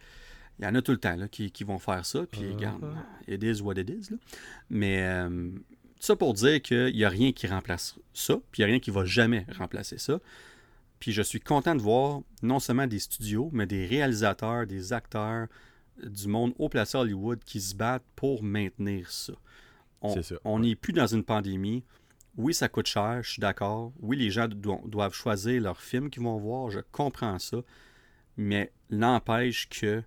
Il y en a tout le temps là, qui, vont faire ça, puis uh-huh. regarde, it is what it is. Là. Mais euh, ça pour dire qu'il n'y a rien qui remplace ça, puis il n'y a rien qui va jamais remplacer ça. Puis je suis content de voir non seulement des studios, mais des réalisateurs, des acteurs du monde au place Hollywood qui se battent pour maintenir ça. On n'est plus dans une pandémie. Oui, ça coûte cher, je suis d'accord. Oui, les gens doivent choisir leur film qu'ils vont voir, je comprends ça. Mais n'empêche que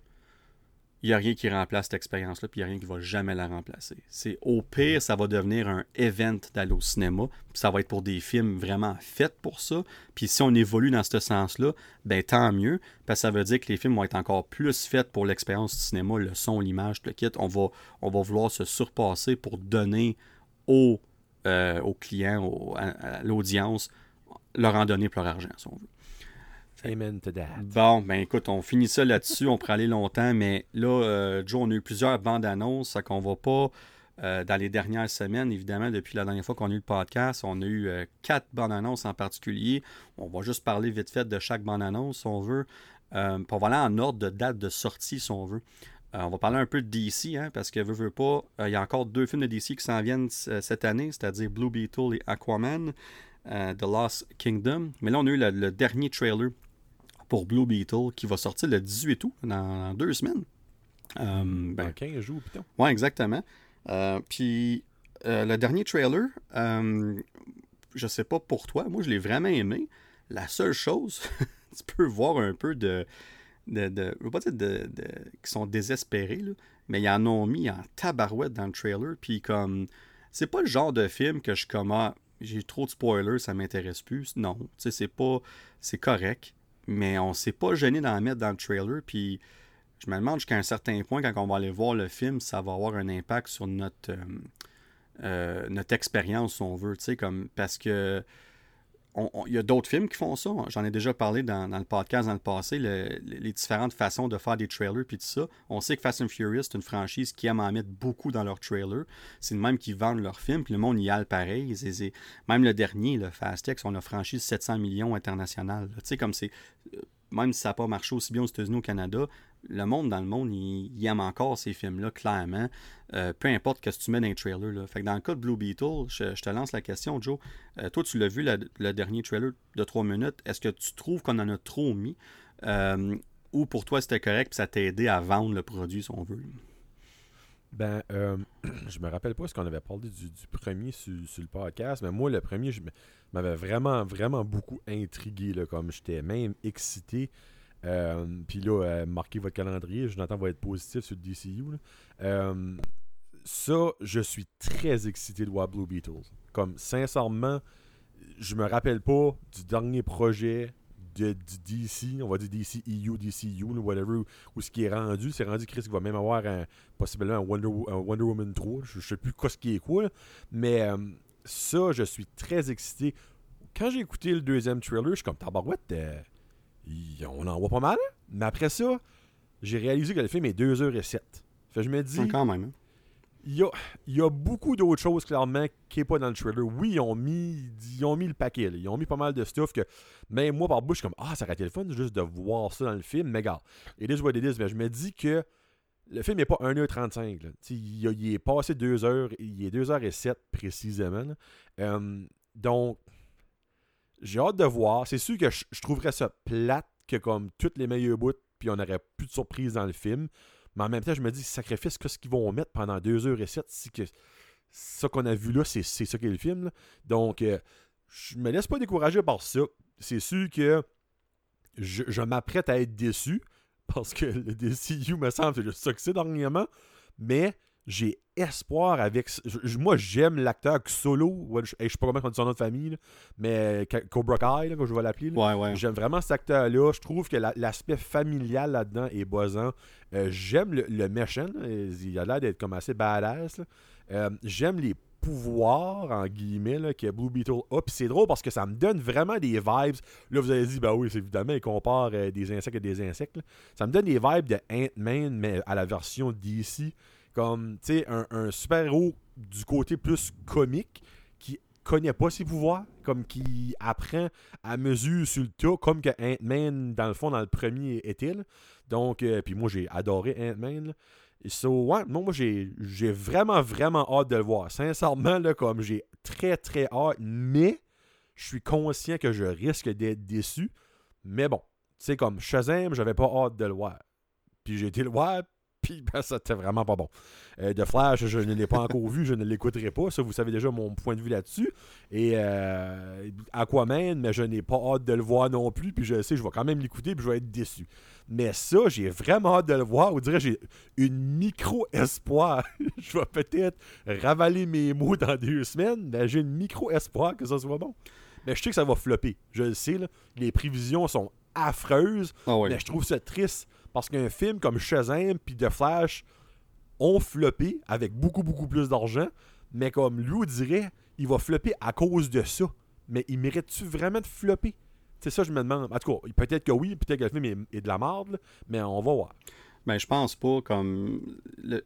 il n'y a rien qui remplace cette expérience-là, puis il n'y a rien qui va jamais la remplacer. C'est au pire, ça va devenir un event d'aller au cinéma, ça va être pour des films vraiment faits pour ça. Puis si on évolue dans ce sens-là, ben tant mieux, parce que ça veut dire que les films vont être encore plus faits pour l'expérience du cinéma, le son, l'image, le kit. On va, on va vouloir se surpasser pour donner aux, euh, clients, à, l'audience, leur en donner plus leur argent, si on veut. Amen to that. Bon, ben écoute, on finit ça là-dessus. on pourrait aller longtemps, mais là, euh, Joe, on a eu plusieurs bandes annonces, ça qu'on va pas. Euh, dans les dernières semaines, évidemment, depuis la dernière fois qu'on a eu le podcast, on a eu euh, quatre bandes annonces en particulier. On va juste parler vite fait de chaque bande annonce, si on veut. Euh, va aller en ordre de date de sortie, si on veut. on va parler un peu de DC, hein, parce que, veut, veut pas, il y a encore deux films de DC qui s'en viennent cette année, c'est-à-dire Blue Beetle et Aquaman, The Lost Kingdom. Mais là, on a eu le dernier trailer pour Blue Beetle qui va sortir le 18 août, dans, deux semaines. Euh, ben, dans 15 jours, putain. Ouais, exactement. Euh, puis euh, le dernier trailer, je sais pas pour toi, moi je l'ai vraiment aimé. La seule chose, *laughs* tu peux voir un peu de. de, de je veux pas dire de, qui sont désespérés, là, mais ils en ont mis en tabarouette dans le trailer. Puis comme. C'est pas le genre de film que je commence. Ah, j'ai trop de spoilers, ça m'intéresse plus. Non, tu sais, c'est pas. C'est correct mais on s'est pas gêné d'en mettre dans le trailer. Puis je me demande jusqu'à un certain point, quand on va aller voir le film, ça va avoir un impact sur notre, euh, euh, notre expérience, si on veut. Comme, parce que il y a d'autres films qui font ça. J'en ai déjà parlé dans, le podcast dans le passé, les différentes façons de faire des trailers puis tout ça. On sait que Fast and Furious, c'est une franchise qui aime en mettre beaucoup dans leurs trailers. C'est même qui vendent leurs films, puis le monde y a le pareil. même le dernier, le Fast X, on a franchi 700 millions international. Tu sais, comme c'est. Euh, même si ça n'a pas marché aussi bien aux États-Unis au Canada, le monde dans le monde, il, aime encore ces films-là, clairement. Euh, peu importe ce que tu mets dans les trailers. Là. Fait que dans le cas de Blue Beetle, je, te lance la question, Joe. Euh, toi, tu l'as vu, le dernier trailer de 3 minutes. Est-ce que tu trouves qu'on en a trop mis? Euh, ou pour toi, c'était correct et ça t'a aidé à vendre le produit, si on veut? Ben, *clears throat* je me rappelle pas ce qu'on avait parlé du, premier sur, le podcast, mais moi, le premier, je m'avait vraiment, vraiment beaucoup intrigué. Là, comme j'étais même excité. Euh, puis là, euh, marquez votre calendrier. Jonathan va être positif sur le DCU. Euh, ça, je suis très excité de voir Blue Beatles. Comme, sincèrement, je me rappelle pas du dernier projet de, du DC, on va dire DC EU, DCU, whatever, où ce qui est rendu. C'est rendu, Chris, qu'il va même avoir possiblement un Wonder, Wonder, Woman 3. Je, sais plus quoi ce qui est quoi. Mais ça, je suis très excité. Quand j'ai écouté le deuxième trailer, je suis comme tabarouette on en voit pas mal. Mais après ça, j'ai réalisé que le film est 2h07. Fait je me dis. Quand même. Hein? Il y, a, y a, beaucoup d'autres choses, clairement, qui n'est pas dans le trailer. Oui, ils ont mis, ils ont mis le paquet. Ils ont mis pas mal de stuff que même moi, par bouche, je suis comme Ah, ça aurait été le fun juste de voir ça dans le film. Mais gars, it is what it is. Mais je me dis que le film n'est pas 1h35. Il, il, est passé 2h. Il est 2h07 précisément. Euh, donc, j'ai hâte de voir. C'est sûr que je, trouverais ça plate que comme toutes les meilleurs bouts, puis on n'aurait plus de surprise dans le film. Mais en même temps, je me dis, sacrifice, qu'est-ce qu'ils vont mettre pendant 2h07 si que ça qu'on a vu là, c'est ça qu'est le film. Donc, euh, je me laisse pas décourager par ça. C'est sûr que je, m'apprête à être déçu *laughs* parce que le DCU me semble c'est le succès dernièrement. Mais j'ai espoir avec. Moi, j'aime l'acteur Solo. je, ne sais pas comment on dit son nom de famille, mais Cobra Kai, comme je vais l'appeler. J'aime vraiment cet acteur-là. Je trouve que l'aspect familial là-dedans est boisant. Euh, j'aime le, le, méchant. Il a l'air d'être comme assez badass. Euh, j'aime les pouvoirs, en guillemets, là, que Blue Beetle a. Puis c'est drôle parce que ça me donne vraiment des vibes. Là, vous avez dit, bah oui, c'est évidemment, il compare euh, des insectes à des insectes. Ça me donne des vibes de Ant-Man, mais à la version DC. Comme, tu sais, un, super-héros du côté plus comique qui connaît pas ses pouvoirs, comme qui apprend à mesure sur le tas, comme que Ant-Man, dans le fond, dans le premier était. Donc, euh, puis moi, j'ai adoré Ant-Man. So, ouais, moi, j'ai, vraiment, vraiment hâte de le voir. Sincèrement, là, comme j'ai très, très hâte, mais je suis conscient que je risque d'être déçu. Mais bon, tu sais, comme Shazam, j'avais pas hâte de le voir. Puis j'ai été le voir, puis *laughs* ben, ça c'était vraiment pas bon. Euh, de Flash, je ne l'ai pas encore vu, je ne l'écouterai pas. Ça, vous savez déjà mon point de vue là-dessus. Et euh, Aquaman, mais je n'ai pas hâte de le voir non plus. Puis je sais, je vais quand même l'écouter, puis je vais être déçu. Mais ça, j'ai vraiment hâte de le voir. On dirait j'ai une micro-espoir. *laughs* je vais peut-être ravaler mes mots dans deux semaines, mais j'ai une micro-espoir que ça soit bon. Mais je sais que ça va flopper. Je le sais, là. les prévisions sont affreuses. Ah mais je trouve ça triste parce qu'un film comme Shazam puis The Flash ont floppé avec beaucoup, beaucoup plus d'argent. Mais comme lui dirait, il va flopper à cause de ça. Mais il mérite-tu vraiment de flopper? C'est ça, je me demande. En tout cas, peut-être que oui, peut-être que le film est, de la merde, mais on va voir. Ben, je pense pas comme.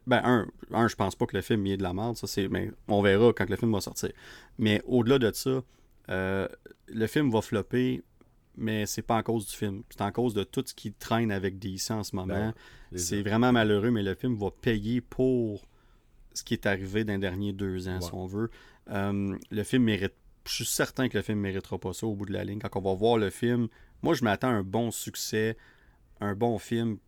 Ben, un, un, je pense pas que le film est de la merde. Ça, c'est. On verra quand le film va sortir. Mais au-delà de ça, euh, le film va flopper mais c'est pas en cause du film. C'est en cause de tout ce qui traîne avec DC en ce moment. Ben, c'est vraiment malheureux, mais le film va payer pour ce qui est arrivé dans les derniers deux ans, si on veut. Euh, le film mérite. Je suis certain que le film ne méritera pas ça au bout de la ligne. Quand on va voir le film, moi je m'attends à un bon succès, un bon film,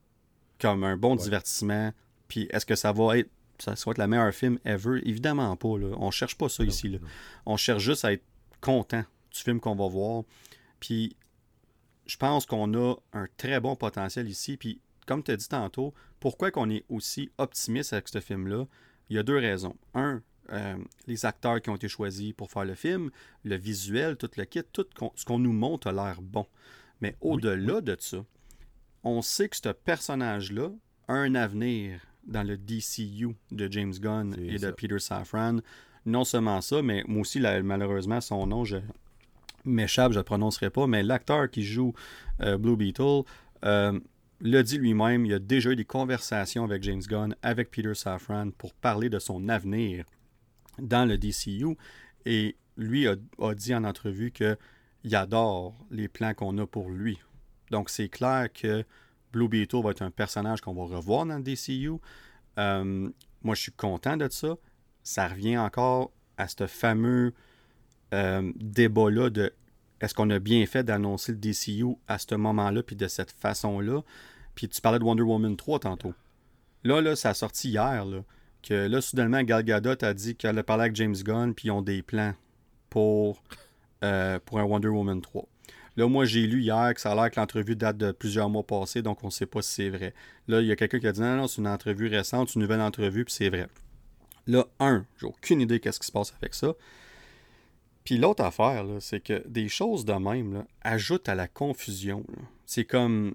comme un bon divertissement. Puis est-ce que ça va être ça va être la meilleure film ever? Évidemment pas. Là. On cherche pas ça ici. Là. On cherche juste à être content du film qu'on va voir. Puis je pense qu'on a un très bon potentiel ici. Puis, comme tu as dit tantôt, pourquoi qu'on est aussi optimiste avec ce film-là? Il y a deux raisons. Un, euh, les acteurs qui ont été choisis pour faire le film, le visuel, tout le kit, tout ce qu'on nous montre a l'air bon. Mais au-delà de ça, on sait que ce personnage-là a un avenir dans le DCU de James Gunn et de Peter Safran. Non seulement ça, mais moi aussi, malheureusement, son nom, je, m'échappe, je ne le prononcerai pas, mais l'acteur qui joue euh, Blue Beetle euh, l'a dit lui-même, il a déjà eu des conversations avec James Gunn, avec Peter Safran pour parler de son avenir dans le DCU. Et lui a, dit en entrevue qu'il adore les plans qu'on a pour lui. Donc c'est clair que Blue Beetle va être un personnage qu'on va revoir dans le DCU. Euh, moi, je suis content de ça. Ça revient encore à ce fameux euh, débat-là de est-ce qu'on a bien fait d'annoncer le DCU à ce moment-là, puis de cette façon-là. Puis tu parlais de Wonder Woman 3 tantôt. Là, là, ça a sorti hier, que là, soudainement, Gal Gadot a dit qu'elle a parlé avec James Gunn, puis ils ont des plans pour, euh, pour un Wonder Woman 3. Là, moi, j'ai lu hier que ça a l'air que l'entrevue date de plusieurs mois passés, donc on ne sait pas si c'est vrai. Là, il y a quelqu'un qui a dit non, non, c'est une entrevue récente, une nouvelle entrevue, puis c'est vrai. Là, un, j'ai aucune idée qu'est-ce qui se passe avec ça. Puis l'autre affaire, c'est que des choses de même ajoutent à la confusion. C'est comme.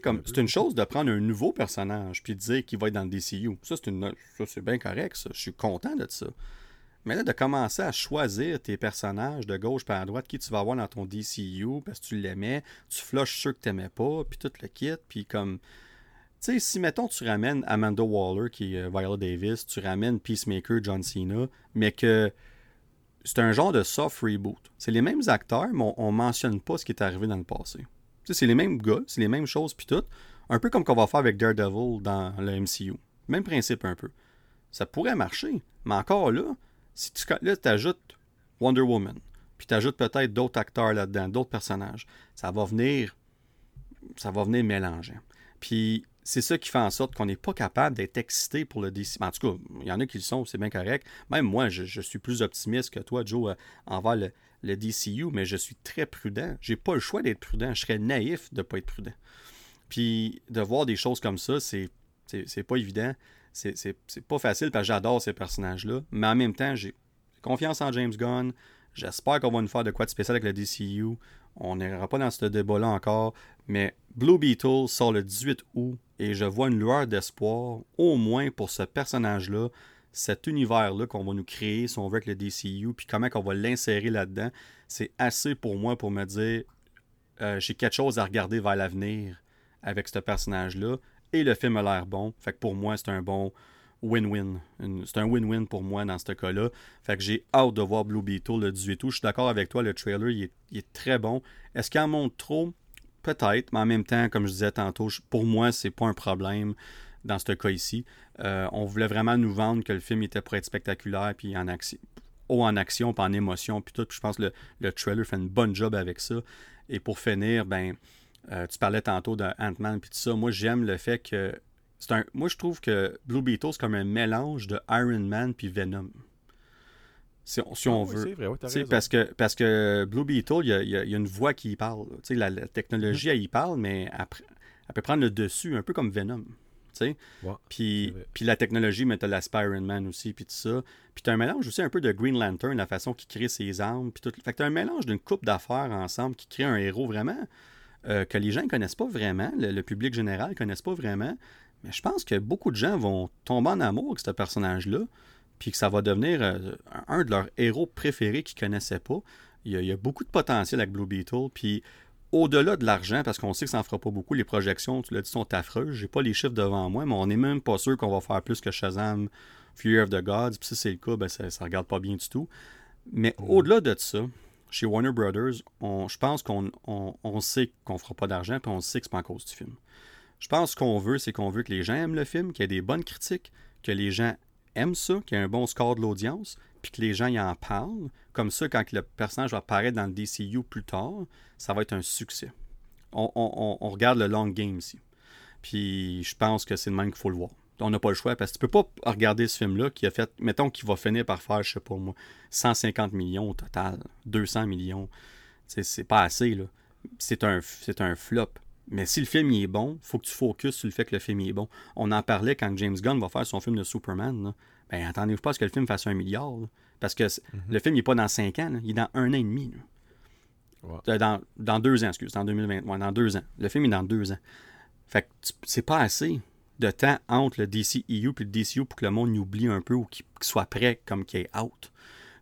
comme c'est une chose de prendre un nouveau personnage puis de dire qu'il va être dans le DCU. Ça, c'est une c'est bien correct, ça. Je suis content de ça. Mais là, de commencer à choisir tes personnages de gauche par à droite, qui tu vas avoir dans ton DCU, parce que tu l'aimais, tu flushes ceux que tu n'aimais pas, puis tout le kit, puis comme. Tu sais, si, mettons, tu ramènes Amanda Waller, qui est euh, Viola Davis, tu ramènes Peacemaker, John Cena, mais que c'est un genre de soft reboot. C'est les mêmes acteurs, mais on, ne mentionne pas ce qui est arrivé dans le passé. c'est les mêmes gars, c'est les mêmes choses, puis tout. Un peu comme qu'on va faire avec Daredevil dans le MCU. Même principe un peu. Ça pourrait marcher, mais encore là, si tu ajoutes Wonder Woman, puis tu ajoutes peut-être d'autres acteurs là-dedans, d'autres personnages, ça va venir ça va venir mélanger. Puis c'est ça qui fait en sorte qu'on n'est pas capable d'être excité pour le DC. En tout cas, il y en a qui le sont, c'est bien correct. Même moi, je, suis plus optimiste que toi, Joe, euh, envers le, le, DCU, mais je suis très prudent. J'ai pas le choix d'être prudent. Je serais naïf de ne pas être prudent. Puis de voir des choses comme ça, c'est, c'est, pas évident. c'est pas facile parce que j'adore ces personnages-là. Mais en même temps, j'ai confiance en James Gunn. J'espère qu'on va nous faire de quoi de spécial avec la DCU. On n'ira pas dans ce débat-là encore. Mais Blue Beetle sort le 18 août et je vois une lueur d'espoir, au moins pour ce personnage-là, cet univers-là qu'on va nous créer, si on veut, avec le DCU, puis comment on va l'insérer là-dedans. C'est assez pour moi pour me dire euh, j'ai quelque chose à regarder vers l'avenir avec ce personnage-là. Et le film a l'air bon. Fait que pour moi, c'est un bon win-win. C'est un win-win pour moi dans ce cas-là. Fait que j'ai hâte de voir Blue Beetle le 18 août. Je suis d'accord avec toi, le trailer, il est, très bon. Est-ce qu'il en montre trop? Peut-être, mais en même temps, comme je disais tantôt, pour moi, c'est pas un problème dans ce cas ici. Euh, on voulait vraiment nous vendre que le film était pour être spectaculaire, puis en action, haut en action, puis en émotion, puis tout. je pense que le, le, trailer fait une bonne job avec ça. Et pour finir, ben, euh, tu parlais tantôt de Ant-Man puis tout ça. Moi, j'aime le fait que. c'est un Moi, je trouve que Blue Beetle, c'est comme un mélange de Iron Man puis Venom. Si on, si on Ah oui, veut. vrai, parce que, parce que Blue Beetle, il y a, il y a- il y a une voix qui y parle. La, la technologie, elle y parle, mais après, elle peut prendre le dessus, un peu comme Venom. Ouais, Puis, la technologie, mais t'as l'aspect Iron Man aussi, puis tout ça. Puis t'as un mélange aussi un peu de Green Lantern, la façon qu'il crée ses armes, puis tout. Fait que t'as un mélange d'une coupe d'affaires ensemble qui crée un héros vraiment euh, que les gens ne connaissent pas vraiment, le, le public général ne connaissent pas vraiment. Mais je pense que beaucoup de gens vont tomber en amour avec ce personnage-là, puis que ça va devenir euh, un de leurs héros préférés qu'ils ne connaissaient pas. Il y, a, il y a beaucoup de potentiel avec Blue Beetle, puis au-delà de l'argent, parce qu'on sait que ça n'en fera pas beaucoup, les projections, tu l'as dit, sont affreuses. J'ai pas les chiffres devant moi, mais on n'est même pas sûr qu'on va faire plus que Shazam, Fury of the Gods. Puis si c'est le cas, ben, ça ne regarde pas bien du tout. Mais au-delà de ça, chez Warner Brothers, on, je pense qu'on on, on sait qu'on fera pas d'argent, puis on sait que c'est pas en cause du film. Je pense qu'on veut, c'est qu'on veut que les gens aiment le film, qu'il y ait des bonnes critiques, que les gens ça, qu'il y ait un bon score de l'audience, puis que les gens y en parlent. Comme ça, quand le personnage va apparaître dans le DCU plus tard, ça va être un succès. On, regarde le long game ici. Puis je pense que c'est le même qu'il faut le voir. On n'a pas le choix parce que tu peux pas regarder ce film-là qui a fait, mettons qu'il va finir par faire, je sais pas moi, 150 millions au total, 200 millions. C'est pas assez, là. C'est un flop. Mais si le film il est bon, faut que tu focuses sur le fait que le film il est bon. On en parlait quand James Gunn va faire son film de Superman. Là. Ben, attendez-vous pas à ce que le film fasse un milliard. là. Parce que c'est- le film il est pas dans 5 ans, là. il est dans un an et demi. Euh, Dans, dans deux ans, excuse, en 2020. Ouais, dans deux ans. Le film est dans deux ans. Fait que tu- c'est pas assez de temps entre le DCEU et le DCU pour que le monde y oublie un peu ou qu'il qu'il soit prêt comme qu'il est out.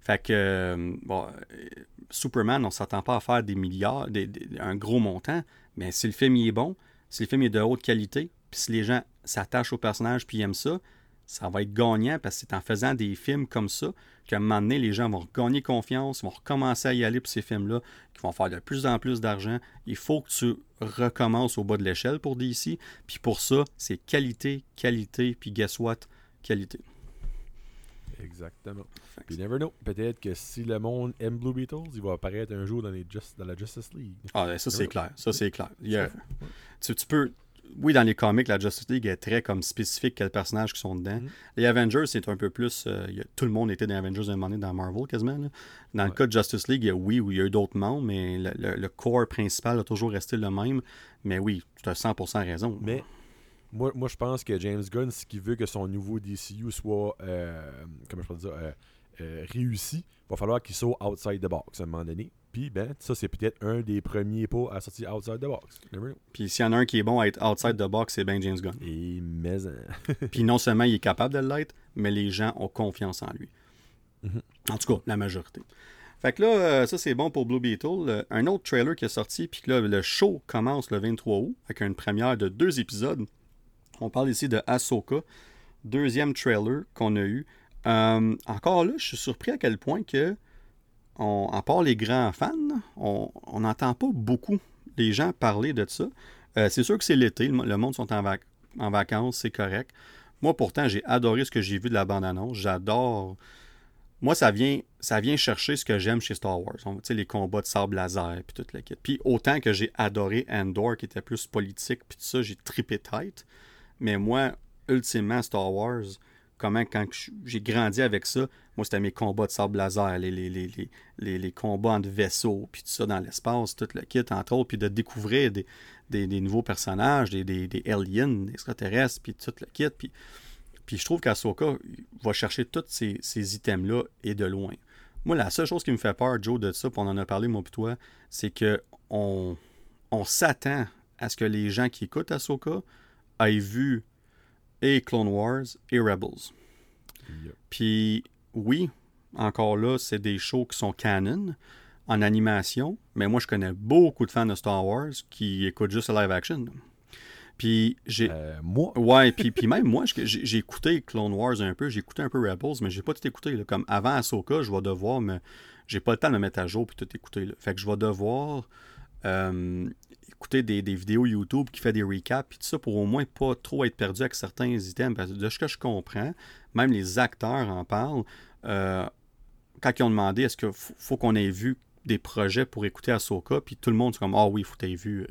Fait que, euh, bon, euh, Superman, on s'attend pas à faire des milliards, des- des- un gros montant, mais si le film il est bon, si le film est de haute qualité, puis si les gens s'attachent au personnage puis aiment ça, ça va être gagnant parce que c'est en faisant des films comme ça qu'à un moment donné, les gens vont gagner confiance, vont recommencer à y aller pour ces films-là, qui vont faire de plus en plus d'argent. Il faut que tu recommences au bas de l'échelle pour DC. Puis pour ça, c'est qualité, qualité, puis guess what? Qualité. Exactement. Puis never know. Peut-être que si le monde aime Blue Beatles, il va apparaître un jour dans, les Just- dans la Justice League. Ah, ben, ça, c'est clair. Ça, c'est clair. Il y a- Ouais. tu, tu peux. Oui, dans les comics, la Justice League est très comme spécifique quels personnages qui sont dedans. Mhm. Les Avengers, c'est un peu plus. euh, a- tout le monde était dans Avengers à un moment donné dans Marvel quasiment. là. Dans le cas de Justice League, il y a, oui, oui, il y a eu d'autres membres, mais le, le- le corps principal a toujours resté le même. Mais oui, tu as 100% raison. Mais moi, moi je pense que James Gunn, ce qu'il veut que son nouveau DCU soit, euh, comment je peux dire, euh, euh, réussi, va falloir qu'il soit outside the box à un moment donné. Puis, ben, ça, c'est peut-être un des premiers pas à sortir outside the box. Puis s'il y en a un qui est bon à être outside the box, c'est bien James Gunn. Et mais, hein. *laughs* Puis non seulement il est capable de l'être, mais les gens ont confiance en lui. Mhm. En tout cas, la majorité. Fait que là, ça c'est bon pour Blue Beetle. Un autre trailer qui est sorti, puis que là, le show commence le 23 août, avec une première de deux épisodes. On parle ici de Ahsoka, deuxième trailer qu'on a eu. Euh, encore là, je suis surpris à quel point que, on, à part les grands fans, on n'entend pas beaucoup les gens parler de ça. Euh, c'est sûr que c'est l'été, le, mo- le monde sont en, vac- en vacances, c'est correct. Moi, pourtant, j'ai adoré ce que j'ai vu de la bande-annonce. J'adore. Moi, ça vient, chercher ce que j'aime chez Star Wars. On- les combats de sable laser, puis toute la kit. Puis autant que j'ai adoré Andor, qui était plus politique, puis tout ça, j'ai trippé tête. Mais moi, ultimement, Star Wars, comment quand j'ai grandi avec ça, moi, c'était mes combats de sable laser, les, les, les, les, combats entre vaisseaux, puis tout ça dans l'espace, tout le kit, entre autres, puis de découvrir des, nouveaux personnages, des, aliens, des extraterrestres, puis tout le kit. Puis Puis je trouve qu'Asoka va chercher tous ces, ces items-là et de loin. Moi, la seule chose qui me fait peur, Joe, de ça, puis on en a parlé, moi et toi, c'est que on, on s'attend à ce que les gens qui écoutent Ahsoka aient vu et Clone Wars et Rebels. Yep. Puis oui, encore là, c'est des shows qui sont canon en animation, mais moi je connais beaucoup de fans de Star Wars qui écoutent juste le live action. Puis j'ai Euh, moi, Ouais, puis, puis *laughs* même moi, j'ai j'ai écouté Clone Wars un peu, j'ai écouté un peu Rebels, mais j'ai pas tout écouté. là. Comme avant Ahsoka, je vais devoir me. J'ai pas le temps de me mettre à jour puis tout écouter. là. Fait que je vais devoir euh, écouter des, des vidéos YouTube qui fait des recaps puis tout ça pour au moins pas trop être perdu avec certains items. Parce que de ce que je comprends, même les acteurs en parlent. euh, quand ils ont demandé est-ce qu'il faut, faut qu'on ait vu des projets pour écouter Ahsoka, puis tout le monde c'est comme Ah oui, il faut que tu vu euh,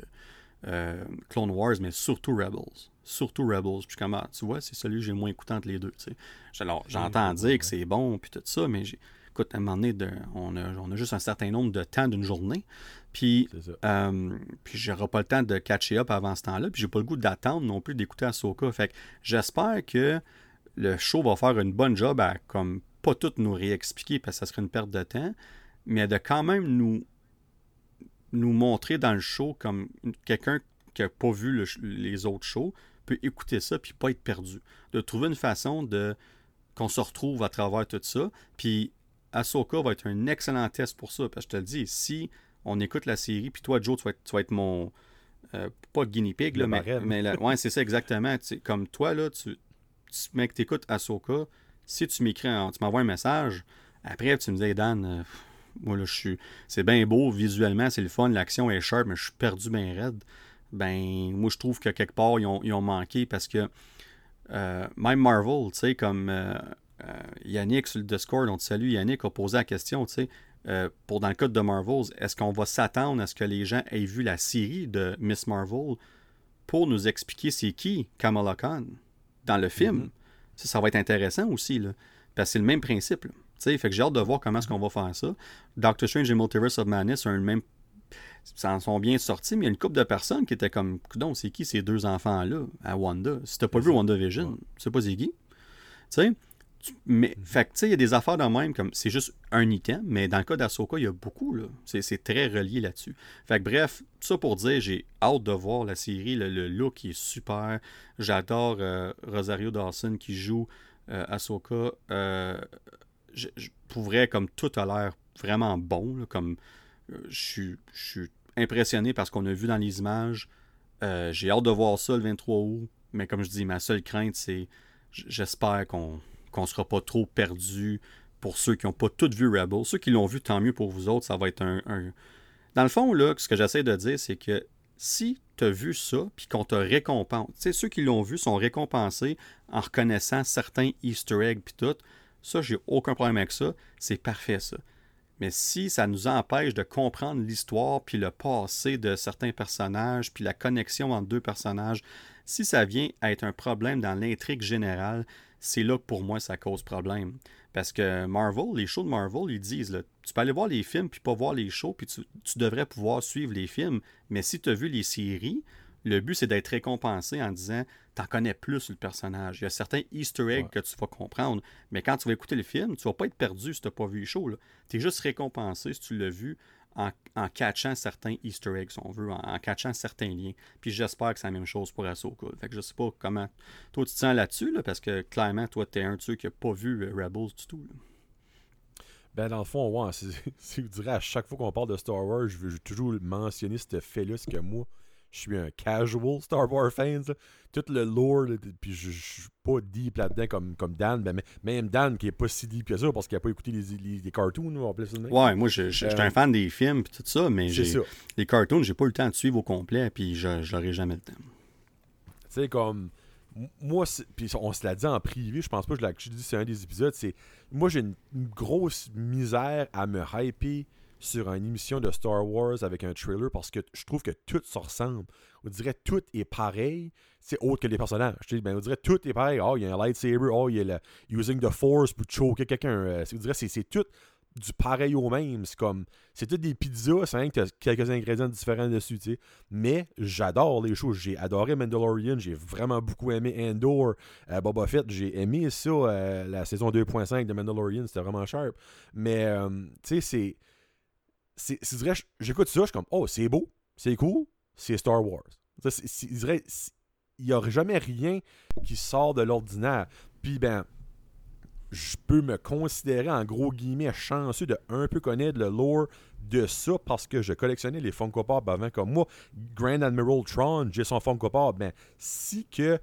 euh, Clone Wars, mais surtout Rebels. Surtout Rebels. Puis comme, ah, tu vois, c'est celui que j'ai le moins écouté entre les deux. tu sais. Alors, j'entends dire que c'est bon, puis tout ça, mais j'ai- écoute, à un moment donné, de- on, a, on a juste un certain nombre de temps d'une journée. Puis, euh, puis j'aurai pas le temps de catcher up avant ce temps-là. Puis j'ai pas le goût d'attendre non plus d'écouter Ahsoka. Fait que j'espère que le show va faire une bonne job à comme pas tout nous réexpliquer parce que ça serait une perte de temps, mais de quand même nous nous montrer dans le show comme quelqu'un qui n'a pas vu le les autres shows peut écouter ça puis pas être perdu. De trouver une façon de qu'on se retrouve à travers tout ça. Puis Ahsoka va être un excellent test pour ça. Parce que je te le dis, si on écoute la série, puis toi, Joe, tu vas être, tu vas être mon. euh, pas guinea pig, là, mais, mais la- *laughs* ouais, c'est ça exactement. Tu comme toi, là, tu, tu mec, t'écoutes Ahsoka, si tu m'écris, un- tu m'envoies un message, après, tu me dis, Hey, Dan, euh, moi, là, je suis. C'est bien beau, visuellement, c'est le fun, l'action est sharp, mais je suis perdu bien raide. Ben, moi, je trouve que quelque part, ils ont, ils ont manqué parce que euh, même Marvel, tu sais, comme euh, Yannick sur le Discord, on te salue, Yannick a posé la question, tu sais, euh, pour dans le cas de Marvels, est-ce qu'on va s'attendre à ce que les gens aient vu la série de Miss Marvel pour nous expliquer c'est qui Kamala Khan dans le film? Mhm. ça, ça va être intéressant aussi, là, parce que c'est le même principe. là. Tu sais, fait que j'ai hâte de voir comment est-ce qu'on va faire ça. Doctor Strange et Multiverse of Madness ont le même sont bien sortis, mais il y a une couple de personnes qui étaient comme, donc c'est qui ces deux enfants-là à Wanda? Si t'as pas vu WandaVision, Ouais. c'est pas qui. Tu sais, mais, fait que, tu sais, il y a des affaires de même, comme c'est juste un item, mais dans le cas d'Asoka, il y a beaucoup, là. C'est, très relié là-dessus. Fait que bref, ça pour dire, j'ai hâte de voir la série, le, le look est super. J'adore euh, Rosario Dawson qui joue euh, Ahsoka. Euh, je, je- pour vrai, comme tout a l'air vraiment bon, là, comme euh, je suis- je suis impressionné par ce qu'on a vu dans les images. Euh, j'ai hâte de voir ça le 23 août, mais comme je dis, ma seule crainte, c'est j'espère qu'on qu'on sera pas trop perdu pour ceux qui n'ont pas tout vu Rebel. Ceux qui l'ont vu, tant mieux pour vous autres, ça va être un... Dans le fond, là, ce que j'essaie de dire, c'est que si tu as vu ça, puis qu'on te récompense, tu ceux qui l'ont vu sont récompensés en reconnaissant certains easter eggs, puis tout, ça, j'ai aucun problème avec ça, c'est parfait, ça. Mais si ça nous empêche de comprendre l'histoire, puis le passé de certains personnages, puis la connexion entre deux personnages, si ça vient à être un problème dans l'intrigue générale, c'est là que pour moi ça cause problème. Parce que Marvel, les shows de Marvel, ils disent, là, tu peux aller voir les films, puis pas voir les shows, puis tu, tu devrais pouvoir suivre les films. Mais si tu as vu les séries, le but c'est d'être récompensé en disant, t'en connais plus le personnage. Il y a certains easter eggs Ouais. que tu vas comprendre. Mais quand tu vas écouter le film, tu vas pas être perdu si tu n'as pas vu les shows. Tu es juste récompensé si tu l'as vu en, catchant certains easter eggs, si on veut, en, catchant certains liens. Puis j'espère que c'est la même chose pour Ahsoka. Fait que je sais pas comment toi tu te sens là-dessus, là, parce que clairement, toi, tu es un de ceux qui n'a pas vu euh, Rebels du tout. Ben, dans le fond, ouais, *laughs* c'est- je dirais à chaque fois qu'on parle de Star Wars, je veux je veux toujours mentionner ce fait-là, c'est que moi, je suis un casual Star Wars fan. là. Tout le lore, là, puis je, je suis pas deep là-dedans comme, comme Dan, ben, même Dan qui est pas si deep que ça parce qu'il a pas écouté les, les, les cartoons, on ça. Ouais, moi, je, je, je suis Euh, un fan des films et tout ça, mais ça. les cartoons, j'ai pas eu le temps de suivre au complet, puis je j'aurai jamais le temps. Tu sais, comme. Moi, puis on se l'a dit en privé, je pense pas que je l'ai je l'ai dit, c'est un des épisodes. C'est Moi, j'ai une, une grosse misère à me hyper sur une émission de Star Wars avec un trailer parce que je trouve que tout se ressemble. On dirait tout est pareil, c'est autre que les personnages. Ben, on dirait tout est pareil. Oh, il y a un lightsaber, oh, il y a le using the force pour choquer quelqu'un. Euh, on dirait c'est tout du pareil au même. C'est comme. C'est tout des pizzas, c'est rien que t'as quelques ingrédients différents dessus. Mais j'adore les choses. J'ai adoré Mandalorian, j'ai vraiment beaucoup aimé Andor. Euh, Boba Fett, j'ai aimé ça, euh, la saison 2.5 de Mandalorian, c'était vraiment sharp. Mais, euh, tu sais, c'est. C'est, j'écoute ça, je suis comme, oh, c'est beau, c'est cool, c'est Star Wars. Il n'y aurait jamais rien qui sort de l'ordinaire. Puis, ben, je peux me considérer en gros guillemets chanceux de un peu connaître le lore de ça parce que je collectionnais les Funko Pop avant comme moi. Grand Admiral Tron, j'ai son Funko Pop. Ben, si que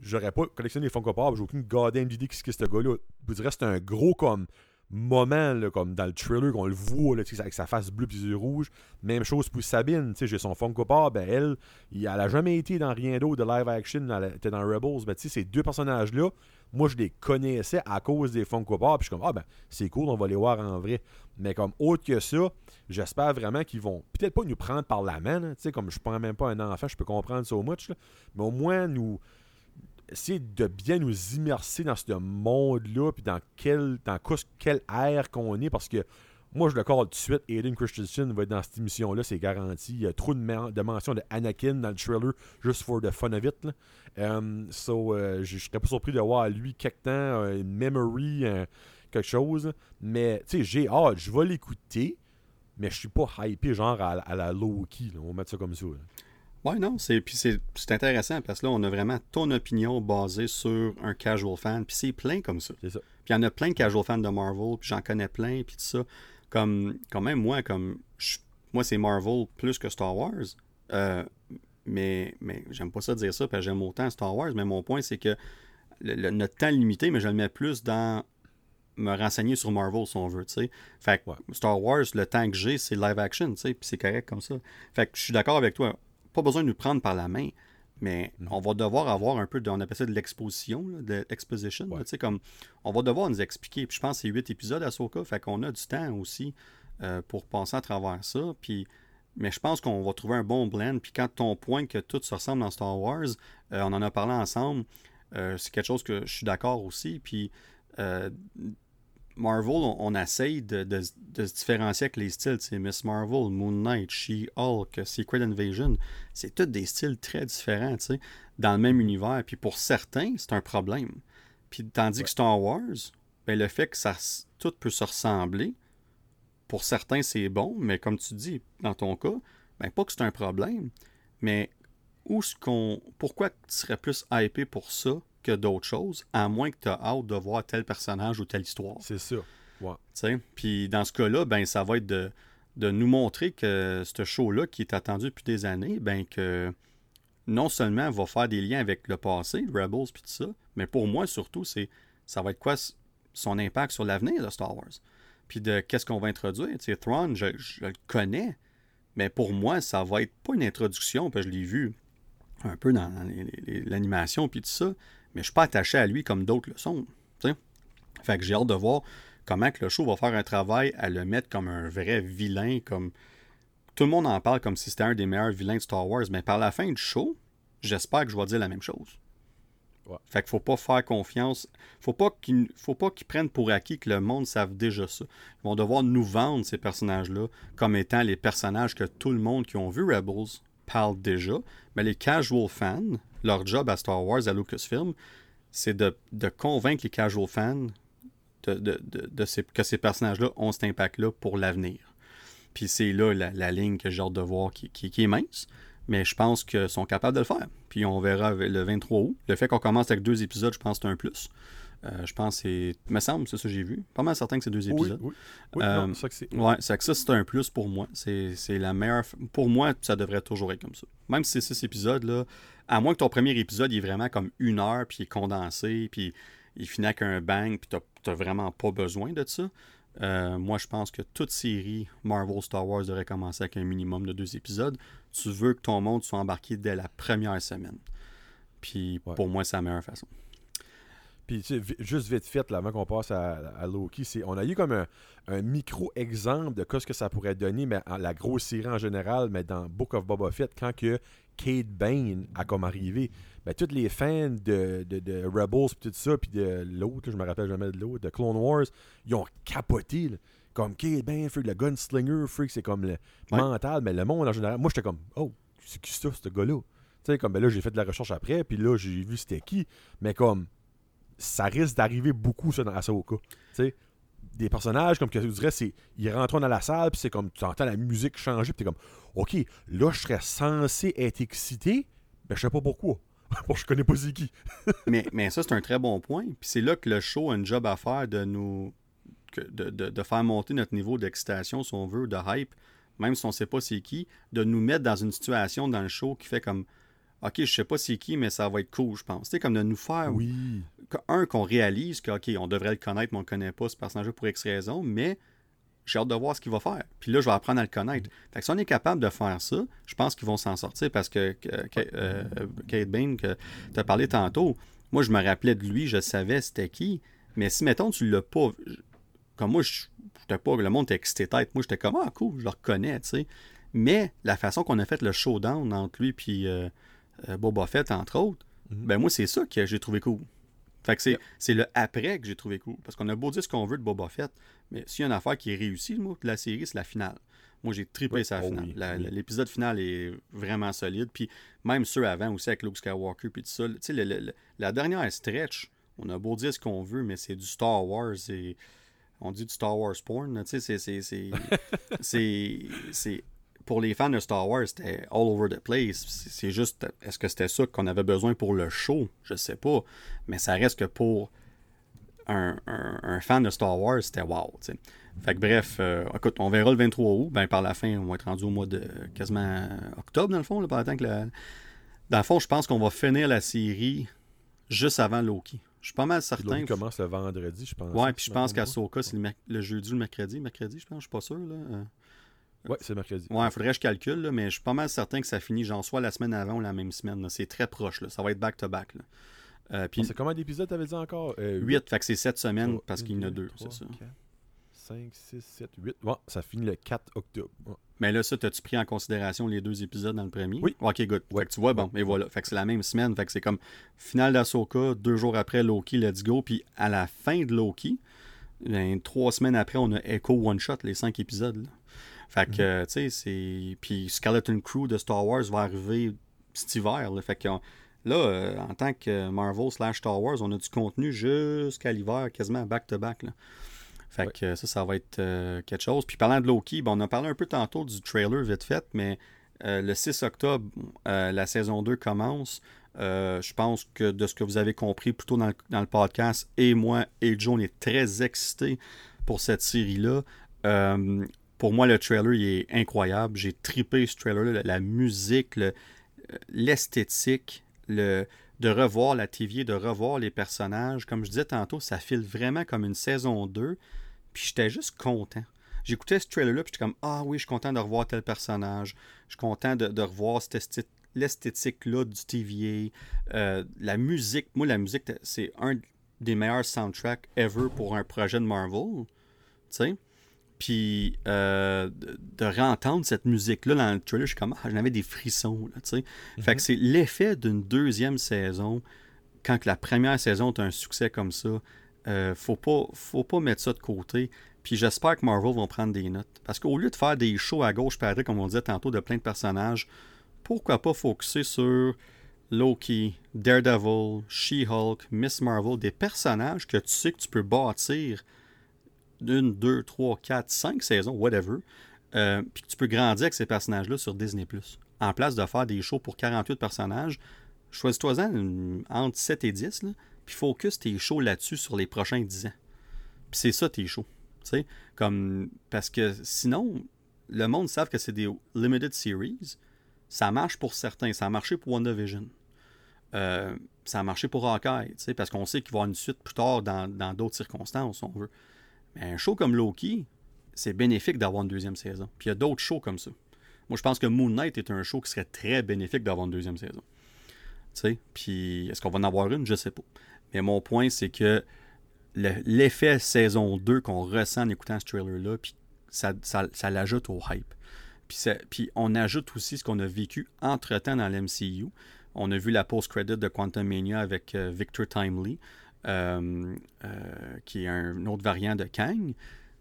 j'aurais pas collectionné les Funko Pop, j'ai aucune goddamn idée qui c'est que ce gars-là. Je vous dirais c'est un gros comme moment comme dans le trailer qu'on le voit avec sa face bleue et ses yeux rouges. Même chose pour Sabine, j'ai son Funko Pop, ben elle, elle a jamais été dans rien d'autre de live action, elle était dans Rebels, ben ces deux personnages-là, moi je les connaissais à cause des Funko puis je suis comme, ah ben c'est cool, on va les voir en vrai. Mais comme autre que ça, j'espère vraiment qu'ils vont peut-être pas nous prendre par la main, sais, comme je prends même pas un enfant, je peux comprendre so much, mais au moins nous essayer de bien nous immerser dans ce monde-là, puis dans quel, dans air qu'on est, parce que moi, je le call tout de suite, Aiden Christensen va être dans cette émission-là, c'est garanti. Il y a trop de, men- de mentions de Anakin dans le trailer, juste for the fun of it. Là. Um, so, euh, je serais pas surpris de voir lui quelque temps, une memory, quelque chose. Mais, tu sais, j'ai hâte, je vais l'écouter, mais je suis pas hypé genre à, la low-key, on va mettre ça comme ça. Ouais, non, c'est puis c'est c'est intéressant parce que là, on a vraiment ton opinion basée sur un casual fan, puis c'est plein comme ça. C'est ça. Puis il y en a plein de casual fans de Marvel, puis j'en connais plein, puis tout ça. Comme, quand même, moi, comme je- moi, c'est Marvel plus que Star Wars. Euh, mais mais j'aime pas ça dire ça, parce que j'aime autant Star Wars, mais mon point, c'est que le- le- notre temps limité, mais je le mets plus dans me renseigner sur Marvel, si on veut, tu sais. Fait que Ouais. Star Wars, le temps que j'ai, c'est live action, tu sais, puis c'est correct comme ça. Fait que je suis d'accord avec toi. Pas besoin de nous prendre par la main, mais on va devoir avoir un peu, de, on appelle ça de l'exposition, de l'exposition, Ouais. tu sais, comme, on va devoir nous expliquer. Puis je pense que c'est huit épisodes à Soka, fait qu'on a du temps aussi euh, pour passer à travers ça, puis... Mais je pense qu'on va trouver un bon blend. Puis quand ton point que tout se ressemble dans Star Wars, euh, on en a parlé ensemble, euh, c'est quelque chose que je suis d'accord aussi. Puis euh, Marvel, on, on essaye de, de- de se différencier avec les styles. C'est Miss Marvel, Moon Knight, She-Hulk, Secret Invasion. C'est tous des styles très différents, tu sais, dans le même univers. Puis pour certains, c'est un problème. Puis tandis que Star Wars, ben, le fait que ça, tout peut se ressembler, pour certains, c'est bon, mais comme tu dis, dans ton cas, ben, pas que c'est un problème, mais où ce qu'on. Pourquoi tu serais plus hypé pour ça que d'autres choses, à moins que tu as hâte de voir tel personnage ou telle histoire. C'est ça. Ouais. Puis dans ce cas-là, ben, ça va être de, de nous montrer que ce show-là, qui est attendu depuis des années, ben, que non seulement va faire des liens avec le passé, Rebels puis tout ça, mais pour moi surtout, c'est ça va être quoi son impact sur l'avenir de Star Wars. Puis de qu'est-ce qu'on va introduire. Tu sais, Thrawn, je, je le connais, mais pour moi, ça va être pas une introduction, parce que je l'ai vu un peu dans l'animation puis tout ça, mais je suis pas attaché à lui comme d'autres le sont. tu sais. Fait que j'ai hâte de voir comment que le show va faire un travail à le mettre comme un vrai vilain, comme tout le monde en parle comme si c'était un des meilleurs vilains de Star Wars, mais par la fin du show, j'espère que je vais dire la même chose. Ouais. Fait qu'il faut pas faire confiance. Faut pas qu'ils faut pas qu'ils prennent pour acquis que le monde savent déjà ça. Ils vont devoir nous vendre ces personnages-là comme étant les personnages que tout le monde qui ont vu Rebels parle déjà. Mais les casual fans, leur job à Star Wars, à Lucasfilm, c'est de, de convaincre les casual fans de, de- de- ces- que ces personnages-là ont cet impact-là pour l'avenir. Puis c'est là la, la ligne que j'ai hâte de voir qui, qui- qui est mince, mais je pense qu'ils sont capables de le faire. Puis on verra le 23 août. Le fait qu'on commence avec deux épisodes, je pense que c'est un plus. Euh, je pense que c'est. me semble, c'est ça que j'ai vu. Pas mal certain que c'est deux épisodes. oui. Oui, Euh, non, ça que c'est. Ouais, ça, c'est un plus pour moi. C'est c'est la meilleure. Pour moi, ça devrait toujours être comme ça. Même si c'est six épisodes, là, à moins que ton premier épisode il est vraiment comme une heure, puis il est condensé, puis il finit avec un bang, puis t'as vraiment pas besoin de ça. Euh, moi, je pense que toute série Marvel Star Wars devrait commencer avec un minimum de deux épisodes. Tu veux que ton monde soit embarqué dès la première semaine. Puis Ouais. pour moi, c'est la meilleure façon. Puis, tu sais, juste vite fait, là, avant qu'on passe à, à Loki, c'est, on a eu comme un, un micro-exemple de ce que ça pourrait donner, mais en- la grosse série en général, mais dans Book of Boba Fett, quand que Kate Bane a comme arrivé, ben, tous les fans de, de, de Rebels, puis tout ça, puis de l'autre, je me rappelle jamais de l'autre, de Clone Wars, ils ont capoté. là. comme Kate ben, freak, le gunslinger, freak, c'est comme le mental, mais le monde en général. Moi, j'étais comme, oh, c'est qui ça, ce gars-là? Tu sais, comme, ben là, j'ai fait de la recherche après, puis là, j'ai vu c'était qui. Mais comme, ça risque d'arriver beaucoup, ça, dans Ahsoka. Tu des personnages, comme que je dirais, c'est. Ils rentrent dans la salle, puis c'est comme, tu entends la musique changer, puis t'es comme, OK, là, je serais censé être excité, ben, je sais pas pourquoi. *laughs* bon, je connais pas c'est qui. *laughs* mais, mais ça, c'est un très bon point. Puis c'est là que le show a un job à faire de nous. De, de, de faire monter notre niveau d'excitation, si on veut, de hype, même si on sait pas c'est qui, de nous mettre dans une situation dans le show qui fait comme OK, je sais pas c'est qui, mais ça va être cool, je pense. C'est comme de nous faire. Oui. Un, qu'on réalise que, OK, on devrait le connaître, mais on ne connaît pas ce personnage pour X raison, mais j'ai hâte de voir ce qu'il va faire. Puis là, je vais apprendre à le connaître. Fait que si on est capable de faire ça, je pense qu'ils vont s'en sortir parce que, euh, Kate Bain, que tu as parlé tantôt, moi, je me rappelais de lui, je savais c'était qui, mais si, mettons, tu l'as pas. Comme moi, je n'étais pas. Le monde était excité tête. Moi, j'étais comme, ah, cool, je le reconnais, tu sais. Mais la façon qu'on a fait le showdown entre lui puis euh, Boba Fett, entre autres, mhm. ben moi, c'est ça que j'ai trouvé cool. Fait que c'est, le après que j'ai trouvé cool. Parce qu'on a beau dire ce qu'on veut de Boba Fett, mais s'il y a une affaire qui est réussie, moi, de la série, c'est la finale. Moi, j'ai triplé sa oh finale. L'épisode final est vraiment solide. Puis même ceux avant aussi avec Luke Skywalker puis tout ça. Tu sais, la dernière stretch, on a beau dire ce qu'on veut, mais c'est du Star Wars. on dit du Star Wars porn. Tu sais, c'est, c'est, *laughs* pour les fans de Star Wars, c'était all over the place. C'est juste, est-ce que c'était ça qu'on avait besoin pour le show? Je sais pas. Mais ça reste que pour un, fan de Star Wars, c'était wow. Fait que bref, euh, écoute, on verra le 23 août. Ben, par la fin, on va être rendu au mois de quasiment octobre, dans le fond, là, par le temps que Dans le fond, je pense qu'on va finir la série juste avant Loki. Je suis pas mal certain. Loki commence le vendredi, je pense. Ouais, puis je pense qu'Asoka, c'est le, jeudi ou le mercredi. Mercredi, je pense, je suis pas sûr. Là. Oui, c'est mercredi. Ouais, il faudrait que je calcule, mais je suis pas mal certain que ça finit, genre, soit la semaine avant ou la même semaine. C'est très proche, là. ça va être back-to-back. Euh, puis... C'est combien d'épisodes, t'avais dit encore? Euh, 8. fait que c'est 7 semaines parce qu'il y en a deux, c'est ça. 5, 6, 7, 8. Bon, ça finit le 4 octobre. Mais là, ça, t'as-tu pris en considération les deux épisodes dans le premier? Oui. Ok, good. Fait que tu vois, bon, et voilà. Fait que c'est la même semaine. Fait que c'est comme finale d'Asoka, deux jours après Loki, let's go. Puis à la fin de Loki, ben, trois semaines après, on a Echo One Shot, les cinq épisodes. Là. Fait que, mhm. tu sais, c'est. Puis Skeleton Crew de Star Wars va arriver cet hiver. Là. Fait que là, euh, en tant que Marvel slash Star Wars, on a du contenu jusqu'à l'hiver, quasiment back-to-back. Fait que ça, ça va être euh, quelque chose. Puis parlant de Loki, on a parlé un peu tantôt du trailer vite fait, mais euh, le 6 octobre, la saison 2 commence. je pense que de ce que vous avez compris plutôt dans le, dans le podcast, et moi et Joe, on est très excités pour cette série-là pour moi, le trailer il est incroyable. J'ai tripé ce trailer, la, musique, l'esthétique, le, de revoir la TV, de revoir les personnages. Comme je disais tantôt, ça file vraiment comme une saison 2. Puis j'étais juste content. J'écoutais ce trailer-là, puis j'étais comme Ah oui, je suis content de revoir tel personnage. Je suis content de, revoir l'esthétique-là du TVA. Euh, la musique, moi, la musique, c'est un des meilleurs soundtracks ever pour un projet de Marvel. Tu sais? Puis euh, de, réentendre cette musique-là dans le trailer, je suis comme, ah, j'en avais des frissons. Là, Fait que mhm. c'est l'effet d'une deuxième saison, quand que la première saison est un succès comme ça. Euh, faut pas faut pas mettre ça de côté. Puis j'espère que Marvel vont prendre des notes. Parce qu'au lieu de faire des shows à gauche par comme on disait tantôt, de plein de personnages, pourquoi pas focuser sur Loki, Daredevil, She-Hulk, Miss Marvel, des personnages que tu sais que tu peux bâtir une, deux, trois, quatre, cinq saisons, whatever, euh, puis tu peux grandir avec ces personnages-là sur Disney+. En place de faire des shows pour 48 personnages, choisis-toi-en entre 7 et 10, là, puis focus tes shows là-dessus sur les prochains 10 ans. Puis c'est ça tes shows. Comme, parce que sinon, le monde savent que c'est des limited series. Ça marche pour certains. Ça a marché pour WandaVision. Euh, ça a marché pour Hawkeye, parce qu'on sait qu'il va y avoir une suite plus tard dans d'autres circonstances, on veut. Mais un show comme Loki, c'est bénéfique d'avoir une deuxième saison. Puis il y a d'autres shows comme ça. Moi, je pense que Moon Knight est un show qui serait très bénéfique d'avoir une deuxième saison. Tu sais, puis est-ce qu'on va en avoir une? Je sais pas. Mais mon point, c'est que l'effet saison 2 qu'on ressent en écoutant ce trailer-là, puis ça, ça, l'ajoute au hype. Puis, puis on ajoute aussi ce qu'on a vécu entre-temps dans l'MCU. On a vu la post-credit de Quantum Mania avec euh, Victor Timely. Euh, euh, qui est un autre variant de Kang,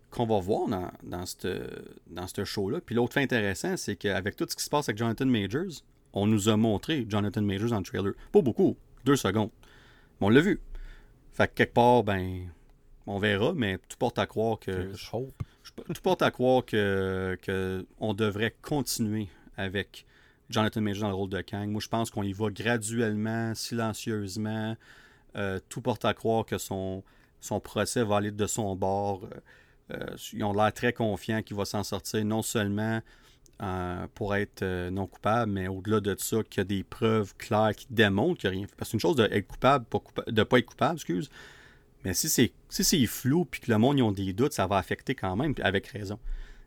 qu'on va voir dans, dans ce dans show-là. Puis l'autre fait intéressant, c'est qu'avec tout ce qui se passe avec Jonathan Majors, on nous a montré Jonathan Majors dans le trailer. Pas beaucoup, deux secondes. Mais on l'a vu. Fait que quelque part, ben, on verra, mais tout porte à croire que. Tout porte à croire que, que on devrait continuer avec Jonathan Majors dans le rôle de Kang. Moi, je pense qu'on y va graduellement, silencieusement. Euh, tout porte à croire que son, son procès va aller de son bord. Euh, euh, ils ont l'air très confiants qu'il va s'en sortir, non seulement pour être non coupable, mais au-delà de ça, qu'il y a des preuves claires qui démontrent qu'il n'y a rien fait. Parce que c'est une chose d'être coupable, de ne pas être coupable, excuse. Mais si c'est si flou puis que le monde y ont des doutes, ça va affecter quand même, avec raison.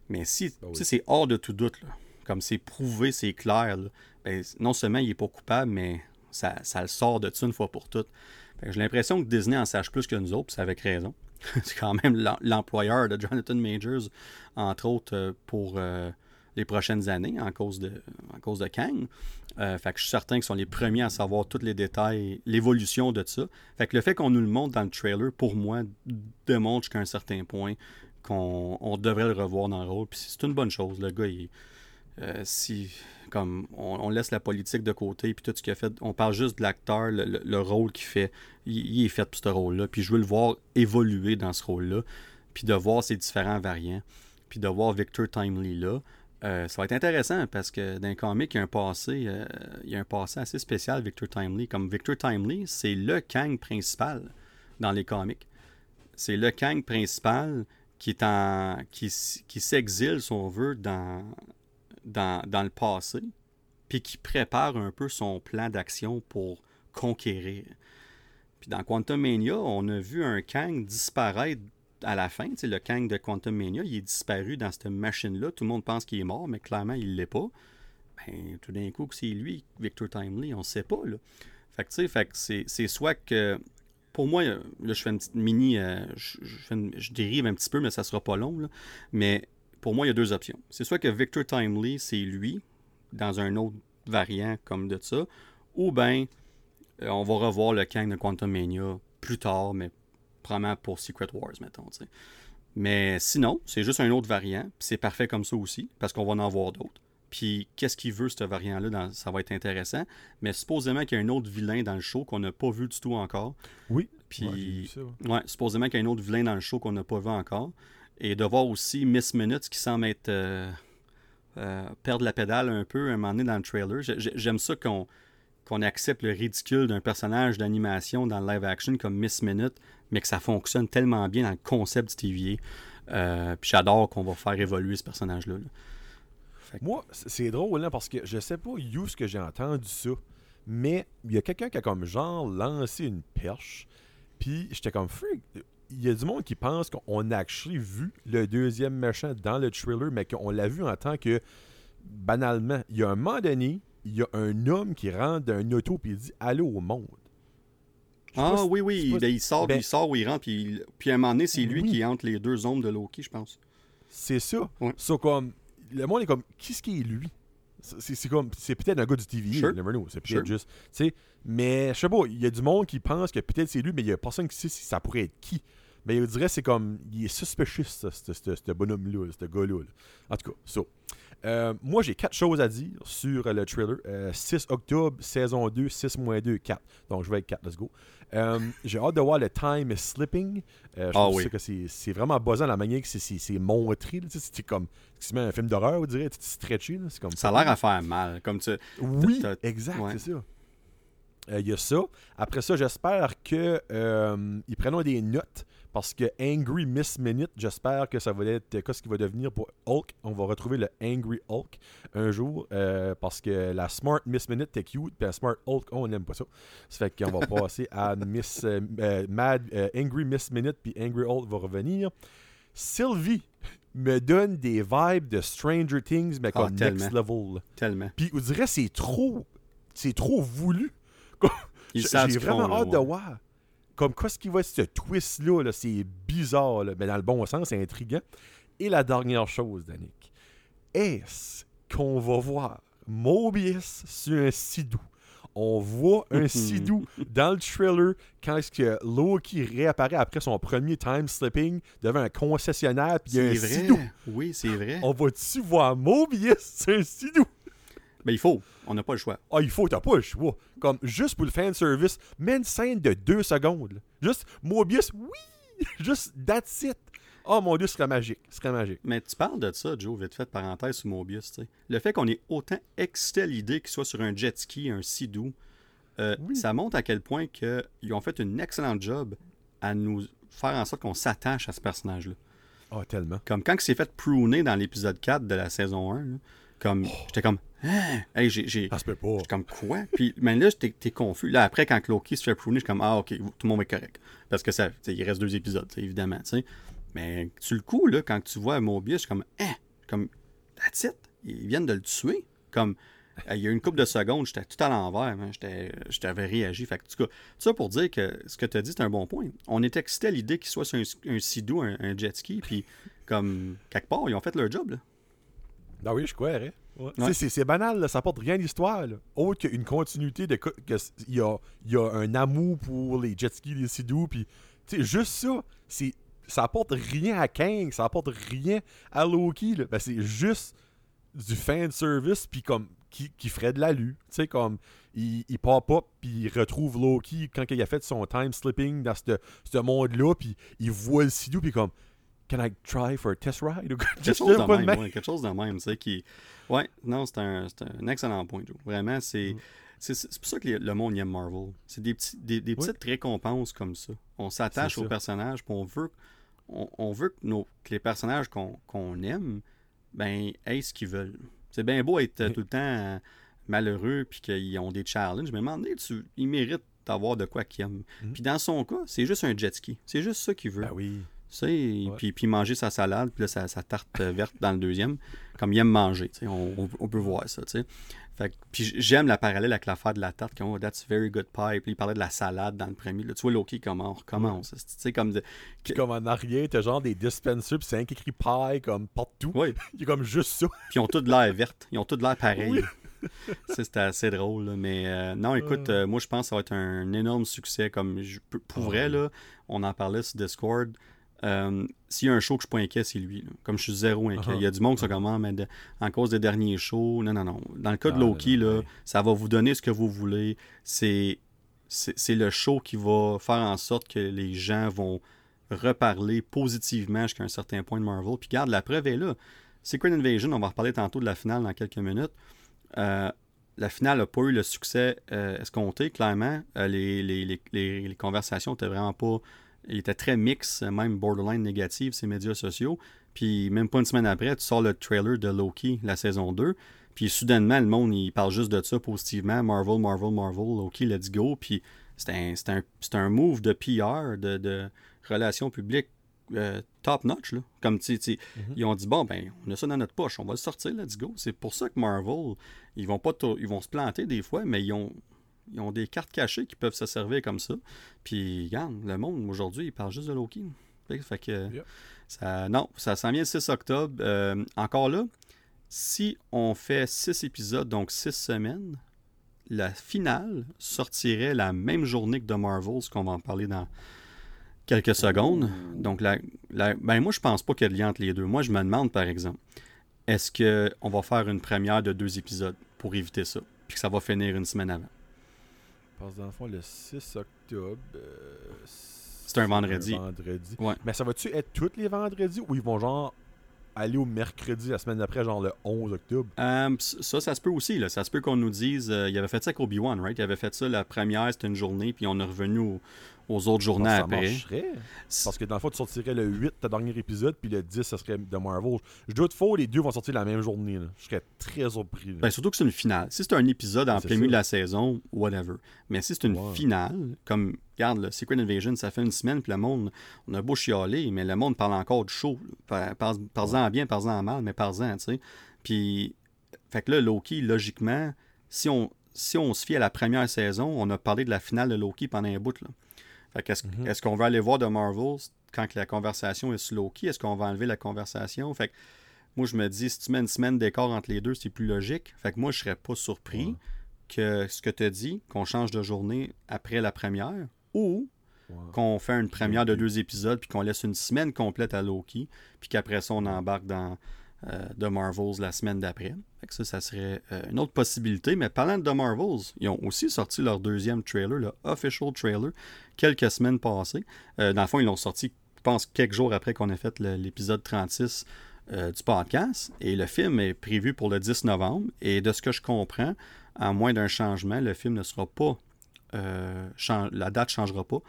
Mais si, ben si c'est hors de tout doute, là, comme c'est prouvé, c'est clair, ben, non seulement il n'est pas coupable, mais ça, ça, le sort de ça une fois pour toutes. J'ai l'impression que Disney en sache plus que nous autres, c'est avec raison. *laughs* c'est quand même l'employeur de Jonathan Majors, entre autres, euh, pour euh, les prochaines années, en cause de, en cause de Kang. Euh, fait que je suis certain qu'ils sont les premiers à savoir tous les détails, l'évolution de ça. Fait que le fait qu'on nous le montre dans le trailer, pour moi, démontre jusqu'à un certain point qu'on devrait le revoir dans le rôle. Puis c'est une bonne chose. Le gars, il, euh, si comme on, laisse la politique de côté puis tout ce qu'il a fait, on parle juste de l'acteur, le, rôle qu'il fait, il, est fait pour ce rôle-là. Puis je veux le voir évoluer dans ce rôle-là, puis de voir ses différents variants, puis de voir Victor Timely là. Euh, ça va être intéressant parce que dans un comic, il y a un passé, euh, il y a un passé assez spécial, Victor Timely. Comme Victor Timely, c'est le Kang principal dans les comics. C'est le Kang principal qui est en qui, qui s'exile, si on veut, dans, dans, le passé, puis qui prépare un peu son plan d'action pour conquérir. Puis dans Quantum Mania, on a vu un Kang disparaître à la fin. Le Kang de Quantum Mania, il est disparu dans cette machine-là. Tout le monde pense qu'il est mort, mais clairement, il ne l'est pas. Ben, tout d'un coup, que c'est lui, Victor Timely, on ne sait pas. Là. Fait que, tu sais, c'est soit que. Pour moi, là, je fais une petite mini. Euh, je, je, dérive un petit peu, mais ça sera pas long. Là. Mais pour moi, il y a deux options. C'est soit que Victor Timely, c'est lui, dans un autre variant comme de ça, ou bien euh, on va revoir le Kang de Quantum Mania plus tard, mais probablement pour Secret Wars, mettons. Mais sinon, c'est juste un autre variant, c'est parfait comme ça aussi, parce qu'on va en avoir d'autres. Puis qu'est-ce qu'il veut, ce variant-là, ça va être intéressant. Mais supposément qu'il y a un autre vilain dans le show qu'on n'a pas vu du tout encore. Oui. Puis, ouais, supposément qu'il y a un autre vilain dans le show qu'on n'a pas vu encore. Et de voir aussi Miss Minutes qui semble être. Euh, euh, perdre la pédale un peu un moment donné dans le trailer. J'aime ça qu'on qu'on accepte le ridicule d'un personnage d'animation dans le live action comme Miss Minute, mais que ça fonctionne tellement bien dans le concept du TVA. Euh, puis j'adore qu'on va faire évoluer ce personnage-là. Moi, c'est drôle hein, parce que je sais pas où ce que j'ai entendu ça, mais il y a quelqu'un qui a comme genre lancé une perche, puis j'étais comme freak il y a du monde qui pense qu'on a actually vu le deuxième méchant dans le thriller, mais qu'on l'a vu en tant que, banalement, il y a un moment donné, il y a un homme qui rentre d'un auto et il dit Allô au monde. ah oui, oui, ben, il, sort, ben il sort où il rentre, puis, puis à un moment donné, c'est lui qui entre les deux ombres de Loki, je pense. C'est ça. comme, le monde est comme, qu'est-ce qui est lui? C'est comme c'est peut-être un gars du TV, sure. never know. C'est peut-être juste. Mais je sais pas, il y a du monde qui pense que peut-être c'est lui, mais il y a personne qui sait si ça pourrait être qui. Mais je dirais c'est comme. Il est suspicious, ce bonhomme-là, ce gars-là. En tout cas, ça. Euh, moi, j'ai quatre choses à dire sur le trailer. 6 euh, octobre, saison 2, 6 2, 4. Donc, je vais avec 4, let's go. Euh, *laughs* j'ai hâte de voir le time is slipping. je ah, oui. que c'est vraiment buzzant la manière que c'est montré. C'est comme un film d'horreur, on dirait. C'est stretchy. Comme ça a l'air à faire mal. Comme tu, oui, exact, c'est ça. Il y a ça. Après ça, j'espère qu'ils prennent des notes parce que Angry Miss Minute, j'espère que ça va être ce qui va devenir pour Hulk. On va retrouver le Angry Hulk un jour. Euh, parce que la Smart Miss Minute était cute. Puis la Smart Hulk, on n'aime pas ça. Ça fait qu'on va *laughs* passer à Miss euh, euh, Mad Angry Miss Minute. Puis Angry Hulk va revenir. Sylvie me donne des vibes de Stranger Things, mais comme ah, next level. Tellement. Puis on dirait c'est trop. C'est trop voulu. *laughs* J'ai vraiment hâte de voir comme qu'est-ce qui va être ce twist-là, c'est bizarre, mais dans le bon sens, c'est intriguant. Et la dernière chose, Danick, est-ce qu'on va voir Mobius sur un Sidou? on voit un *laughs* Sidou dans le trailer quand est-ce que Loki réapparaît après son premier time slipping devant un concessionnaire puis il y a un Sidou. Oui, c'est vrai. On va-tu voir Mobius? C'est un Sidou? Mais il faut. On n'a pas le choix. Ah, il faut, t'as pas le choix. Comme, juste pour le fanservice, mets une scène de deux secondes. Juste, Mobius, oui! *laughs* Juste, that's it. Oh mon dieu, ce serait magique. Ce serait magique. Mais tu parles de ça, Joe, vite fait, parenthèse sur Mobius. Le fait qu'on ait autant excité à l'idée qu'il soit sur un jet ski, un Sidou, euh, Oui. ça montre à quel point que ils ont fait une excellente job à nous faire en sorte qu'on s'attache à ce personnage-là. Ah, tellement. Comme quand il s'est fait pruner dans l'épisode 4 de la saison 1, là, comme j'étais comme Hein? Hey, j'ai, j'ai- Ça se peut pas. j'étais comme quoi? Puis mais là, j'étais t'es confus. Là, après, quand Loki se fait pruner, je suis comme Ah, ok, tout le monde est correct. Parce que ça, il reste deux épisodes, évidemment. tu sais. Mais sur le coup, là, quand tu vois Mobius, je suis comme Hein? Comme That's it? Ils viennent de le tuer? Comme il y a une couple de secondes, j'étais tout à l'envers. hein. J'étais, j'avais réagi. Fait que, en tout cas, ça pour dire que ce que tu as dit, c'est un bon point. On est excité à l'idée qu'il soit sur un, un Sidou, un, un jet ski, puis comme quelque part, ils ont fait leur job. Là. Ah oui, je crois, hein. Ouais. C'est banal, là, ça apporte rien à l'histoire. là. Autre qu'une continuité de. Il y a, il y a un amour pour les jet skis, les Sidou, puis. Juste ça, c'est. Ça apporte rien à Kang, ça apporte rien à Loki. là. Ben, c'est juste du fan service, puis comme. Qui, qui ferait de l'alu. Tu sais, comme. Il, il pop up, puis il retrouve Loki quand il a fait son time slipping dans ce ce monde-là, puis il voit le Sidou, puis comme. Can I try for a test ride? Ou Quelque chose de même, ouais, quelque chose de même, qui... Ouais, non, c'est un, c'est un excellent point, Joe. Vraiment, c'est... Mm. C'est c'est pour ça que le monde aime Marvel. C'est des, petits, des, des Oui. petites récompenses comme ça. On s'attache C'est aux personnages, puis on veut, on, on veut que, nos, que les personnages qu'on aime, ben, aient ce qu'ils veulent. C'est bien beau être euh, Oui. tout le temps euh, malheureux, puis qu'ils ont des challenges, mais à un moment donné, tu, ils méritent d'avoir de quoi qu'ils aiment. Mhm. Puis dans son cas, c'est juste un jet ski. C'est juste ça qu'il veut. Ben oui. Sais, Ouais. puis, puis manger sa salade, puis là, sa, sa tarte euh, verte dans le deuxième, comme il aime manger, tu sais, on, peut voir ça, tu sais. Fait que- puis j'aime la parallèle avec l'affaire de la tarte, comme oh, that's very good pie, puis il parlait de la salade dans le premier, là, tu vois Loki comment on recommence, tu sais, comme de... Puis comme en arrière, t'as genre des dispensers, puis c'est un qui écrit pie comme partout. Oui, *laughs* Il y a comme juste ça. puis ils ont tous de l'air verte, ils ont tous de l'air pareil. Oui. *laughs* C'était assez drôle, là, mais euh, non, écoute, euh, moi je pense que ça va être un énorme succès, comme je, pour- Ah vrai, là, on en parlait sur Discord, Euh, S'il y a un show que je suis pas inquiet, c'est lui. là. Comme je suis zéro inquiet. Uh-huh. Il y a du monde qui sont comme Ah, mais de- en cause des derniers shows. Non, non, non. Dans le cas de Ah, Loki, là, ouais. ça va vous donner ce que vous voulez. C'est le show qui va faire en sorte que les gens vont reparler positivement jusqu'à un certain point de Marvel. Puis garde, la preuve est là. Secret Invasion, on va reparler tantôt de la finale dans quelques minutes. Euh, la finale n'a pas eu le succès euh, escompté, clairement. Euh, les, les, les, conversations étaient vraiment pas. Ils étaient très mix, même borderline négative, ces médias sociaux. Puis même pas une semaine après, tu sors le trailer de Loki, la saison 2. Puis soudainement, le monde, il parle juste de ça positivement. Marvel, Marvel, Marvel, Loki, let's go. Puis c'est un, un, un move de PR, de, de relations publiques euh, top notch. Là. Comme tu sais, tu sais, Mhm. ils ont dit bon, ben, on a ça dans notre poche, on va le sortir, let's go. C'est pour ça que Marvel, ils vont pas ils vont se planter des fois, mais ils ont, ils ont des cartes cachées qui peuvent se servir comme ça. Puis, regarde, le monde aujourd'hui, il parle juste de Loki. Fait, fait que, Yep. ça, non, ça s'en vient le 6 octobre. Euh, encore là, si on fait 6 épisodes, donc 6 semaines, la finale sortirait la même journée que de Marvel, ce qu'on va en parler dans quelques secondes. Donc, la, la- ben moi, je pense pas qu'il y a de lien entre les deux. Moi, je me demande, par exemple, est-ce qu'on va faire une première de deux épisodes pour éviter ça, puis que ça va finir une semaine avant? Parce que dans le fond, le 6 octobre. euh, C'est un vendredi. vendredi. Ouais. Mais ça va-tu être tous les vendredis ou ils vont genre aller au mercredi la semaine d'après, genre le 11 octobre? Euh, ça, ça se peut aussi. Là. Ça se peut qu'on nous dise. euh, il avait fait ça avec Obi-Wan, right? Il avait fait ça la première, c'était une journée, puis on est revenu au- aux autres journées ça après. marcherait. Parce que dans le fond, tu sortirais le 8, ta dernier épisode, puis le 10, ça serait de Marvel. Je doute faux, les deux vont sortir la même journée. là. Je serais très surpris. Ben, surtout que c'est une finale. Si c'est un épisode en plein milieu de la saison, whatever. Mais si c'est une finale, comme, regarde, le Secret Invasion, ça fait une semaine, puis le monde, on a beau chialer, mais le monde parle encore du show. là. Par- Parle-en bien, parle-en mal, mais parle-en, tu sais. Puis, fait que là, Loki, logiquement, si on, si on se fie à la première saison, on a parlé de la finale de Loki pendant un bout, là. Mhm. est-ce qu'on va aller voir de Marvel quand que la conversation est sur Loki? Est-ce qu'on va enlever la conversation? Fait que moi, je me dis, si tu mets une semaine d'écart entre les deux, c'est plus logique. Fait que moi, je serais pas surpris Ouais. que ce que tu as dit, qu'on change de journée après la première, ou Ouais. qu'on fait une première de deux épisodes, puis qu'on laisse une semaine complète à Loki, puis qu'après ça, on embarque dans euh, The Marvels la semaine d'après. Ça, ça serait euh, une autre possibilité. Mais parlant de Marvels, ils ont aussi sorti leur deuxième trailer, le official trailer, quelques semaines passées. Euh, dans le fond, ils l'ont sorti, je pense, quelques jours après qu'on ait fait l'épisode 36 euh, du podcast. Et le film est prévu pour le 10 novembre. Et de ce que je comprends, à moins d'un changement, le film ne sera pas. la date ne changera pas,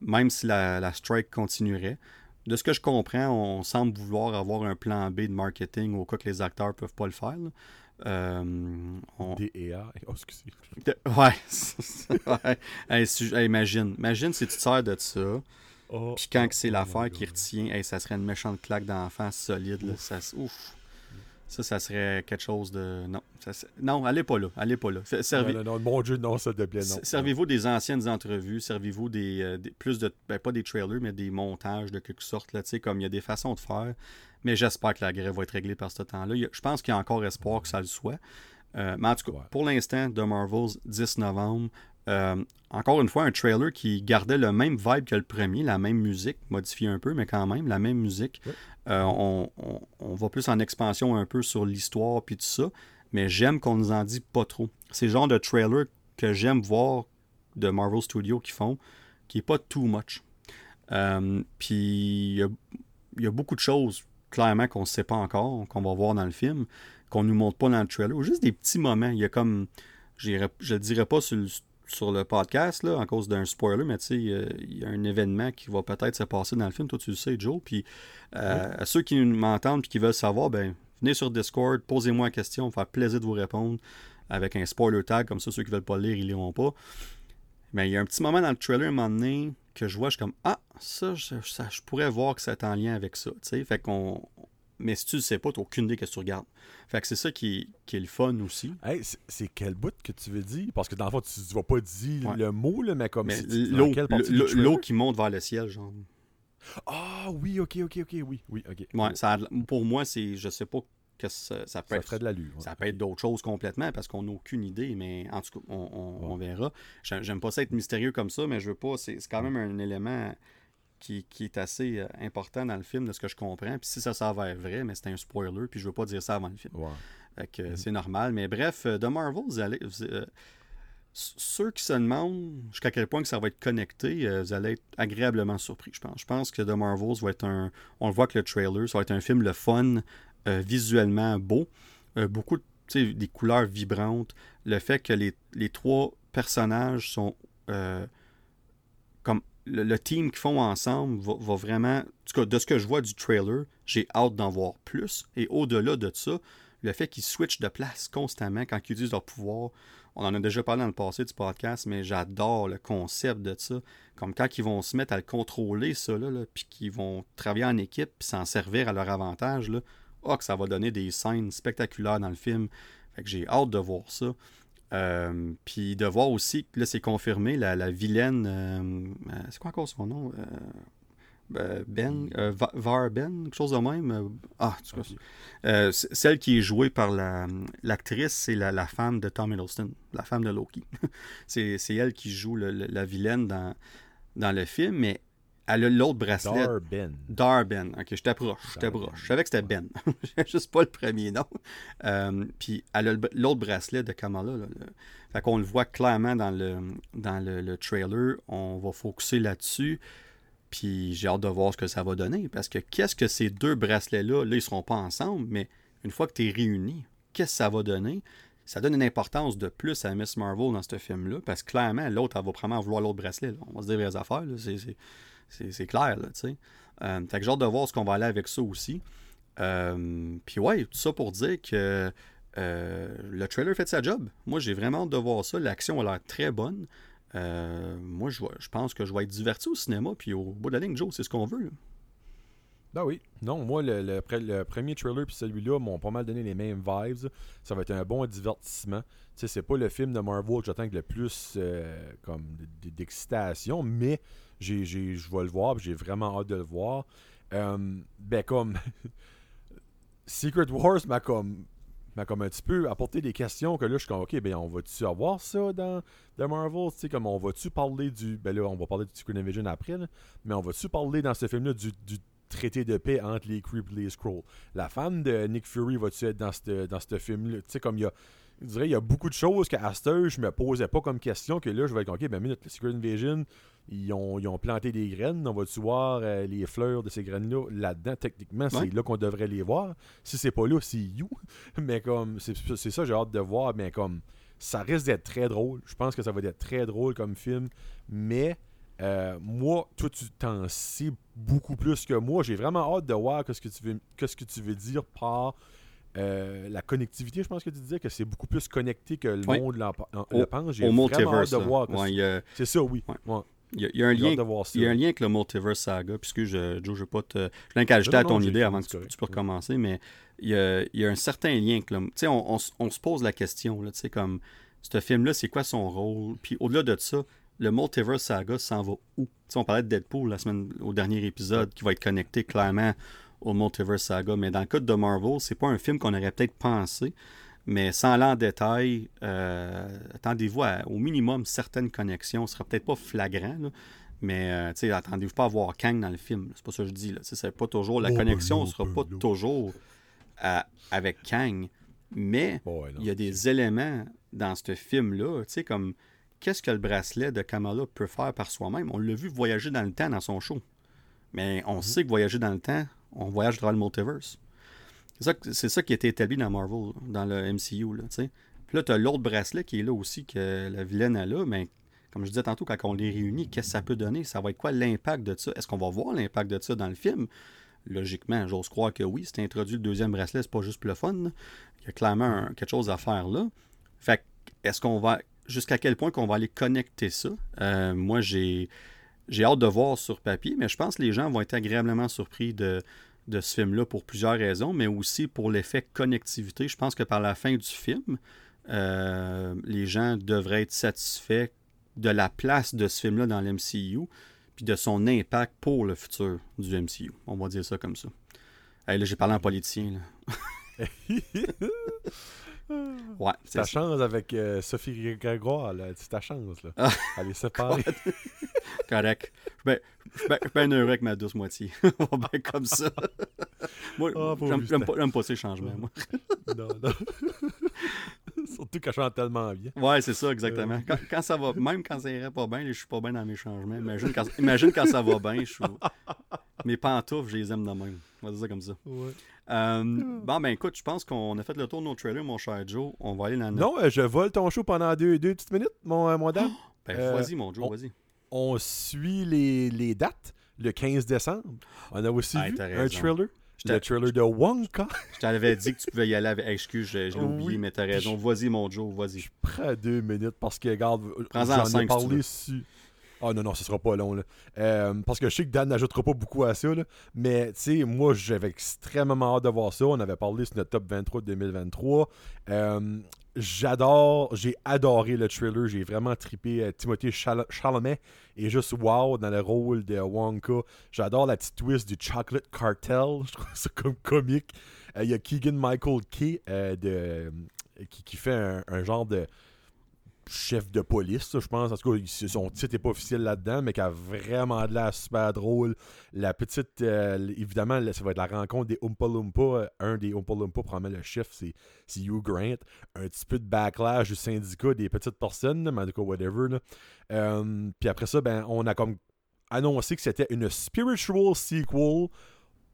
même si la strike continuerait. De ce que je comprends, on semble vouloir avoir un plan B de marketing au cas que les acteurs ne peuvent pas le faire. Euh, on- DEA. *laughs* Oh, excusez. de- Ouais. *laughs* ouais. Hey, si- hey, imagine. Imagine si tu te sers de ça. Oh, Puis quand oh, c'est l'affaire qui retient, hey, ça serait une méchante claque d'en face solide. là. Ça, ouf. Ça, ça serait quelque chose de. Non. Ça, non, allez pas là. Allez pas là. Servez- Non, non, non, mon Dieu, non, ça te plaît, non. Servez-vous des anciennes entrevues, servez-vous des, euh, des- plus de ben, pas des trailers mais des montages de quelque sorte là, tu sais comme il y a des façons de faire. Mais j'espère que la grève va être réglée par ce temps-là. Je pense qu'il y a encore espoir que ça le soit. Euh, mais en tout cas, Ouais. pour l'instant, The Marvels 10 novembre. Euh, encore une fois, un trailer qui gardait le même vibe que le premier, la même musique, modifiée un peu, mais quand même, la même musique. Ouais. Euh, on, on- va plus en expansion un peu sur l'histoire puis tout ça, mais j'aime qu'on nous en dit pas trop. C'est le genre de trailer que j'aime voir de Marvel Studios qui font, qui est pas too much. Euh, puis il y a, beaucoup de choses, clairement, qu'on ne sait pas encore, qu'on va voir dans le film, qu'on nous montre pas dans le trailer, ou juste des petits moments. Il y a comme, je ne le dirai pas sur le, sur le podcast, là, en cause d'un spoiler, mais tu sais, il y a- un événement qui va peut-être se passer dans le film, toi tu le sais, Joe, puis euh, à ceux qui m'entendent et qui veulent savoir, ben, venez sur Discord, posez-moi la question, faire plaisir de vous répondre avec un spoiler tag, comme ça ceux qui veulent pas le lire, ils liront pas. Mais il y a un petit moment dans le trailer, à un moment donné, que je vois, je suis comme Ah, ça, je, ça, je pourrais voir que c'est en lien avec ça. tu sais. Fait qu'on. Mais si tu le sais pas, tu n'as aucune idée que tu regardes. Fait que c'est ça qui, qui est le fun aussi. Hey, c'est- quel bout que tu veux dire? Parce que dans le fond, tu ne vas pas dire Ouais. le mot, là, mais comme Mais si l'eau, l'eau- qui monte vers le ciel, genre. Ah oui, ok, ok, ok, oui, oui, ok. Ouais, ça pour moi, c'est. Je sais pas que ça, ça peut Ça être. ferait de l'allure. ouais. Ça peut être d'autres choses complètement parce qu'on n'a aucune idée, mais en tout cas, on, on- on verra. J'ai- J'aime pas ça être mystérieux comme ça, mais je veux pas. C'est quand même un élément qui, qui est assez euh, important dans le film de ce que je comprends. Puis si ça s'avère vrai, mais c'est un spoiler, puis je veux pas dire ça avant le film. Fait que, euh, c'est normal. Mais bref, euh, The Marvel, vous allez. vous- euh, ceux qui se demandent jusqu'à quel point que ça va être connecté, euh, vous allez être agréablement surpris, je pense. Je pense que The Marvels va être un. On le voit que le trailer, ça va être un film le fun, euh, visuellement beau. Beaucoup de tu sais, des couleurs vibrantes. Le fait que les, les trois personnages sont. euh, le, team qu'ils font ensemble va, vraiment. En tout cas, de ce que je vois du trailer, j'ai hâte d'en voir plus. Et au-delà de ça, le fait qu'ils switchent de place constamment quand ils utilisent leur pouvoir. On en a déjà parlé dans le passé du podcast, mais j'adore le concept de ça. Comme quand ils vont se mettre à le contrôler, ça, là, puis qu'ils vont travailler en équipe, puis s'en servir à leur avantage, là, oh, que ça va donner des scènes spectaculaires dans le film. Fait j'ai hâte de voir ça. Euh, puis de voir aussi que là, c'est confirmé, la, la vilaine. euh, euh, c'est quoi encore son nom? Euh, euh, Ben, Va- Var Ben, quelque chose de même? ah, en tout cas, celle qui est jouée par la- l'actrice, c'est la, la femme de Tom Hiddleston, la femme de Loki. *laughs* c'est c'est elle qui joue le- le- la vilaine dans, dans le film, mais elle a l'autre bracelet. Darben. Darben. Ok, je t'approche, je t'approche. Je savais que c'était Ben. *laughs* Juste pas le premier nom. Euh, puis elle a l'autre bracelet de Kamala. Là, Fait qu'on le voit clairement dans le, dans le, le trailer. On va focuser là-dessus. Puis j'ai hâte de voir ce que ça va donner. Parce que qu'est-ce que ces deux bracelets-là, là, ils seront pas ensemble, mais une fois que tu es réunis, qu'est-ce que ça va donner? Ça donne une importance de plus à Miss Marvel dans ce film-là, parce que clairement, l'autre, elle va probablement vouloir l'autre bracelet. là. On va se dire les vraies affaires, là. C'est- c'est- c'est clair, là, tu sais. Euh, fait que j'ai hâte de voir ce qu'on va aller avec ça aussi. Euh, Puis ouais, tout ça pour dire que euh, le trailer fait sa job. Moi, j'ai vraiment hâte de voir ça. L'action a l'air très bonne. Euh, moi, je, pense que je vais être diverti au cinéma. Puis au bout de la ligne, Joe, c'est ce qu'on veut. Ben oui. Non, moi, le, le pre- le premier trailer puis celui-là m'ont pas mal donné les mêmes vibes. Ça va être un bon divertissement. Tu sais, c'est pas le film de Marvel que j'attends le plus comme d'excitation, mais j'ai, je vais le voir j'ai vraiment hâte de le voir. Euh, ben comme *laughs* Secret Wars m'a comme mais comme un petit peu apporter des questions que là, je suis comme, ok, ben on va-tu avoir ça dans The Marvel? Tu sais, comme on va-tu parler du. Ben là, on va parler du Secret Invasion après, là, mais on va-tu parler dans ce film-là du, du traité de paix entre les Creep et les Scrolls? La femme de Nick Fury va-tu être dans ce dans cette film-là? Tu sais, comme il y a. Je dirais, il y a beaucoup de choses qu'à Aster, je me posais pas comme question, que là, je vais être, ok, ben minute, le Secret Invasion, ils ont, ils ont, planté des graines. On va-tu voir euh, les fleurs de ces graines-là là-dedans? Techniquement, c'est là qu'on devrait les voir. Si c'est pas là, c'est you. *laughs* Mais comme, c'est ça, j'ai hâte de voir. Mais comme, ça risque d'être très drôle. Je pense que ça va être très drôle comme film. Mais euh, moi, toi, tu t'en sais beaucoup plus que moi. J'ai vraiment hâte de voir qu'est-ce que tu veux, qu'est-ce que tu veux dire par euh, la connectivité. Je pense que tu disais que c'est beaucoup plus connecté que le Oui. monde le pense. J'ai vraiment hâte de voir. Ouais, C'est ça, oui. Ouais. Ouais. Il y a- il y a un lien. Il y a un lien avec le Multiverse Saga, puisque je, Joe, je veux pas te. Je qu'à ajouter à ton idée avant que tu, tu peux recommencer, mais il y a, il y a un certain lien. avec le- Tu sais, on, on on se pose la question, là, tu sais, comme, ce film-là, c'est quoi son rôle? Puis au-delà de ça, le Multiverse Saga s'en va où? Tu sais, on parlait de Deadpool la semaine, au dernier épisode, qui va être connecté clairement au Multiverse Saga, mais dans le cas de Marvel, c'est pas un film qu'on aurait peut-être pensé, mais sans aller en détail, euh, attendez-vous à, au minimum certaines connexions. Ce sera peut-être pas flagrant, là, mais euh, attendez-vous pas à voir Kang dans le film. C'est pas ça que je dis. Là. C'est pas toujours, la Oh, connexion ben ne là, sera ben pas toujours à- avec Kang, mais non, il y a des éléments dans ce film-là, comme qu'est-ce que le bracelet de Kamala peut faire par soi-même? On l'a vu voyager dans le temps dans son show. Mais on sait que voyager dans le temps, on voyage dans le multiverse. C'est ça, qui a été établi dans Marvel, dans le MCU. Là. Puis là, tu as l'autre bracelet qui est là aussi, que la vilaine a là, mais comme je disais tantôt, quand on les réunit, qu'est-ce que ça peut donner? Ça va être quoi l'impact de ça? Est-ce qu'on va voir l'impact de ça dans le film? Logiquement, j'ose croire que oui. C'est introduit le deuxième bracelet, c'est pas juste pour le fun. Il y a clairement quelque chose à faire là. Fait est-ce qu'on va. Jusqu'à quel point qu'on va aller connecter ça? Euh, moi, j'ai. J'ai hâte de voir sur papier, mais je pense que les gens vont être agréablement surpris de, de ce film-là pour plusieurs raisons, mais aussi pour l'effet connectivité. Je pense que par la fin du film, euh, les gens devraient être satisfaits de la place de ce film-là dans l'MCU, puis de son impact pour le futur du MCU. On va dire ça comme ça. Hey, là, j'ai parlé en politicien. Là. *laughs* Ouais, c'est ta ça. chance avec euh, Sophie Grégoire, là. C'est ta chance, là. Ah. Elle est séparée. *laughs* correct. Je suis bien- bien heureux avec ma douce moitié. *laughs* On va bien comme ça. *laughs* moi, pauvre j'aime pas, j'aime pas ces changements, moi. non, non. *laughs* Surtout qu'elle chante tellement bien. Ouais, c'est ça, exactement. Euh. Quand, quand ça va, même quand ça irait pas bien, je suis pas bien dans mes changements. Imagine quand, imagine quand ça va bien, je suis. *laughs* Mes pantoufles, je les aime de même. On va dire ça comme ça. Ouais. Euh, bon, ben écoute, je pense qu'on a fait le tour de nos trailers, mon cher Joe. On va aller dans notre. Non, euh, je vole ton show pendant deux, deux petites minutes, mon, euh, mon dame. *gasps* Ben, euh, vas-y, mon Joe, on- vas-y. On suit les, les dates. Le 15 décembre. On a aussi Ah, vu un raison. Le trailer de Wonka. *laughs* Je t'avais dit que tu pouvais y aller avec. Excuse, je, je l'ai Oui. oublié, mais t'as raison. Vas-y, mon Joe, vas-y. Je prends deux minutes parce que, regarde, Prends-en j'en ai cinq, si parlé su- Ah non, non, ce sera pas long. Là. Euh, parce que je sais que Dan n'ajoutera pas beaucoup à ça. là. Mais, tu sais, moi, j'avais extrêmement hâte de voir ça. On avait parlé sur notre top 23 de 2023. Euh, J'adore, j'ai adoré le trailer. J'ai vraiment trippé. Euh, Timothée Chal- Chalamet est juste wow dans le rôle de Wonka. J'adore la petite twist du Chocolate Cartel. *laughs* Je trouve ça comme comique. Euh, Il y a Keegan Michael Key euh, de, qui, qui fait un, un genre de chef de police, je pense. En tout cas, son titre n'est pas officiel là-dedans, mais qui a vraiment de l'air super drôle. La petite, euh, évidemment, ça va être la rencontre des Oompa Loompa. Euh, Un des Oompa Loompa, probablement le chef, c'est Hugh Grant. Un petit peu de backlash du syndicat des petites personnes, mais en tout cas, whatever. Euh, Puis après ça, ben, on a comme annoncé que c'était une spiritual sequel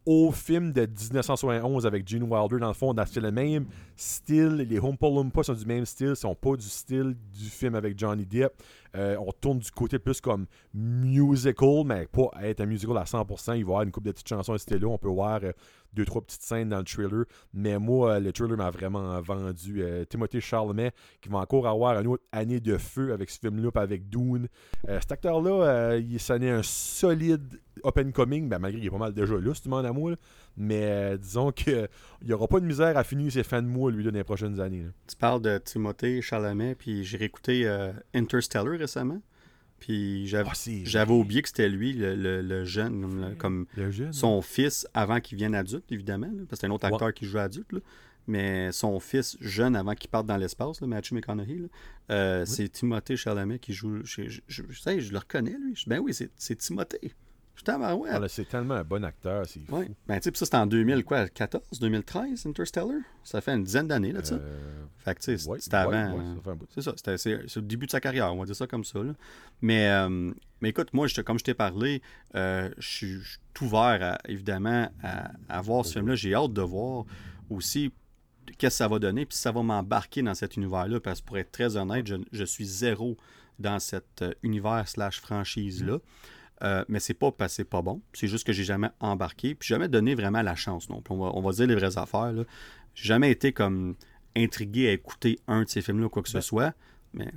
au film de 1971 avec Gene Wilder. Dans le fond, c'est le même style. Les Oompa Loompa sont du même style, sont pas du style du film avec Johnny Depp. Euh, on tourne du côté plus comme musical, mais pas être un musical à 100%. Il va y avoir une couple de petites chansons à. On peut voir euh, deux, trois petites scènes dans le trailer. Mais moi, euh, le trailer m'a vraiment vendu. Euh, Timothée Charlemet, qui va encore avoir une autre année de feu avec ce film-là, avec Dune. Euh, cet acteur-là, il ça n'est un solide and coming, ben, malgré qu'il est pas mal déjà là, si tu moi. là. Mais disons qu'il n'y aura pas de misère à finir ses fins de mois, lui, dans les prochaines années. Tu parles de Timothée Chalamet, puis j'ai réécouté Interstellar récemment. Puis j'avais Ah, j'avais oublié que c'était lui, le, le- le jeune, comme, le- jeune. son fils avant qu'il vienne adulte, évidemment. là, parce que c'est un autre Ouais. acteur qui joue adulte. là. mais son fils, jeune avant qu'il parte dans l'espace, Matthew McConaughey, euh, c'est Timothée Chalamet qui joue. Je, je, je, je sais, je le reconnais, lui. Je- Ben oui, c'est c'est Timothée. Putain, ben ouais. Ah, c'est tellement un bon acteur, c'est fou. Ouais. Ben, sais, puis ça, c'était en 2000, quoi, 14, 2013, Interstellar? Ça fait une dizaine d'années, là, ça. Euh, Fait que, tu sais, ouais, c'était ouais, avant. c'est ça, c'était c'est, le début de sa carrière, on va dire ça comme ça. là. Mais, euh, mais écoute, moi, je comme je t'ai parlé, euh, je suis tout ouvert, à- évidemment, à, à voir ce film-là. J'ai hâte de voir aussi qu'est-ce que ça va donner, puis si ça va m'embarquer dans cet univers-là, parce que pour être très honnête, je, je suis zéro dans cet euh, univers slash franchise-là. Euh, mais c'est pas parce que c'est pas bon, c'est juste que j'ai jamais embarqué, puis jamais donné vraiment la chance non. On va, on va dire les vraies affaires. J'ai jamais été comme intrigué à écouter un de ces films-là ou quoi que ce Ben, soit. Mais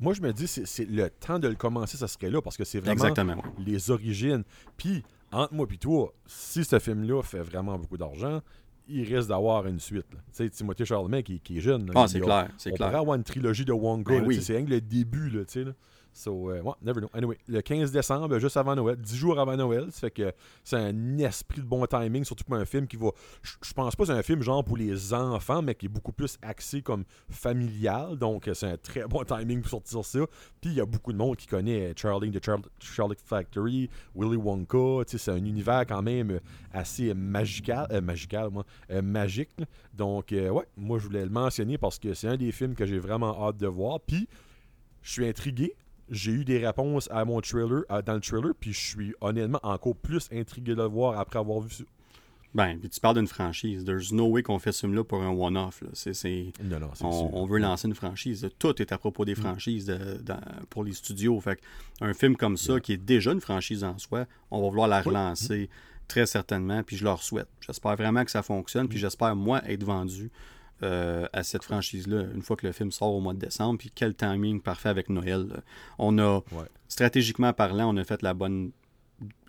Moi, je me dis, c'est c'est le temps de le commencer, ça serait là, parce que c'est vraiment exactement. les origines. Puis, entre moi et toi, si ce film-là fait vraiment beaucoup d'argent, il risque d'avoir une suite. Tu sais, Timothée Chalamet qui, qui est jeune. là, Ah, c'est clair, on clair. pourrait avoir une trilogie de Wonka. Ben oui. C'est rien que le début, là, tu sais. Là. So, euh, never know. Anyway, le 15 décembre, juste avant Noël, 10 jours avant Noël, ça fait que c'est un esprit de bon timing, surtout pour un film qui va. Je pense pas c'est un film genre pour les enfants, mais qui est beaucoup plus axé comme familial. Donc, euh, c'est un très bon *laughs* timing pour sortir ça. Puis, il y a beaucoup de monde qui connaît Charlie de Char- Charlotte Factory, Willy Wonka. C'est un univers quand même euh, assez magical, euh, magical, moi, euh, magique. Donc, euh, ouais, moi, je voulais le mentionner parce que c'est un des films que j'ai vraiment hâte de voir. Puis, je suis intrigué. J'ai eu des réponses à mon trailer, à- dans le trailer, puis je suis honnêtement encore plus intrigué de le voir après avoir vu ça. Ben, puis tu parles d'une franchise. There's no way qu'on fait ce film-là pour un one-off. Non, non, on, veut lancer une franchise. Tout est à propos des franchises de- dans- pour les studios. Fait que un film comme ça, Yeah. qui est déjà une franchise en soi, on va vouloir la Oui. relancer très certainement. Puis je leur souhaite. J'espère vraiment que ça fonctionne. Puis j'espère, moi, être vendu euh, à cette franchise-là une fois que le film sort au mois de décembre. Puis quel timing parfait avec Noël. là. On a, Ouais. stratégiquement parlant, on a fait la bonne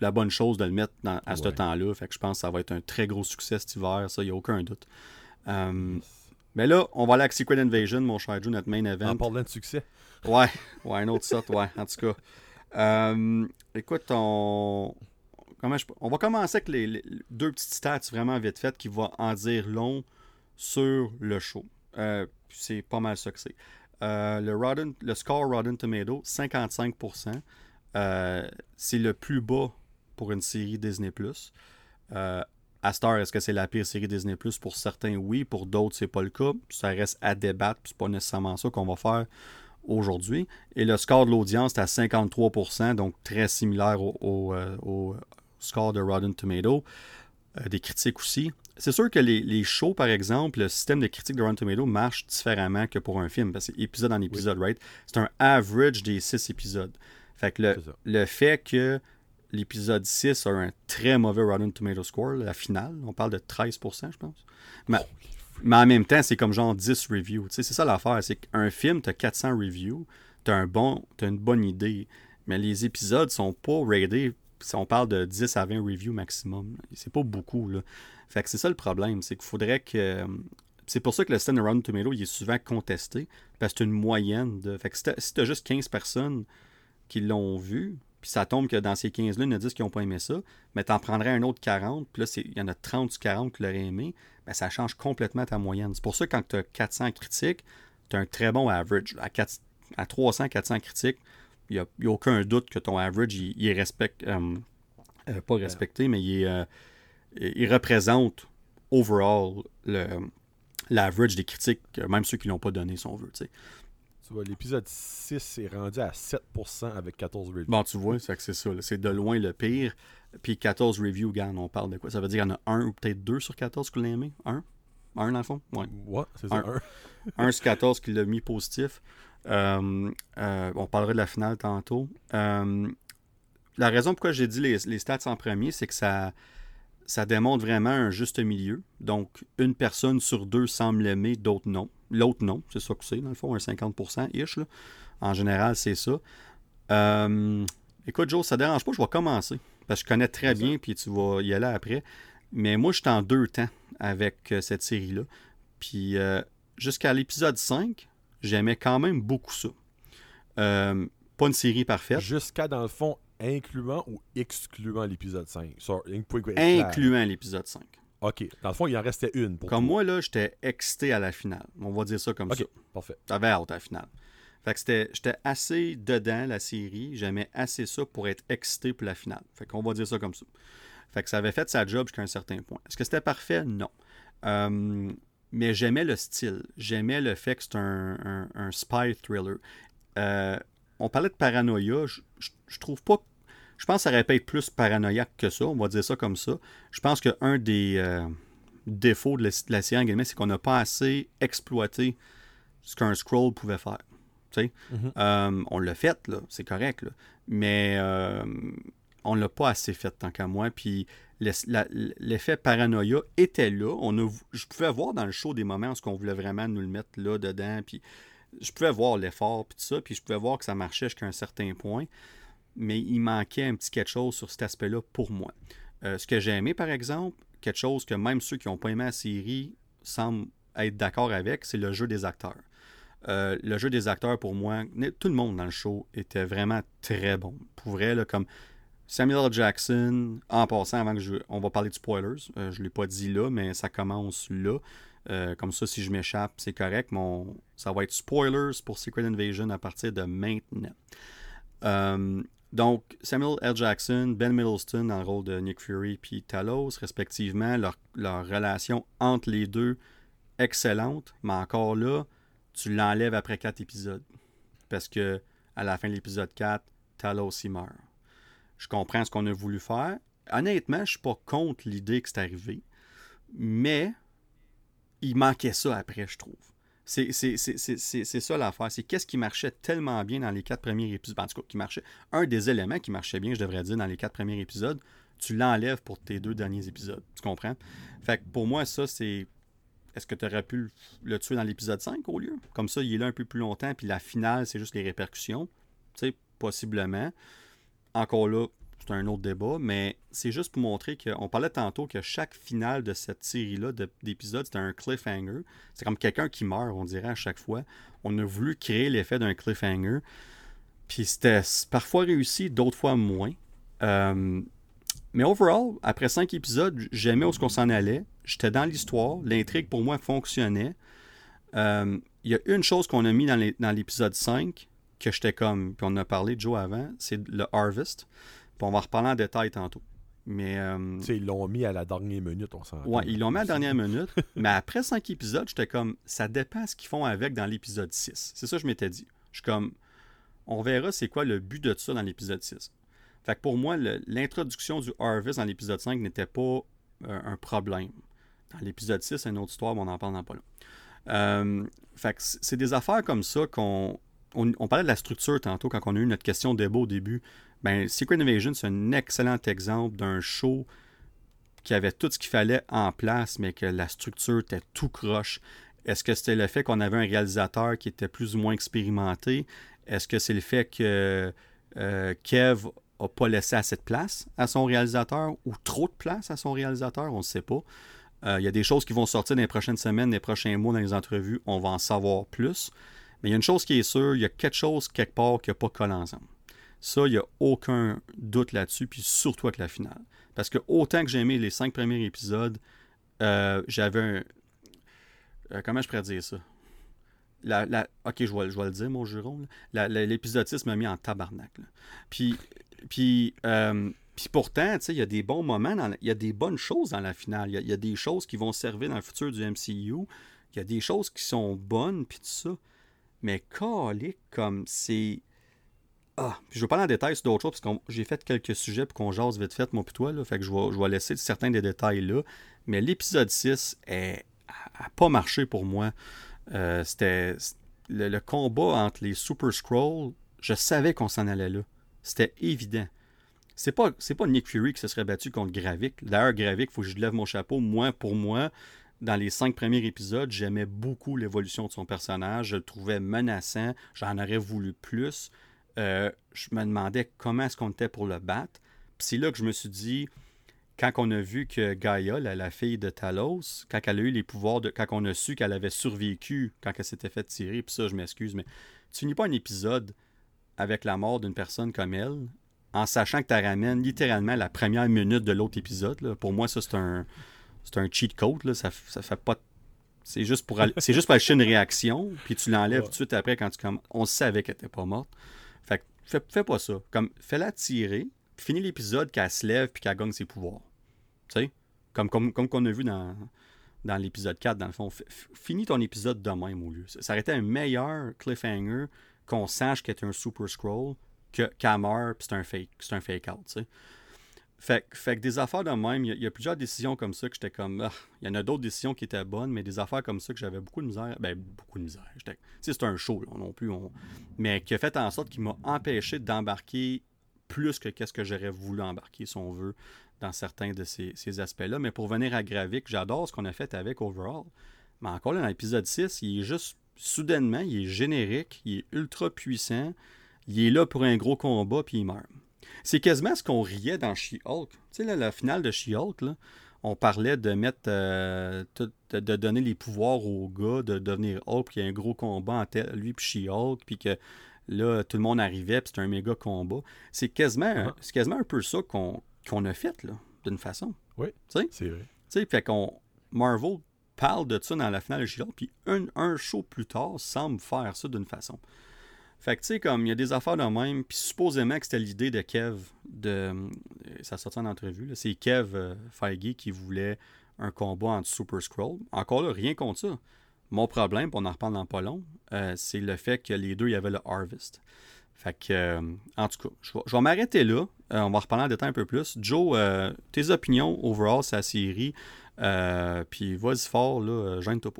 la bonne chose de le mettre dans- à ce temps-là. Fait que je pense que ça va être un très gros succès cet hiver, ça, il n'y a aucun doute. Euh, mais là, on va aller avec Secret Invasion, mon cher Joe, notre main event. En parlant de succès, Ouais, ouais, un autre sorte, ouais, en tout cas. Euh, écoute, on... Comment je... on va commencer avec les, les deux petites stats vraiment vite faites qui vont en dire long sur le show. Euh, c'est pas mal ça. Euh, le, le score Rotten Tomato, 55%. Euh, c'est le plus bas pour une série Disney+. Euh, à Star, est-ce que c'est la pire série Disney+, pour certains, oui. Pour d'autres, c'est pas le cas. Ça reste à débattre, c'est pas nécessairement ça qu'on va faire aujourd'hui. Et le score de l'audience est à 53%, donc très similaire au score de Rotten Tomato. Euh, des critiques aussi. C'est sûr que les, les shows, par exemple, le système de critique de Rotten Tomato marche différemment que pour un film, parce que c'est épisode en épisode, right? C'est un average des six épisodes. Fait que le, le fait que l'épisode 6 a un très mauvais Rotten Tomato score, la finale, on parle de 13%, je pense. Mais, mais en même temps, c'est comme genre 10 reviews. C'est ça l'affaire, c'est qu'un film, tu as 400 reviews, tu as, un bon, t'as une bonne idée, mais les épisodes sont pas raidés. Si on parle de 10 à 20 reviews maximum, c'est pas beaucoup. Là. Fait que c'est ça le problème, c'est qu'il faudrait que. C'est pour ça que le stand Rotten Tomato est souvent contesté, parce que c'est une moyenne de. Fait que si t'as- si juste 15 personnes qui l'ont vu, puis ça tombe que dans ces 15-là, il y en a 10 qui n'ont pas aimé ça, mais tu en prendrais un autre 40, puis là, il y en a 30 sur 40 qui l'auraient aimé, ben, ça change complètement ta moyenne. C'est pour ça que quand tu as 400 critiques, tu as un très bon average. À, 4 à 300, 400 critiques, il n'y a, aucun doute que ton average, il, il est respect, euh, euh, pas respecté, mais il, euh, il représente overall le l'average des critiques, même ceux qui l'ont pas donné, si on veut. tu vois, l'épisode 6 est rendu à 7% avec 14 reviews. Bon, tu vois, c'est que c'est ça. C'est de loin le pire. Puis 14 reviews, gars, on parle de quoi? Ça veut dire qu'il y en a un ou peut-être deux sur 14 qui l'ont aimé? Un? Un dans le fond? Ouais. Ouais, c'est ça. Un. un. un sur 14 qui l'a mis positif. Euh, euh, on parlera de la finale tantôt. Euh, la raison pourquoi j'ai dit les, stats en premier, c'est que ça, ça démontre vraiment un juste milieu. Donc, une personne sur deux semble l'aimer, d'autres non. L'autre non, c'est ça que c'est, dans le fond, un 50%-ish. là. En général, c'est ça. Écoute, Joe, ça dérange pas, je vais commencer. Parce que je connais très bien, puis tu vas y aller après. Mais moi, je suis en deux temps avec cette série-là. Puis jusqu'à l'épisode 5, j'aimais quand même beaucoup ça. Euh, pas une série parfaite, Jusqu'à, dans le fond, incluant ou excluant l'épisode 5. Sorry, incluant l'épisode 5. OK. Dans le fond, il en restait une. Pour Comme toi. moi, là, j'étais excité à la finale. On va dire ça comme OK, ça. parfait. J'avais hâte à la finale. Fait que j'étais assez dedans, la série. J'aimais assez ça pour être excité pour la finale. Fait qu'on va dire ça comme ça. Fait que ça avait fait sa job jusqu'à un certain point. Est-ce que c'était parfait? Non. Euh, mais j'aimais le style. J'aimais le fait que c'est un, un- un spy thriller. Euh, on parlait de paranoïa. Je, je- je trouve pas. Je pense que ça aurait pu être plus paranoïaque que ça. On va dire ça comme ça. Je pense qu'un des euh, défauts de la, de la série c'est qu'on n'a pas assez exploité ce qu'un scroll pouvait faire. Mhm. Euh, on l'a fait, là, c'est correct, là. mais on l'a pas assez fait tant qu'à moi. Puis l'effet paranoïa était là. On a, je pouvais voir dans le show des moments où on voulait vraiment nous le mettre là dedans. Puis je pouvais voir l'effort puis tout ça. Puis je pouvais voir que ça marchait jusqu'à un certain point. Mais il manquait un petit quelque chose sur cet aspect-là pour moi. Euh, ce que j'ai aimé, par exemple, quelque chose que même ceux qui n'ont pas aimé la série semblent être d'accord avec, c'est le jeu des acteurs. Euh, le jeu des acteurs, pour moi, tout le monde dans le show était vraiment très bon. Pour vrai, là, comme Samuel L. Jackson, en passant, avant que je. On va parler de spoilers. euh, je ne l'ai pas dit là, mais ça commence là. Euh, comme ça, si je m'échappe, c'est correct. Mon, ça va être spoilers pour Secret Invasion à partir de maintenant. Euh, donc, Samuel L. Jackson, Ben Middleton dans le rôle de Nick Fury puis Talos, respectivement, leur, relation entre les deux, excellente, mais encore là, tu l'enlèves après quatre épisodes. Parce que à la fin de l'épisode 4, Talos il meurt. Je comprends ce qu'on a voulu faire. Honnêtement, je suis pas contre l'idée que c'est arrivé. Mais il manquait ça après, je trouve. C'est ça l'affaire. C'est qu'est-ce qui marchait tellement bien dans les quatre premiers épisodes. En tout cas, qui marchait. Un des éléments qui marchait bien, je devrais dire, dans les quatre premiers épisodes, tu l'enlèves pour tes deux derniers épisodes. Tu comprends? Fait que pour moi, ça, c'est. Est-ce que tu aurais pu le tuer dans l'épisode 5 au lieu? Comme ça, il est là un peu plus longtemps, puis la finale, c'est juste les répercussions. Tu sais, possiblement. Encore là, c'est un autre débat, mais c'est juste pour montrer qu'on parlait tantôt que chaque finale de cette série-là de- d'épisodes, c'était un cliffhanger. C'est comme quelqu'un qui meurt, on dirait, à chaque fois. On a voulu créer l'effet d'un cliffhanger. Puis c'était parfois réussi, d'autres fois moins. Euh, mais overall, après cinq épisodes, j'aimais où ce qu'on s'en allait. J'étais dans l'histoire. L'intrigue, pour moi, fonctionnait. Euh, Il y a une chose qu'on a mis dans l'épisode 5 que j'étais comme, puis on en a parlé, Joe, avant, c'est le Harvest. Puis on va en reparler en détail tantôt. Mais euh, Tu sais, ils l'ont mis à la dernière minute, on s'en Ouais, ils l'ont mis à la dernière minute, *laughs* mais après cinq épisodes, j'étais comme, ça dépend ce qu'ils font avec dans l'épisode 6. C'est ça que je m'étais dit. Je suis comme, on verra c'est quoi le but de ça dans l'épisode 6. Fait que pour moi, l'introduction du Harvest dans l'épisode 5 n'était pas euh, un problème. Dans l'épisode 6, c'est une autre histoire, mais on n'en parle dans pas là. Euh, fait que c'est des affaires comme ça qu'on. On, parlait de la structure tantôt quand on a eu notre question de au début. Ben, Secret Invasion, c'est un excellent exemple d'un show qui avait tout ce qu'il fallait en place, mais que la structure était tout croche. Est-ce que c'était le fait qu'on avait un réalisateur qui était plus ou moins expérimenté? Est-ce que c'est le fait que euh, Kev n'a pas laissé assez de place à son réalisateur ou trop de place à son réalisateur? On ne sait pas. Euh, Il y a des choses qui vont sortir dans les prochaines semaines, les prochains mois dans les entrevues. On va en savoir plus. Mais il y a une chose qui est sûre, il y a quelque chose quelque part qui n'a pas collé ensemble. Ça, il n'y a aucun doute là-dessus, puis surtout avec la finale. Parce que autant que j'ai aimé les cinq premiers épisodes, euh, j'avais un. euh, comment je pourrais dire ça? La, la- ok, je vais, je vais le dire, mon juron. 6 m'a mis en tabarnak. Puis, puis, euh, pourtant, il y a des bons moments, il y a des bonnes choses dans la finale. Il y y, a des choses qui vont servir dans le futur du MCU. Il y a des choses qui sont bonnes, puis tout ça. Mais calique, comme c'est. Ah, puis je vais parler en détail sur d'autres choses, parce que j'ai fait quelques sujets pour qu'on jase vite fait, moi puis là, fait que je vais, laisser certains des détails là. Mais l'épisode 6 n'a pas marché pour moi. Euh, C'était le, combat entre les Super Scrolls, je savais qu'on s'en allait là. C'était évident. C'est pas, pas Nick Fury qui se serait battu contre Gravik. D'ailleurs, Gravik, il faut que je lève mon chapeau. Moi, pour moi, dans les cinq premiers épisodes, j'aimais beaucoup l'évolution de son personnage. Je le trouvais menaçant. J'en aurais voulu plus. Euh, je me demandais comment est-ce qu'on était pour le battre. Puis c'est là que je me suis dit, quand on a vu que Gaïa, la, la fille de Talos, quand elle a eu les pouvoirs, quand on a su qu'elle avait survécu quand elle s'était fait tirer, puis ça, je m'excuse, mais tu finis pas un épisode avec la mort d'une personne comme elle, en sachant que tu ramènes littéralement la première minute de l'autre épisode. Pour moi, ça, c'est un c'est un cheat code, là, ça, ça fait pas. C'est juste pour aller- c'est juste pour acheter une réaction, puis tu l'enlèves Ouais. tout de suite après quand tu commences. On savait qu'elle était pas morte. Fait que fais, fais pas ça. Comme fais-la tirer, puis finis l'épisode qu'elle se lève puis qu'elle gagne ses pouvoirs. Tu sais? Comme, comme, comme qu'on a vu dans, dans l'épisode 4, dans le fond. F- finis ton épisode de même au lieu. Ça, ça aurait été un meilleur cliffhanger qu'on sache qu'elle est un super scroll que qu'elle meurt puis c'est un fake, c'est un fake out, tu sais. Fait, que- des affaires de même, il y, a- plusieurs décisions comme ça que j'étais comme. ah, il y en a d'autres décisions qui étaient bonnes, mais des affaires comme ça que j'avais beaucoup de misère. Ben, beaucoup de misère. C'est un show, là, non plus. on- mais qui a fait en sorte qu'il m'a empêché d'embarquer plus que qu'est-ce que j'aurais voulu embarquer, si on veut, dans certains de ces, ces aspects-là. Mais pour venir à Gravik, j'adore ce qu'on a fait avec Overall. Mais encore là, dans l'épisode 6, il est juste soudainement, il est générique, il est ultra puissant, il est là pour un gros combat, puis il meurt. C'est quasiment ce qu'on riait dans She-Hulk. Tu sais, là, la finale de She-Hulk, là, on parlait de mettre euh, de, de donner les pouvoirs au gars, de devenir Hulk, puis qu'il y a un gros combat entre lui et She-Hulk, puis que là, tout le monde arrivait, puis c'était un méga combat. C'est quasiment, Uh-huh. c'est quasiment un peu ça qu'on qu'on a fait, là, d'une façon. Oui. C'est vrai. Tu sais, fait qu'on. Marvel parle de ça dans la finale de She-Hulk, puis un, un show plus tard semble faire ça d'une façon. Fait que, tu sais, comme il y a des affaires de même, puis supposément que c'était l'idée de Kev, de. euh, Ça sortit en entrevue, c'est Kev euh, Feige qui voulait un combat entre Super Scroll. Encore là, rien contre ça. Mon problème, puis on en reparle dans pas long, euh, c'est le fait que les deux, il y avait le Harvest. Fait que, en tout cas, je vais, m'arrêter là. On va reparler en détail un peu plus. Joe, tes opinions overall sur la série, puis vas-y fort, là, gêne-toi.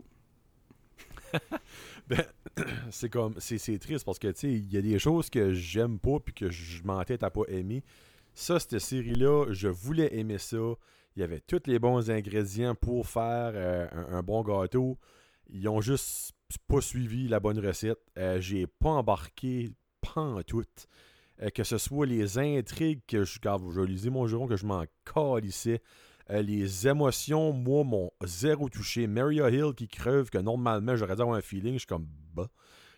*laughs* *coughs* C'est comme c'est triste parce que tu sais il y a des choses que j'aime pas puis que je m'entête à pas aimer. Ça cette série là je voulais aimer ça. Il y avait tous les bons ingrédients pour faire euh, un, bon gâteau. Ils ont juste pas suivi la bonne recette. Euh, j'ai pas embarqué pas tout Euh, que ce soit les intrigues que je quand je lisais mon juron que je m'en calissais les émotions, moi, m'ont zéro touché. Maria Hill qui creuve, que normalement, j'aurais dû avoir un feeling, je suis comme bas.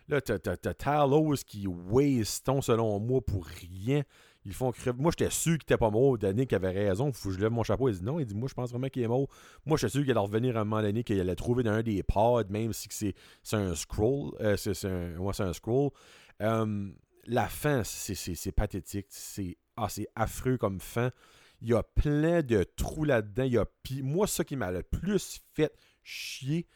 Là, t'as, Talos qui waste selon moi, pour rien. Ils font crever. Moi, j'étais sûr qu'il était pas mort. Danick avait raison. Faut que je lève mon chapeau. Il dit non. Il dit Moi, je pense vraiment qu'il est mort. Moi, j'étais sûr qu'il allait revenir à un moment donné, qu'il allait trouver dans un des pods, même si c'est, un scroll. Euh, c'est, un, un scroll. Euh, la fin, c'est, pathétique. C'est, ah, affreux comme fin. Il y a plein de trous là-dedans. Il y a... Moi, ce qui m'a le plus fait chier,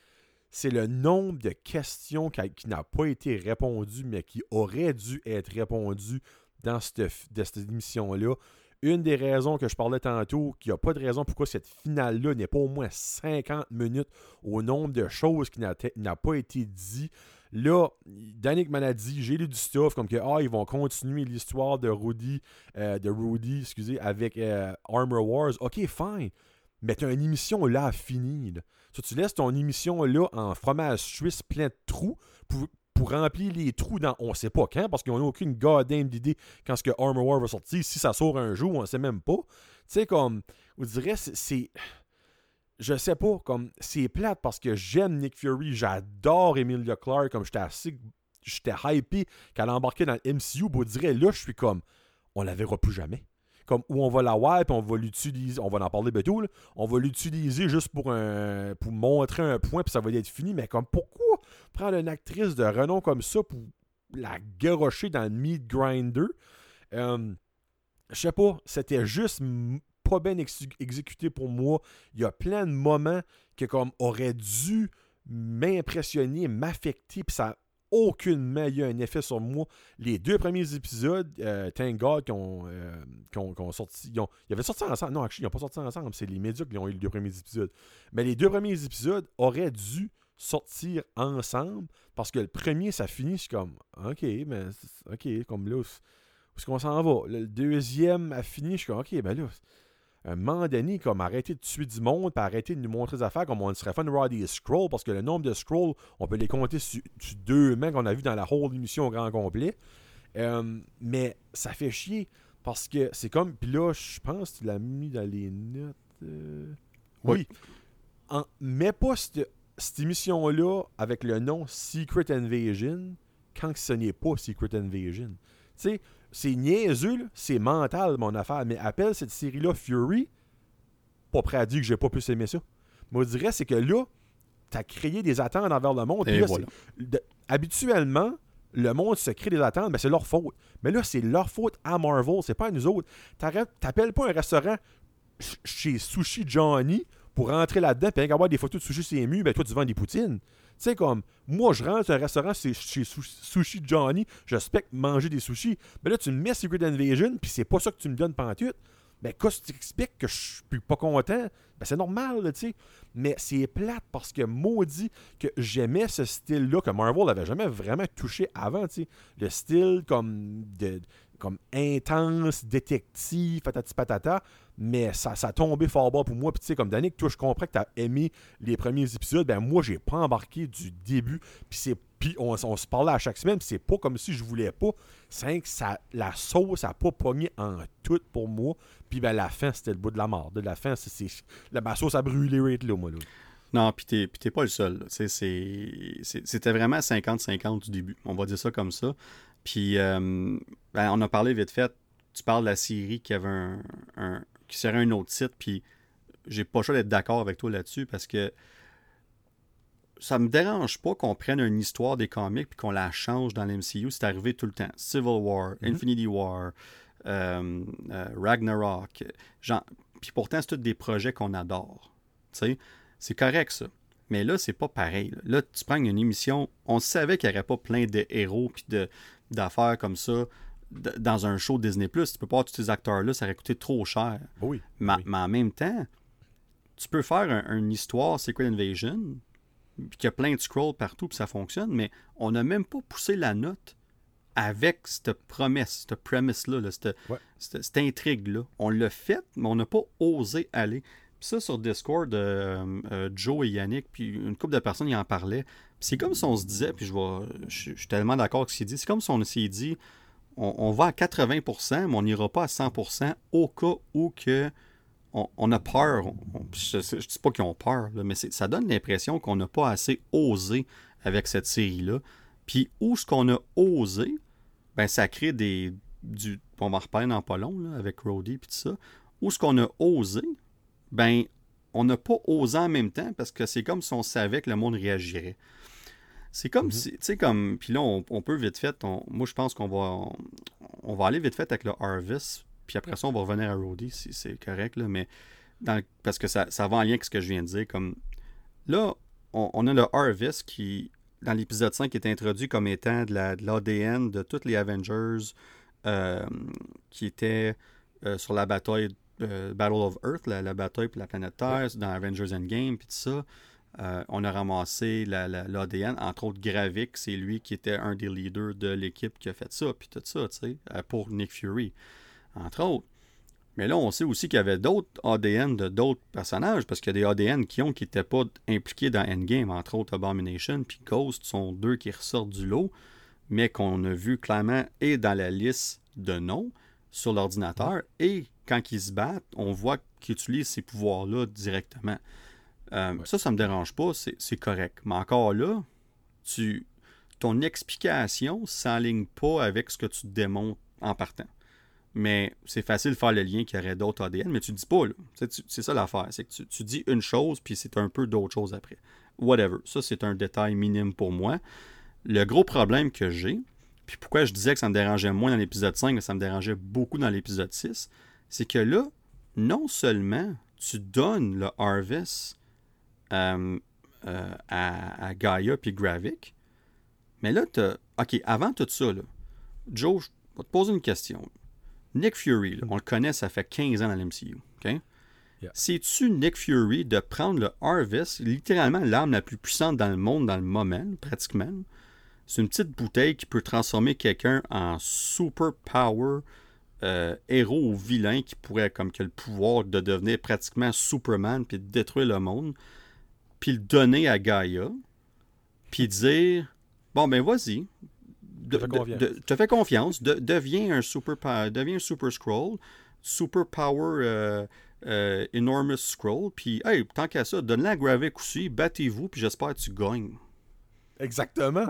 c'est le nombre de questions qui, qui n'a pas été répondues, mais qui auraient dû être répondues dans cette, cette émission-là. Une des raisons que je parlais tantôt, qu'il n'y a pas de raison pourquoi cette finale-là n'est pas au moins 50 minutes au nombre de choses qui n'a pas été dit. Là, Danick m'en a dit, j'ai lu du stuff comme que ah, ils vont continuer l'histoire de Rudy, euh, de Rudy, excusez, avec euh, Armor Wars. Ok, fine. Mais t'as une émission là finie. Là. Tu laisses ton émission là en fromage suisse plein de trous pour, remplir les trous dans on sait pas quand, parce qu'on n'a aucune goddamn d'idée quand ce que Armor War va sortir. Si ça sort un jour, on sait même pas. Tu sais, comme, on dirait, c'est. Je sais pas, comme, c'est plate parce que j'aime Nick Fury, j'adore Emilia Clarke, comme j'étais assez. J'étais hypé qu'elle embarquait dans le MCU, on dirait, là, je suis comme, on la verra plus jamais comme où on va la voir puis on va l'utiliser, on va en parler bientôt, là. on va l'utiliser juste pour pour montrer un point puis ça va être fini, mais comme pourquoi prendre une actrice de renom comme ça pour la garocher dans le meat grinder? Euh, Je sais pas, c'était juste pas bien ex- exécuté pour moi. Il y a plein de moments que comme aurait dû m'impressionner, m'affecter puis ça aucunement eu un effet sur moi. Les deux premiers épisodes, euh, thank God, qui ont, euh, qui ont- qui sorti. Ils, avaient sorti ensemble. Non, actually, ils n'ont pas sorti ensemble. C'est les médias qui ont eu les deux premiers épisodes. Mais les deux premiers épisodes auraient dû sortir ensemble parce que le premier, ça finit, je suis comme, ok, mais ok, comme là, où est-ce qu'on s'en va? Le deuxième a fini, je suis comme, ok, ben là, un moment donné, comme arrêter de tuer du monde, puis arrêter de nous montrer des affaires, comme on serait fun de voir des scrolls, parce que le nombre de scrolls, on peut les compter sur, sur deux mains qu'on a vu dans la whole émission au grand complet. Euh, mais ça fait chier, parce que c'est comme, puis là, je pense que tu l'as mis dans les notes. euh, Oui. En, mets pas cette, cette émission-là avec le nom Secret Invasion quand ce n'est pas Secret Invasion. Tu sais, c'est niaiseux, c'est mental mon affaire, mais appelle cette série-là Fury, pas prêt à dire que j'ai pas pu aimer ça. moi, je dirais, c'est que là, tu as créé des attentes envers le monde. Et puis là, voilà. c'est- de- habituellement, le monde se crée des attentes, ben c'est leur faute. Mais là, c'est leur faute à Marvel, c'est pas à nous autres. T'appelles pas un restaurant ch- chez Sushi Johnny pour rentrer là-dedans et avoir des photos de sushi murs, ben toi, tu vends des poutines. Tu sais, comme, moi, je rentre un restaurant c'est chez Su- Sushi Johnny, j'expecte manger des sushis. Mais là, tu me mets Secret Invasion, puis c'est pas ça que tu me donnes pantoute. Ben, quand tu t'expliques que je suis pas content, ben c'est normal, tu sais. Mais c'est plate parce que maudit que j'aimais ce style-là que Marvel avait jamais vraiment touché avant, tu sais. Le style comme de comme intense, détective, patati patata, mais ça, ça a tombé fort bas pour moi. Puis tu sais, comme Danick, toi, je comprends que tu as aimé les premiers épisodes. Ben moi, j'ai pas embarqué du début. Puis c'est puis on, se parlait à chaque semaine, puis c'est pas comme si je voulais pas. C'est que ça, la sauce a pas pogné en tout pour moi. Puis ben la fin, c'était le bout de la mort. De la fin, c'est, la sauce a brûlé right là, moi là. Non, puis t'es, t'es pas le seul. C'était vraiment 50-50 du début. On va dire ça comme ça. Puis, euh, ben, on a parlé vite fait. Tu parles de la série qui avait un- qui serait un autre titre, puis j'ai pas le choix d'être d'accord avec toi là-dessus parce que ça me dérange pas qu'on prenne une histoire des comics puis qu'on la change dans l'MCU. C'est arrivé tout le temps. Civil War, Mhm. Infinity War, euh, euh, Ragnarok. Genre, puis pourtant, c'est tous des projets qu'on adore. Tu sais, c'est correct ça. Mais là, c'est pas pareil. Là, Là, tu prends une émission, on savait qu'il n'y aurait pas plein de héros puis de, d'affaires comme ça dans un show Disney+. Tu peux pas avoir tous ces acteurs-là, ça aurait coûté trop cher. Oui. Mais, oui. mais en même temps, tu peux faire un- une histoire Secret Invasion, puis qu'il y a plein de scrolls partout, puis ça fonctionne, mais on n'a même pas poussé la note avec cette promesse, cette premise-là, là, cette, Ouais. cette- cette intrigue-là. On l'a fait, mais on n'a pas osé aller. Puis ça, sur Discord, euh, euh, Joe et Yannick, puis une couple de personnes, ils en parlaient. Puis c'est comme si on se disait, puis je, vais, je, je suis tellement d'accord avec ce qu'il dit, c'est comme si on s'est dit, on, va à 80%, mais on n'ira pas à 100% au cas où que on, a peur. Je ne dis pas qu'ils ont peur, mais ça donne l'impression qu'on n'a pas assez osé avec cette série-là. Puis où ce qu'on a osé, ben ça crée des. Du, on va en reparler dans pas long, avec Roddy et tout ça. Où ce qu'on a osé, ben on n'a pas osé en même temps parce que c'est comme si on savait que le monde réagirait. C'est comme Mhm. si, tu sais, comme, puis là, on, on peut vite fait, on- moi je pense qu'on va, on, on va aller vite fait avec le Harvest, puis après ça, on va revenir à Roddy si c'est correct, là, mais dans, parce que ça, ça va en lien avec ce que je viens de dire, comme, là, on, on a le Harvest qui, dans l'épisode 5, est introduit comme étant de la- de l'ADN de, tous les Avengers euh, qui étaient euh, sur la bataille euh, Battle of Earth, la, la bataille pour la planète Terre, dans Avengers Endgame, puis tout ça. Euh, on a ramassé la- la- l'ADN, entre autres Gravik, c'est lui qui était un des leaders de l'équipe qui a fait ça, puis tout ça, tu sais, euh, pour Nick Fury, entre autres. Mais là, on sait aussi qu'il y avait d'autres ADN de d'autres personnages, parce qu'il y a des ADN qui ont qui n'étaient pas impliqués dans Endgame, entre autres Abomination, puis Ghost sont deux qui ressortent du lot, mais qu'on a vu clairement et dans la liste de noms sur l'ordinateur, et quand ils se battent, on voit qu'ils utilisent ces pouvoirs-là directement. Euh, Ouais. Ça, ça me dérange pas, c'est correct. Mais encore là, tu, ton explication s'enligne pas avec ce que tu démontres en partant. Mais c'est facile de faire le lien qu'il y aurait d'autres ADN, mais tu dis pas, C'est ça l'affaire. C'est que tu, tu dis une chose, puis c'est un peu d'autre chose après. Whatever. Ça, c'est un détail minime pour moi. Le gros problème que j'ai, puis pourquoi je disais que ça me dérangeait moins dans l'épisode 5, mais ça me dérangeait beaucoup dans l'épisode 6, c'est que là, non seulement tu donnes le Harvest euh, euh, à, à Gaia puis Gravik, mais là, t'as... OK, avant tout ça, là, Joe, je vais te poser une question. Nick Fury, là, on le connaît, ça fait 15 ans dans l'MCU. OK? Yeah. C'est-tu Nick Fury de prendre le Harvest, littéralement l'arme la plus puissante dans le monde dans le moment, pratiquement? C'est une petite bouteille qui peut transformer quelqu'un en super power euh, héros ou vilain qui pourrait comme que le pouvoir de devenir pratiquement Superman puis de détruire le monde, puis le donner à Gaia, puis dire bon ben vas-y, de- Te fais de- confiance. de- te fais confiance, de- deviens un super deviens un super scroll, super power euh, euh, enormous scroll, puis hey tant qu'à ça, donne-la à Gravik aussi, battez-vous puis j'espère que tu gagnes. Exactement.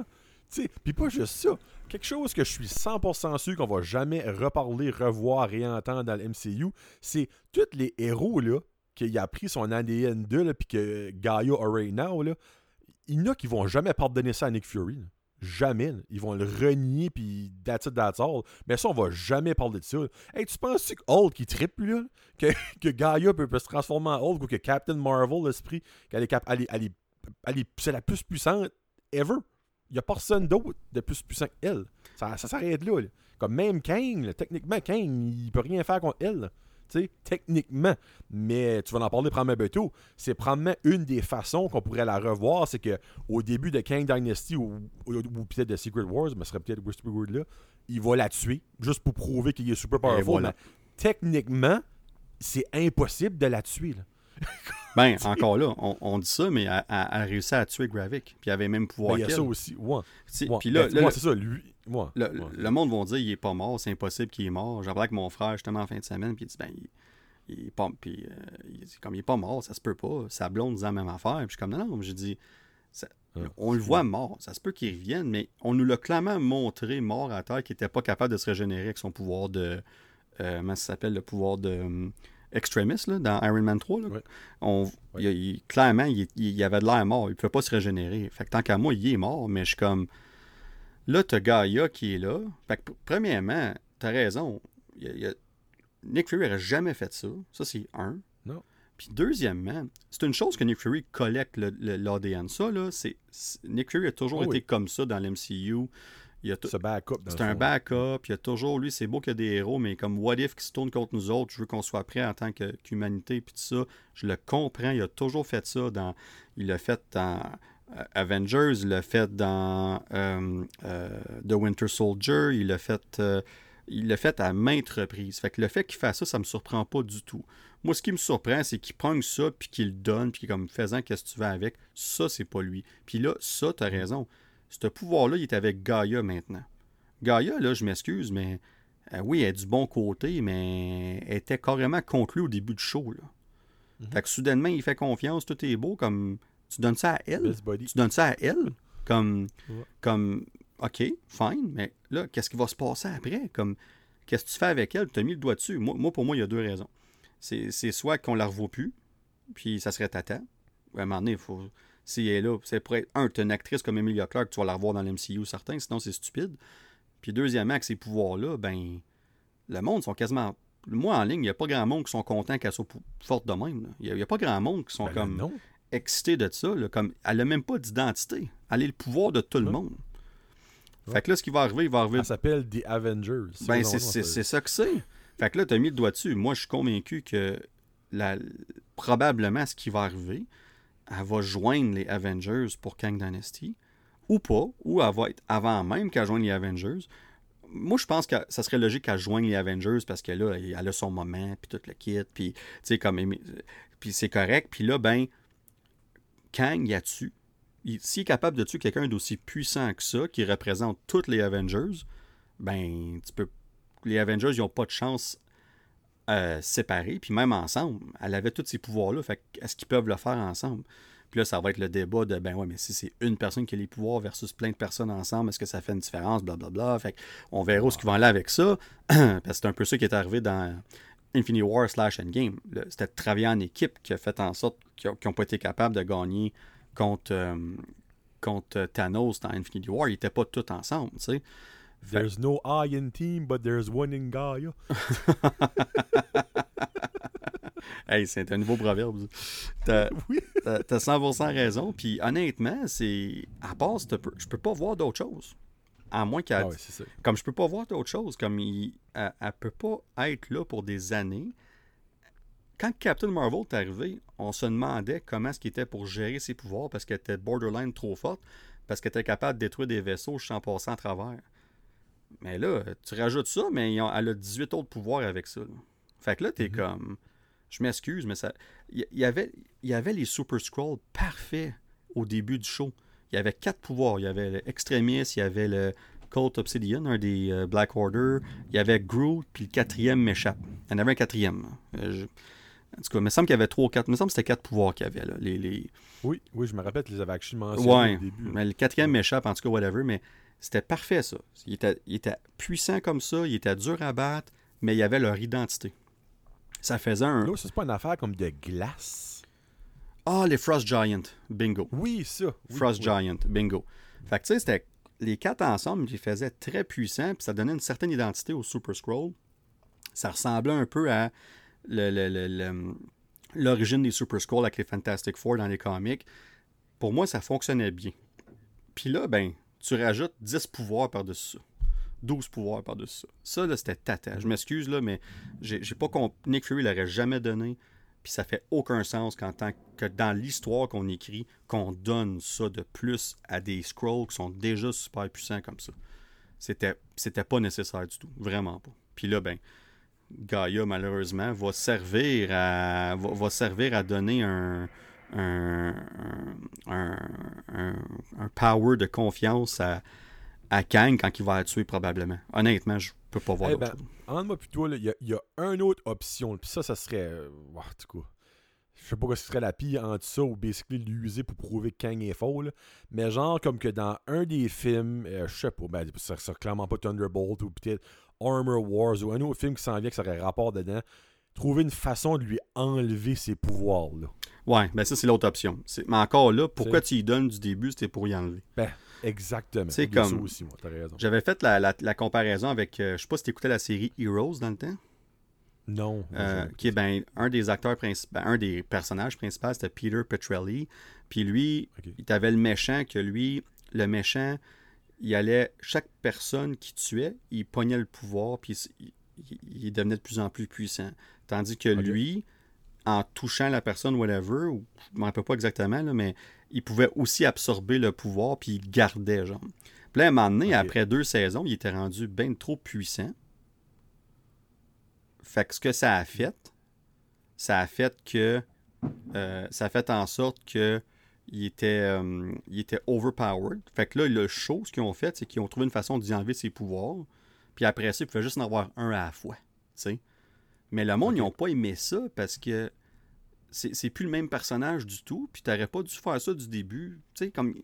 Tu sais, puis pas juste ça. Quelque chose que je suis 100% sûr qu'on va jamais reparler, revoir, réentendre dans le MCU, c'est tous les héros là qu'il a pris son ADN 2, là, puis que Gaia a right now, là, il y en a qui vont jamais pardonner ça à Nick Fury. Jamais. Ils vont le renier, puis that's it, that's all. Mais ça, on va jamais parler de ça. Hey, tu penses que Hulk, qui triple, lui, là? *laughs* Que, que Gaia peut, se transformer en Hulk ou que Captain Marvel, l'esprit, qu'elle est, cap- elle elle elle est- c'est la plus puissante ever. Il n'y a personne d'autre de plus puissant qu'elle. Ça, ça s'arrête là. Comme même Kang, techniquement, Kang, il peut rien faire contre elle. Techniquement. Mais tu vas en parler probablement bientôt. C'est probablement une des façons qu'on pourrait la revoir. C'est que au début de Kang Dynasty ou, ou- ou peut-être de Secret Wars, mais ce serait peut-être Westwood là, il va la tuer juste pour prouver qu'il est super powerful. voilà. Mais techniquement, c'est impossible de la tuer. là. Ben, encore là, on, on dit ça, mais elle, a réussi à tuer Gravik. Puis elle avait même pouvoir Mais il y a ça aussi. Ouais. Puis là, Ben, là, ouais, c'est ça. Lui. ouais, le, ouais. le monde va dire il est pas mort, c'est impossible qu'il est mort. J'en parlais avec mon frère justement en fin de semaine, puis il dit ben il, il est pas puis euh, il dit, comme il est pas mort, ça se peut pas. Sa blonde disait la même affaire, puis je suis comme non non, j'ai dit ça- Ah, on le voit mort, ça se peut qu'il revienne, mais on nous l'a clairement montré mort à terre qu'il était pas capable de se régénérer avec son pouvoir de euh, comment ça s'appelle le pouvoir de euh, Extremis là, dans Iron Man 3 là. Ouais. On, Ouais. il- il- clairement, il, il- avait de l'air mort. Il ne pouvait pas se régénérer. Fait que tant qu'à moi, il est mort, mais je suis comme. Là, t'as Gaia qui est là. Fait que, pr- premièrement, t'as raison. Il il Nick Fury n'aurait jamais fait ça. Ça, c'est un. Non. Puis deuxièmement, c'est une chose que Nick Fury collecte le- le- l'ADN. Ça, là, c'est. c'est- Nick Fury a toujours Oh été oui. comme ça dans l'MCU. Il a, tou- Ce backup. dans c'est un backup. Il y a toujours, lui, c'est beau qu'il y a des héros, mais comme What If qui se tourne contre nous autres, je veux qu'on soit prêt en tant que- qu'humanité, puis tout ça. Je le comprends. Il a toujours fait ça. Dans, il l'a fait dans euh, Avengers, il l'a fait dans euh, euh, The Winter Soldier, il l'a fait. euh, il l'a fait à maintes reprises. Fait que le fait qu'il fasse ça, ça me surprend pas du tout. Moi, ce qui me surprend, c'est qu'il pogne ça, puis qu'il le donne, puis comme faisant qu'est-ce que tu veux avec? Ça, c'est pas lui. Puis là, ça, t'as raison. Ce pouvoir-là, il est avec Gaia maintenant. Gaia, là, je m'excuse, mais euh, oui, elle est du bon côté, mais elle était carrément conclue au début du show. Là. Mhm. Fait que soudainement, il fait confiance, tout est beau, comme tu donnes ça à elle? Tu donnes ça à elle, comme, Ouais. comme OK, fine, mais là, qu'est-ce qui va se passer après? Comme, qu'est-ce que tu fais avec elle? Tu as mis le doigt dessus. Moi, moi, pour moi, il y a deux raisons. C'est c'est soit qu'on la revoit plus, puis ça serait tata. À un moment donné, il faut. Si elle est là, c'est pour être. Un, tu une actrice comme Emilia Clarke, tu vas la revoir dans l'MCU, certain, sinon c'est stupide. Puis deuxièmement, avec ces pouvoirs-là, ben, le monde sont quasiment. Moi, en ligne, il n'y a pas grand monde qui sont contents qu'elle soit forte de même. Il n'y a, pas grand monde qui sont Ben, comme Non. excités de ça. là, comme, elle n'a même pas d'identité. Elle est le pouvoir de tout le monde. Ouais. Fait que là, ce qui va arriver, il va arriver. Elle s'appelle The Avengers. Ben, c'est ça. ça que c'est. Fait que là, tu as mis le doigt dessus. Moi, je suis convaincu que la, probablement ce qui va arriver, elle va joindre les Avengers pour Kang Dynasty, ou pas, ou elle va être avant même qu'elle joigne les Avengers. Moi, je pense que ça serait logique qu'elle joigne les Avengers parce que là, elle a son moment, puis tout le kit, puis, tu comme. Puis c'est correct. Puis là, ben, Kang, il a. Il- S'il est capable de tuer quelqu'un d'aussi puissant que ça, qui représente toutes les Avengers, ben, tu peux. Les Avengers, ils n'ont pas de chance euh, séparés, puis même ensemble. Elle avait tous ces pouvoirs-là, fait est-ce qu'ils peuvent le faire ensemble? Puis là, ça va être le débat de, ben ouais, mais si c'est une personne qui a les pouvoirs versus plein de personnes ensemble, est-ce que ça fait une différence? Blablabla? Fait on verra où ce qu'ils vont aller avec ça, *clears throat* parce que c'est un peu ça qui est arrivé dans Infinity War slash Endgame. C'était de travailler en équipe qui a fait en sorte qu'ils n'ont pas été capables de gagner contre, euh, contre Thanos dans Infinity War. Ils n'étaient pas tous ensemble, tu sais. There's no I in team, but there's one in Gaia. *laughs* Hey, c'est un nouveau proverbe. T'as *laughs* Oui. t'as- t'as 100% raison. Puis honnêtement, c'est à part, je peux pas voir d'autre chose. À moins qu'elle. Ah. Comme je peux pas voir d'autre chose, comme il, elle, elle peut pas être là pour des années. Quand Captain Marvel est arrivé, on se demandait comment est-ce qu'il était pour gérer ses pouvoirs parce qu'elle était borderline trop forte, parce qu'elle était capable de détruire des vaisseaux en passant à travers. Mais là, tu rajoutes ça, mais ils ont- elle a 18 autres pouvoirs avec ça. là. Fait que là, t'es Mhm. comme. Je m'excuse, mais ça. Il y, avait, il y avait les Super Scrolls parfaits au début du show. Il y avait quatre pouvoirs. Il y avait l'Extremis, il y avait le Colt Obsidian, un des euh, Black Order. Il y avait Groot, puis le quatrième m'échappe. Il y en avait un quatrième. Euh, je- En tout cas, il me semble qu'il y avait trois ou quatre. Il me semble que c'était quatre pouvoirs qu'il y avait. Là. Les, les... Oui, oui, je me rappelle les avais actually mentionnés Ouais, au début. mais le quatrième m'échappe, en tout cas, whatever. Mais c'était parfait, ça. Il était, il était puissant comme ça, il était dur à battre, mais il y avait leur identité. Ça faisait un. Ça, c'est pas une affaire comme de glace. Ah, les Frost Giant. Bingo. Oui, ça. Oui, Frost oui. Giant. Bingo. Fait que tu sais, c'était. Les quatre ensemble, ils les faisaient très puissants, puis ça donnait une certaine identité au Super Scroll. Ça ressemblait un peu à le- le- le- le- l'origine des Super Scrolls avec les Fantastic Four dans les comics. Pour moi, ça fonctionnait bien. Puis là, ben, tu rajoutes 10 pouvoirs par-dessus ça. 12 pouvoirs par-dessus ça. Ça, c'était tata. Je m'excuse, là, mais j'ai pas compris. Nick Fury l'aurait jamais donné. Puis ça fait aucun sens qu'en tant que dans l'histoire qu'on écrit, qu'on donne ça de plus à des scrolls qui sont déjà super puissants comme ça. C'était, c'était pas nécessaire du tout. Vraiment pas. Puis là, ben, Gaia, malheureusement, va servir à, va, va servir à donner un, un, un, un- power de confiance à, à Kang quand il va la tuer, probablement. Honnêtement, je peux pas voir Eh d'autre ben, moi plutôt, il y, a- il y a une autre option. Puis ça, ça serait. ouah, en tout cas, je sais pas ce serait la pire entre ça ou basically l'user pour prouver que Kang est faux. là. Mais genre, comme que dans un des films, euh, je sais pas, ben, ça sera clairement pas Thunderbolt ou peut-être Armor Wars ou un autre film qui s'en vient que ça aurait rapport dedans. Trouver une façon de lui enlever ses pouvoirs. Là. Ouais, ben ça, c'est l'autre option. C'est- Mais encore là, pourquoi tu y donnes du début, c'était pour y enlever? Ben, exactement. C'est comme- aussi, moi, t'as raison. J'avais fait la, la- la comparaison avec, euh, je sais pas si t'écoutais la série Heroes dans le temps, Non. euh, qui est ben, un des acteurs principaux, un des personnages principaux, c'était Peter Petrelli. Puis lui, il t'avait le méchant que lui, le méchant, il allait, chaque personne qui tuait, il pognait le pouvoir, puis il, il- il devenait de plus en plus puissant. Tandis que lui, en touchant la personne, whatever, ou, je ne me rappelle pas exactement, là, mais il pouvait aussi absorber le pouvoir, puis il gardait, genre. Puis là, à un moment donné, après deux saisons, il était rendu bien trop puissant. Fait que ce que ça a fait, ça a fait que euh, ça a fait en sorte que il était, euh, il était overpowered. Fait que là, le show, ce qu'ils ont fait, c'est qu'ils ont trouvé une façon d'y enlever ses pouvoirs. Puis après ça, il pouvait juste en avoir un à la fois. tu sais. Mais le monde, ils n'ont pas aimé ça parce que c'est plus le même personnage du tout. Puis t'aurais pas dû faire ça du début. Tu sais, comme.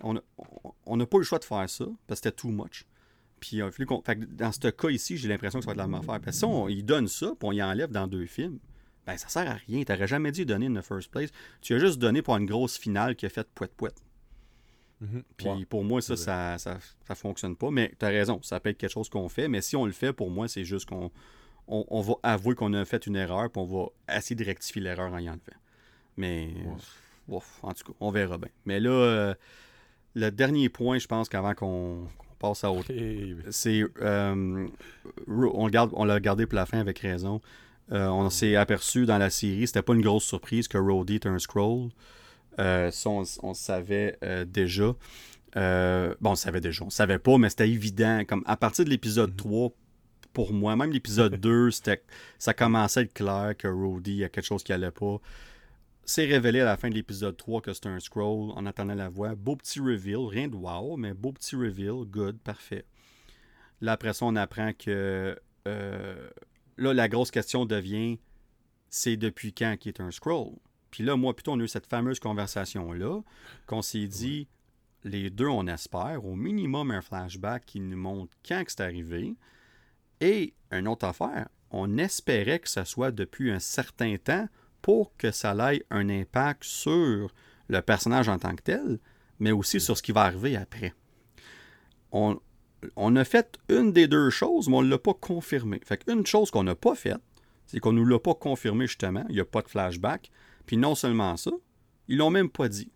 On a- on- n'a pas eu le choix de faire ça parce que c'était too much. Puis il a fallu qu'on- fait que dans ce cas ici, j'ai l'impression que ça va être la même affaire. Parce que si on, il donne ça, puis on y enlève dans deux films, ben ça sert à rien. T'aurais jamais dû donner in the first place. Tu as juste donné pour une grosse finale qui a fait pouet pouet. Mhm. Puis pour moi, ça, ça, ça fonctionne pas. Mais tu as raison, ça peut être quelque chose qu'on fait. Mais si on le fait, pour moi, c'est juste qu'on on, on va avouer qu'on a fait une erreur, puis on va essayer de rectifier l'erreur en y enlevant. Mais, ouf, en tout cas, on verra bien. Mais là, euh, le dernier point, je pense qu'avant qu'on passe à autre c'est euh, on, le garde, on l'a gardé pour la fin avec raison. Euh, on s'est aperçu dans la série, c'était pas une grosse surprise que Rhodey est un scroll. Euh, ça, on, savait euh, déjà. Bon, on savait déjà, on savait pas, mais c'était évident. Comme à partir de l'épisode 3, pour moi, même l'épisode *laughs* 2, c'était, ça commençait à être clair que Rhodey, il y a quelque chose qui allait pas. C'est révélé à la fin de l'épisode 3 que c'est un scroll en attendant la voix. Beau petit reveal, rien de wow, mais beau petit reveal, good, parfait. Là, après ça, on apprend que. euh, là, la grosse question devient c'est depuis quand qu'il est un scroll? Puis là, moi, plutôt, on a eu cette fameuse conversation-là, qu'on s'est dit les deux, on espère, au minimum un flashback qui nous montre quand que c'est arrivé. Et une autre affaire, on espérait que ça soit depuis un certain temps pour que ça ait un impact sur le personnage en tant que tel, mais aussi sur ce qui va arriver après. On, on a fait une des deux choses, mais on ne l'a pas confirmé. Fait qu'une chose qu'on n'a pas faite, c'est qu'on ne nous l'a pas confirmé justement. Il n'y a pas de flashback. Puis non seulement ça, ils l'ont même pas dit.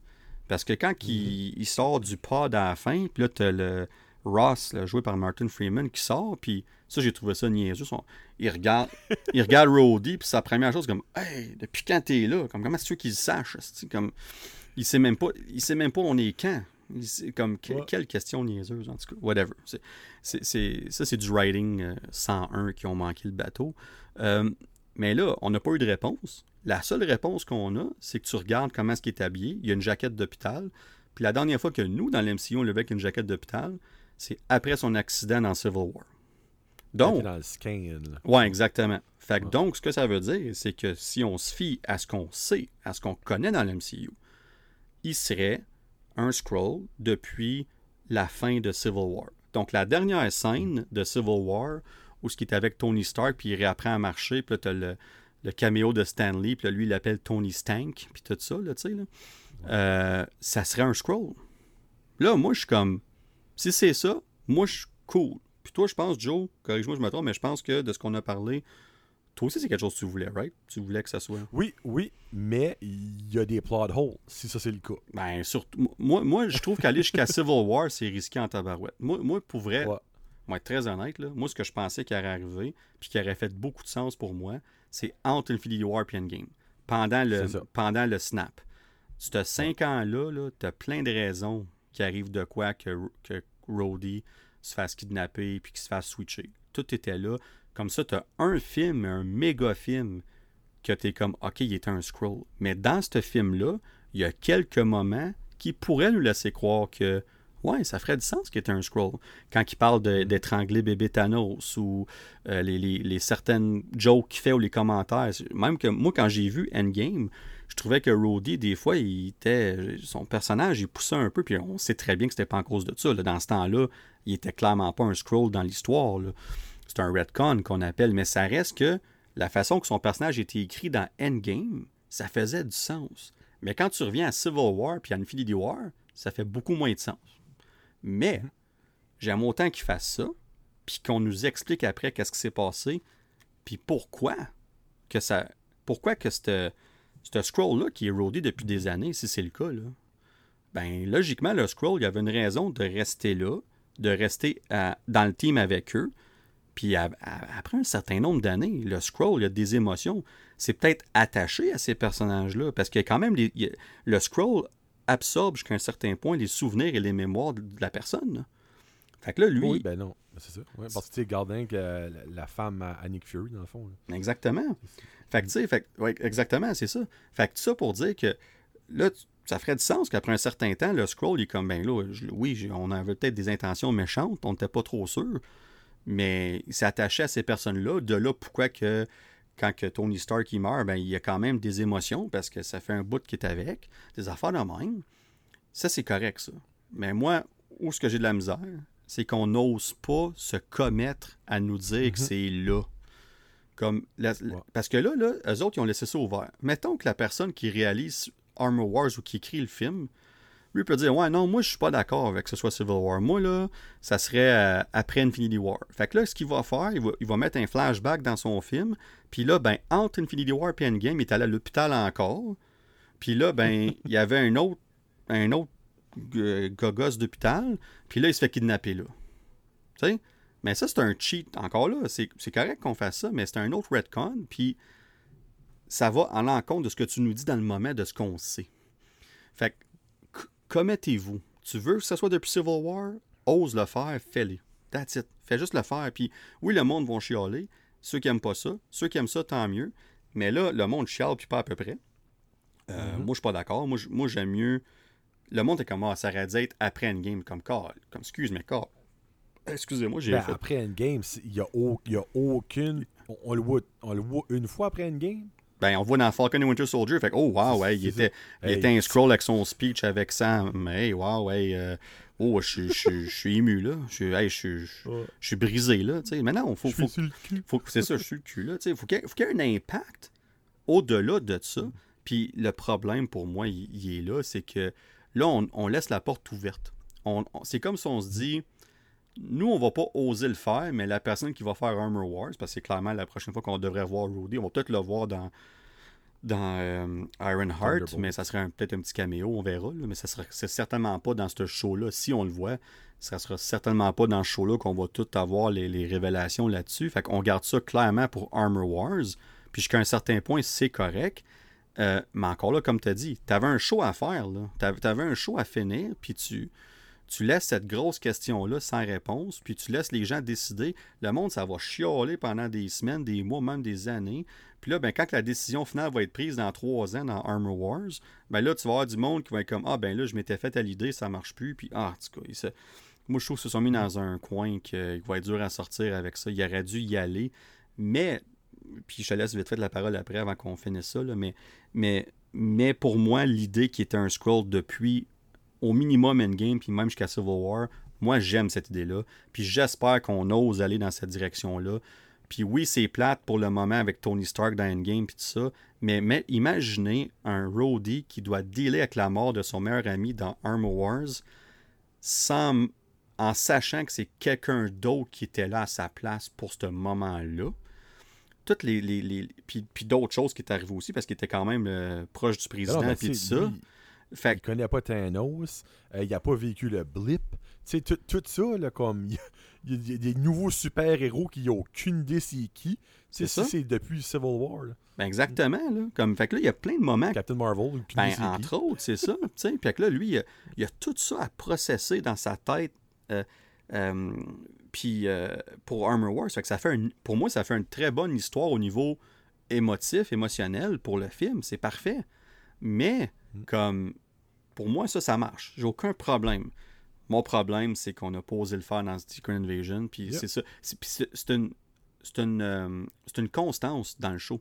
Parce que quand il, il sort du pod à la fin, puis là, tu as le Ross, là, joué par Martin Freeman, qui sort, puis ça, j'ai trouvé ça niaiseux. Son- il regarde, il regarde Rhodey, puis sa première chose, comme Hey, depuis quand t'es là? Comme, Comment est-ce que tu veux qu'il sache comme, Il sait même pas il sait même pas on est quand. Il sait- comme, que- Ouais. Quelle question niaiseuse, en tout cas. Whatever. C'est- ça, c'est du writing euh, 101 qui ont manqué le bateau. Euh, mais là, on n'a pas eu de réponse. La seule réponse qu'on a, c'est que tu regardes comment est-ce qu'il est habillé. Il y a une jaquette d'hôpital. Puis la dernière fois que nous, dans l'MCU, on le avec une jaquette d'hôpital, c'est après son accident dans Civil War. Donc, dans le scan. là. Ouais, exactement. Fait que donc, ce que ça veut dire, c'est que si on se fie à ce qu'on sait, à ce qu'on connaît dans l'MCU, il serait un scroll depuis la fin de Civil War. Donc, la dernière scène de Civil War où ce qui est avec Tony Stark, puis il réapprend à marcher, puis là, t'as le, le caméo de Stanley, puis là, lui, il l'appelle Tony Stank, puis tout ça, là, tu sais, là. Euh, ça serait un scroll. Là, moi, je suis comme, si c'est ça, moi, je suis cool. Puis toi, je pense, Joe, corrige-moi, je me trompe, mais je pense que de ce qu'on a parlé, toi aussi, c'est quelque chose que tu voulais, right? Tu voulais que ça soit. Oui, oui, mais il y a des plot holes, si ça c'est le cas. Ben, surtout, moi, moi je trouve qu'aller jusqu'à *laughs* Civil War, c'est risqué en tabarouette. Moi, moi pour vrai, Ouais. moi, être très honnête, là, moi, ce que je pensais qui allait arriver, puis qui aurait fait beaucoup de sens pour moi, c'est entre Infinity War et Endgame. Pendant le, pendant le snap. Ce cinq ans-là, -là, tu as plein de raisons qui arrivent de quoi que, que Rhodey se fasse kidnapper puis qu'il se fasse switcher. Tout était là. Comme ça, tu as un film, un méga film, que tu es comme, OK, il était un scroll. Mais dans ce film-là, il y a quelques moments qui pourraient nous laisser croire que, ouais, ça ferait du sens qu'il était un scroll. Quand il parle d'étrangler bébé Thanos ou euh, les, les- certaines jokes qu'il fait ou les commentaires. Même que moi, quand j'ai vu Endgame, trouvais que Rhodey, des fois, il était. Son personnage, il poussait un peu, puis on sait très bien que c'était pas en cause de ça. Dans ce temps-là, il était clairement pas un scroll dans l'histoire. C'est un retcon qu'on appelle, mais ça reste que la façon que son personnage était écrit dans Endgame, ça faisait du sens. Mais quand tu reviens à Civil War puis à Infinity War, ça fait beaucoup moins de sens. Mais j'aime autant qu'il fasse ça, puis qu'on nous explique après qu'est-ce qui s'est passé, puis pourquoi que ça, pourquoi que ce scroll-là qui est rodé depuis des années, si c'est le cas, là, ben logiquement, le scroll, il y avait une raison de rester là, de rester à- dans le team avec eux, puis à- à- après un certain nombre d'années, le scroll, il y a des émotions. C'est peut-être attaché à ces personnages-là, parce que quand même, les- il le scroll absorbe jusqu'à un certain point les souvenirs et les mémoires de, de la personne. là. Fait que là, lui, Oui, ben non, c'est ça. Ouais, parce que tu sais, Gardin, que la, la femme à, à Nick Fury, dans le fond. là. Exactement. Fait que, fait ouais, exactement, c'est ça. Fait que ça pour dire que là, ça ferait du sens qu'après un certain temps, le scroll, il est comme, ben là, je- oui, on avait peut-être des intentions méchantes, on n'était pas trop sûr, mais il s'est attaché à ces personnes-là. De là, pourquoi que quand que Tony Stark il meurt, ben, il y a quand même des émotions parce que ça fait un bout qu'il est avec, des affaires de même. Ça, c'est correct, ça. Mais moi, où est-ce que j'ai de la misère, c'est qu'on n'ose pas se commettre à nous dire que Mhm. c'est là. Comme la- la- Ouais. Parce que là, là, eux autres, ils ont laissé ça ouvert. Mettons que la personne qui réalise Armor Wars ou qui écrit le film, lui peut dire Ouais, non, moi, je suis pas d'accord avec que ce soit Civil War. Moi, là, ça serait euh, après Infinity War. Fait que là, ce qu'il va faire, il va, il va mettre un flashback dans son film. Puis là, ben, entre Infinity War et Endgame, il est allé à l'hôpital encore. Puis là, ben, *laughs* il y avait un autre, un autre euh, gogos d'hôpital. Puis là, il se fait kidnapper là. Tu sais? Mais ça, c'est un cheat. Encore là, c'est c'est correct qu'on fasse ça, mais c'est un autre retcon. Puis ça va en l'encontre de ce que tu nous dis dans le moment de ce qu'on sait. Fait que, commettez-vous. Tu veux que ce soit depuis Civil War? Ose le faire, fais-le. That's it. Fais juste le faire. Puis oui, le monde va chialer. Ceux qui aiment pas ça. Ceux qui aiment ça, tant mieux. Mais là, le monde chiale, puis pas à peu près. Euh, Mhm. Moi, je suis pas d'accord. Moi, j'aime mieux. Le monde est comme, ah, ça aurait dû être après une game. Comme, car, comme, excuse, mais car. Excusez-moi, j'ai Ben, fait. Après Endgame, il n'y a, au- aucune. On, on le voit, on le voit une fois après Endgame? Ben, on le voit dans Falcon et Winter Soldier. Fait que, oh, wow, ouais, il était, il Hey, était un scroll avec son speech avec Sam. Hey, wow, ouais. euh, oh, je suis- je suis- je suis ému, là. Je suis- hey, je suis- je Ouais. je suis brisé, là. tu sais. Mais non, faut, faut, faut- c'est ça, je suis le cul, là. tu sais. Faut qu'il y ait- faut qu'il y ait un impact au-delà de ça. Puis le problème pour moi, il, il est là, c'est que là, on, on laisse la porte ouverte. On, on- c'est comme si on se dit, nous, on va pas oser le faire, mais la personne qui va faire Armor Wars, parce que c'est clairement la prochaine fois qu'on devrait voir Rudy, on va peut-être le voir dans, dans euh, Iron Heart, Thunderbolt. mais ça serait peut-être un petit caméo, on verra, là, mais ça sera c'est certainement pas dans ce show-là. Si on le voit, ça sera certainement pas dans ce show-là qu'on va tout avoir les, les révélations là-dessus. Fait qu'on garde ça clairement pour Armor Wars. Puis jusqu'à un certain point, c'est correct. Euh, mais encore là, comme tu as dit, tu avais un show à faire. Tu avais un show à finir, puis tu, tu laisses cette grosse question-là sans réponse, puis tu laisses les gens décider. Le monde, ça va chialer pendant des semaines, des mois, même des années. Puis là, ben, quand la décision finale va être prise dans trois ans dans Armor Wars, ben là, tu vas avoir du monde qui va être comme Ah, ben là, je m'étais fait à l'idée, ça marche plus. Puis, ah, en tout cas, moi, je trouve qu'ils se sont mis dans un coin qui va être dur à sortir avec ça. Il aurait dû y aller. Mais, puis je te laisse vite fait la parole après avant qu'on finisse ça, mais, mais, mais pour moi, l'idée qui était un scroll depuis au minimum Endgame, puis même jusqu'à Civil War, Moi, j'aime cette idée-là. Puis j'espère qu'on ose aller dans cette direction-là. Puis oui, c'est plate pour le moment avec Tony Stark dans Endgame puis tout ça, mais, mais imaginez un roadie qui doit dealer avec la mort de son meilleur ami dans Armor Wars sans, en sachant que c'est quelqu'un d'autre qui était là à sa place pour ce moment-là. Toutes les, les, les puis, puis d'autres choses qui est arrivé aussi parce qu'il était quand même euh, proche du président mais puis tout ça. Fait Il connaît pas Thanos, euh, il a pas vécu le blip. Tu sais, tout, ça, là, comme *laughs* il y, a- il y a des nouveaux super-héros qui n'ont aucune idée c'est qui. C'est ça. C'est depuis Civil War. là. ben exactement là, comme fait que là il y a plein de moments Captain Marvel, Ben, qui. entre autres, c'est ça. tu sais. Puis que là, lui, il a, il a tout ça à processer dans sa tête. euh, euh, puis euh, pour Armor Wars, fait que ça fait un- pour moi, ça fait une très bonne histoire au niveau émotif, émotionnel pour le film. C'est parfait. Mais. Comme, pour moi, ça, ça marche. J'ai aucun problème. Mon problème, c'est qu'on a pas osé le faire dans Secret Invasion. Puis Yep. c'est ça. C'est puis c'est- c'est une, c'est une, euh, c'est une constance dans le show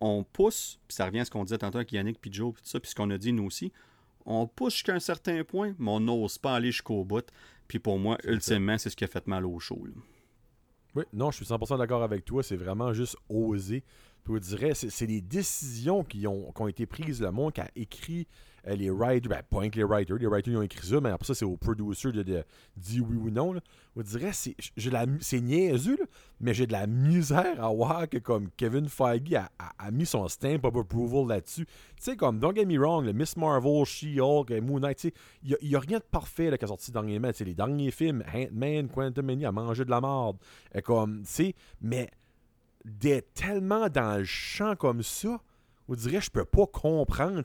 on pousse, puis ça revient à ce qu'on disait tantôt avec Yannick puis Joe, puis tout ça, puis ce qu'on a dit nous aussi, on pousse jusqu'à un certain point, mais on n'ose pas aller jusqu'au bout. Puis pour moi, ultimement, c'est ce qui a fait mal au show. là. Oui, non, je suis 100% d'accord avec toi. C'est vraiment juste oser. Puis on dirait, c'est des décisions qui ont, qui ont été prises. Le monde qui a écrit euh, les writers, ben, pas que les writers, les writers ils ont écrit ça, mais après ça, c'est au producer de, de dire oui ou non. Là. On dirait, c'est de niaiseux, mais j'ai de la misère à voir que comme Kevin Feige a, a- a mis son stamp of approval là-dessus. Tu sais, comme, don't get me wrong, le Miss Marvel, She-Hulk, Moon Knight, il n'y a, rien de parfait là, qui est sorti dernièrement. Les derniers films, Ant-Man, Quantum Mania, a mangé de la merde. Comme, tu sais, mais d'être tellement dans le champ comme ça, on dirait je peux pas comprendre.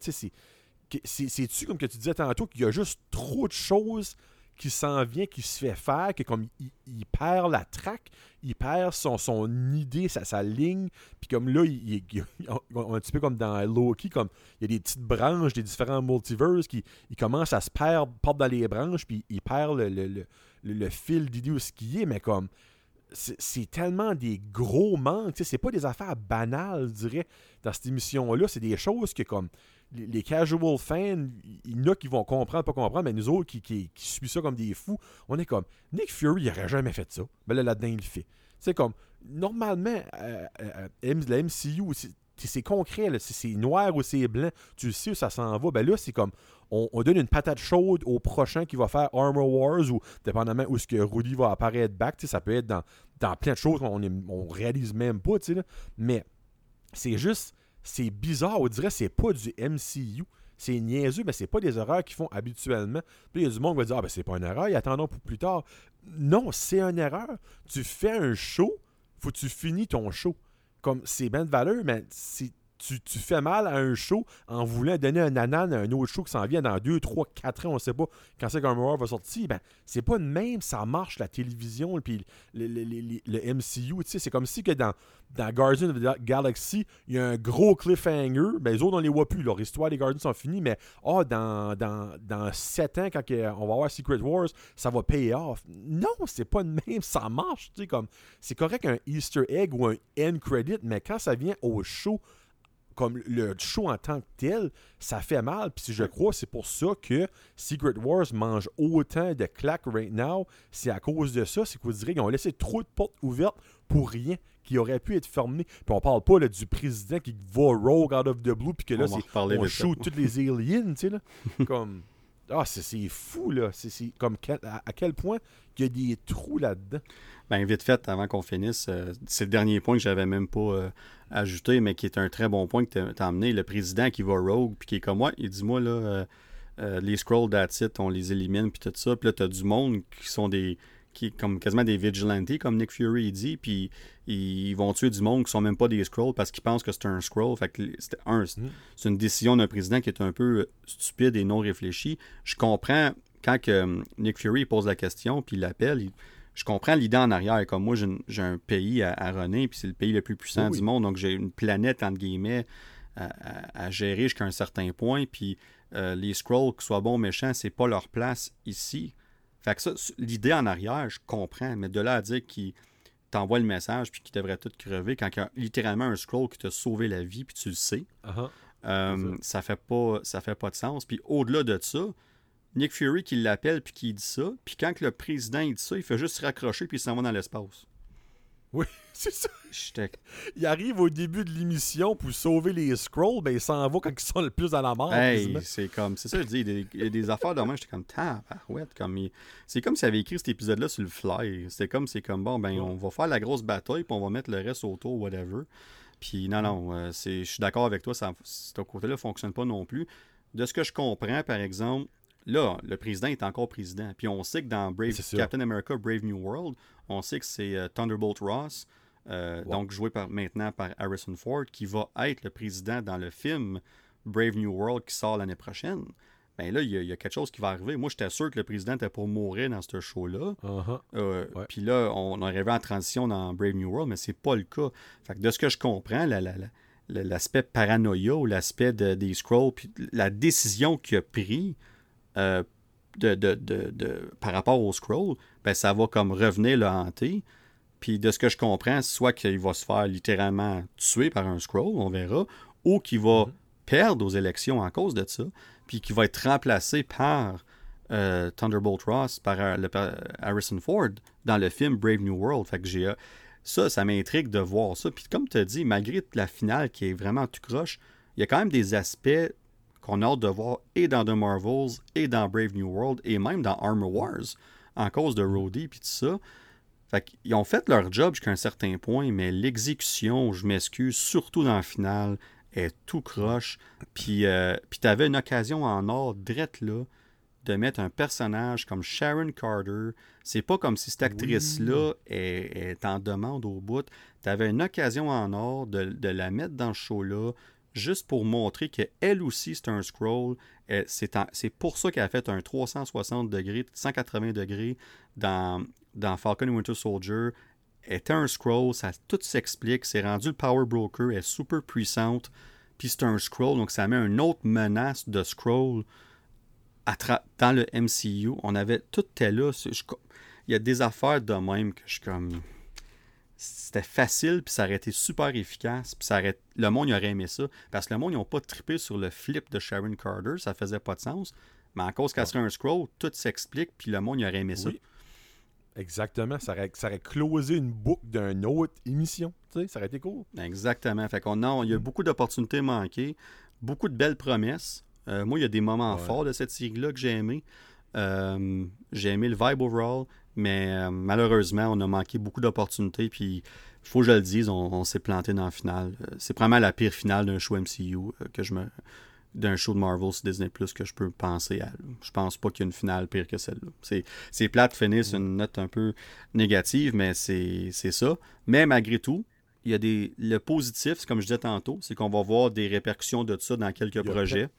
C'est-tu comme que tu disais tantôt qu'il y a juste trop de choses qui s'en vient, qui se fait faire, que comme il, il perd la traque, il perd son, son idée, sa, sa ligne, puis comme là, il, il- il- un petit peu comme dans Loki, comme il y a des petites branches des différents multiverses qui ils commencent à se perdre, perdre dans les branches, puis il perd le fil d'idée où ce qui est, mais comme c'est tellement des gros manques. C'est pas des affaires banales, je dirais, dans cette émission-là. C'est des choses que, comme les, casual fans, il y en a qui vont comprendre, pas comprendre, mais nous autres qui, qui, ça comme des fous, on est comme Nick Fury, il aurait jamais fait ça. Mais là, là-dedans, il le fait. C'est comme, normalement, euh, euh, M- la MCU, c'est- concret, là, c'est noir ou c'est blanc, tu sais où ça s'en va. Ben là, c'est comme, on, on donne une patate chaude au prochain qui va faire Armor Wars ou dépendamment où ce que Rudy va apparaître back, ça peut être dans, plein de choses qu'on on réalise même pas, mais c'est juste, c'est bizarre, on dirait c'est pas du MCU. C'est niaiseux, mais c'est pas des erreurs qu'ils font habituellement. Il y a du monde qui va dire Ah, ben c'est pas une erreur, ils attendront pour plus tard. Non, c'est une erreur. Tu fais un show, faut que tu finis ton show. Comme c'est bien de valeur, mais c'est- tu, fais mal à un show en voulant donner un anan à un autre show qui s'en vient dans 2, 3, 4 ans, on sait pas quand c'est qu'un va sortir. Ben, c'est pas de même, ça marche la télévision, puis le, MCU. C'est comme si que dans, dans Guardians of the Galaxy, il y a un gros cliffhanger. Ben, les autres, on les voit plus. Leur histoire des Guardians sont finis, mais ah, dans, dans, dans 7 ans, quand on va avoir Secret Wars, ça va pay off. Non, c'est pas de même, ça marche. Comme, c'est correct un Easter egg ou un end credit, mais quand ça vient au show, comme le show en tant que tel, ça fait mal. Puis je crois c'est pour ça que Secret Wars mange autant de claques right now. C'est à cause de ça. C'est qu'on dirait qu'ils ont laissé trop de portes ouvertes pour rien qui aurait pu être fermé. Puis on parle pas là, du président qui va rogue out of the blue. Puis que là, On on shoot tous les aliens. Tu sais, là. *laughs* comme. Ah, c'est- fou, là. C'est comme à, quel point il y a des trous là-dedans. Ben, vite fait, avant qu'on finisse, euh, c'est le dernier point que j'avais même pas euh, ajouté, mais qui est un très bon point que tu as amené. Le président qui va rogue, puis qui est comme moi, il dit Moi, là, euh, euh, les scrolls it, on les élimine, puis tout ça. Puis là, tu as du monde qui sont des. Qui comme quasiment des vigilantes, comme Nick Fury dit, puis ils vont tuer du monde qui sont même pas des scrolls parce qu'ils pensent que c'est un scroll. Fait que c'est un, c'est- c'est une décision d'un président qui est un peu stupide et non réfléchi. Je comprends quand que, euh, Nick Fury pose la question, puis il l'appelle, je comprends l'idée en arrière. Comme moi, j'ai un pays à, à runner, puis c'est le pays le plus puissant Oui, oui. du monde, donc j'ai une planète, entre guillemets, à, à- à gérer jusqu'à un certain point. Puis euh, les scrolls, qu'ils soient bons ou méchants, c'est pas leur place ici. Fait que ça, l'idée en arrière, je comprends, mais de là à dire qu'ils t'envoient le message puis qu'ils devraient tout crever quand il y a littéralement un scroll qui t'a sauvé la vie puis tu le sais, Ah euh, ça fait pas ça fait pas de sens. Puis au-delà de ça, Nick Fury qui l'appelle puis qui dit ça. Puis quand le président il dit ça, il fait juste se raccrocher puis il s'en va dans l'espace. Oui, *laughs* c'est ça. Il arrive au début de l'émission pour sauver les scrolls, ben il s'en va quand ils sont le plus à la mort. Hey, c'est comme, c'est ça, je dis, il y a des, affaires de moi, j'étais comme, tabarouette, comme, il- c'est comme s'il avait écrit cet épisode-là sur le fly. C'est comme, c'est comme, bon, ben, on va faire la grosse bataille, puis on va mettre le reste autour, whatever. Puis, non, non, euh, c'est, je suis d'accord avec toi, ça, ce côté-là fonctionne pas non plus. De ce que je comprends, par exemple, là, le président est encore président. Puis, on sait que dans Brave. Captain America Brave New World, on sait que c'est euh, Thunderbolt Ross, euh, donc joué par, maintenant par Harrison Ford, qui va être le président dans le film Brave New World qui sort l'année prochaine. Ben là, il y, a- il y a quelque chose qui va arriver. Moi, j'étais sûr que le président était pour mourir dans ce show-là. Uh-huh. Euh, Ouais. Puis là, on arrivait en transition dans Brave New World, mais c'est pas le cas. Fait que de ce que je comprends, la- la- la- la- l'aspect paranoïa ou l'aspect de- des scrolls, puis la décision qu'il a pris euh, de, de- de- de- par rapport aux scrolls, ben ça va comme revenir le hanter. Puis de ce que je comprends, soit qu'il va se faire littéralement tuer par un scroll, on verra, ou qu'il va Mhm. perdre aux élections en cause de ça, puis qu'il va être remplacé par euh, Thunderbolt Ross, par, euh, le- Harrison Ford dans le film Brave New World. Fait que j'ai ça, ça m'intrigue de voir ça. Puis comme tu as dit, malgré la finale qui est vraiment tout croche, il y a quand même des aspects qu'on a hâte de voir et dans The Marvels, et dans Brave New World, et même dans Armor Wars, en cause de Rhodey puis tout ça. Fait qu'ils ont fait leur job jusqu'à un certain point, mais l'exécution, je m'excuse, surtout dans la finale, est tout croche. Puis, euh, puis t'avais une occasion en or, drette là, de mettre un personnage comme Sharon Carter. C'est pas comme si cette actrice-là est, est en demande au bout. T'avais une occasion en or de, de la mettre dans ce show-là, juste pour montrer qu'elle aussi, c'est un scroll. C'est pour ça qu'elle a fait un 360 degrés, 180 degrés dans, dans Falcon and Winter Soldier. Elle était un scroll, ça tout s'explique. C'est rendu le Power Broker, elle est super puissante. Puis c'est un scroll, donc ça met une autre menace de scroll dans le MCU. On avait tout était là. Il y a des affaires de même que je suis comme. C'était facile, puis ça aurait été super efficace, puis ça aurait... le monde il aurait aimé ça. Parce que le monde, ils n'ont pas trippé sur le flip de Sharon Carter, ça faisait pas de sens. Mais à cause qu'elle serait un scroll, tout s'explique, puis le monde, il aurait aimé ça. Oui. Exactement. Ça aurait, ça aurait closé une boucle d'une autre émission. Tu sais, ça aurait été cool. Exactement. Fait qu'on a, il y a beaucoup d'opportunités manquées, beaucoup de belles promesses. Euh, moi, il y a des moments Ouais. forts de cette série-là que j'ai aimé. Euh, j'ai aimé le vibe overall, mais euh, malheureusement, on a manqué beaucoup d'opportunités. Puis, faut que je le dise, on, on s'est planté dans la finale. Euh, c'est vraiment la pire finale d'un show MCU euh, que je me d'un show de Marvel sur Disney Plus que je peux penser à. Je pense pas qu'il y a une finale pire que celle-là. C'est, c'est plate de finir sur une note un peu négative, mais c'est, c'est ça. Mais malgré tout, il y a des. Le positif, comme je disais tantôt, c'est qu'on va voir des répercussions de ça dans quelques Il projets.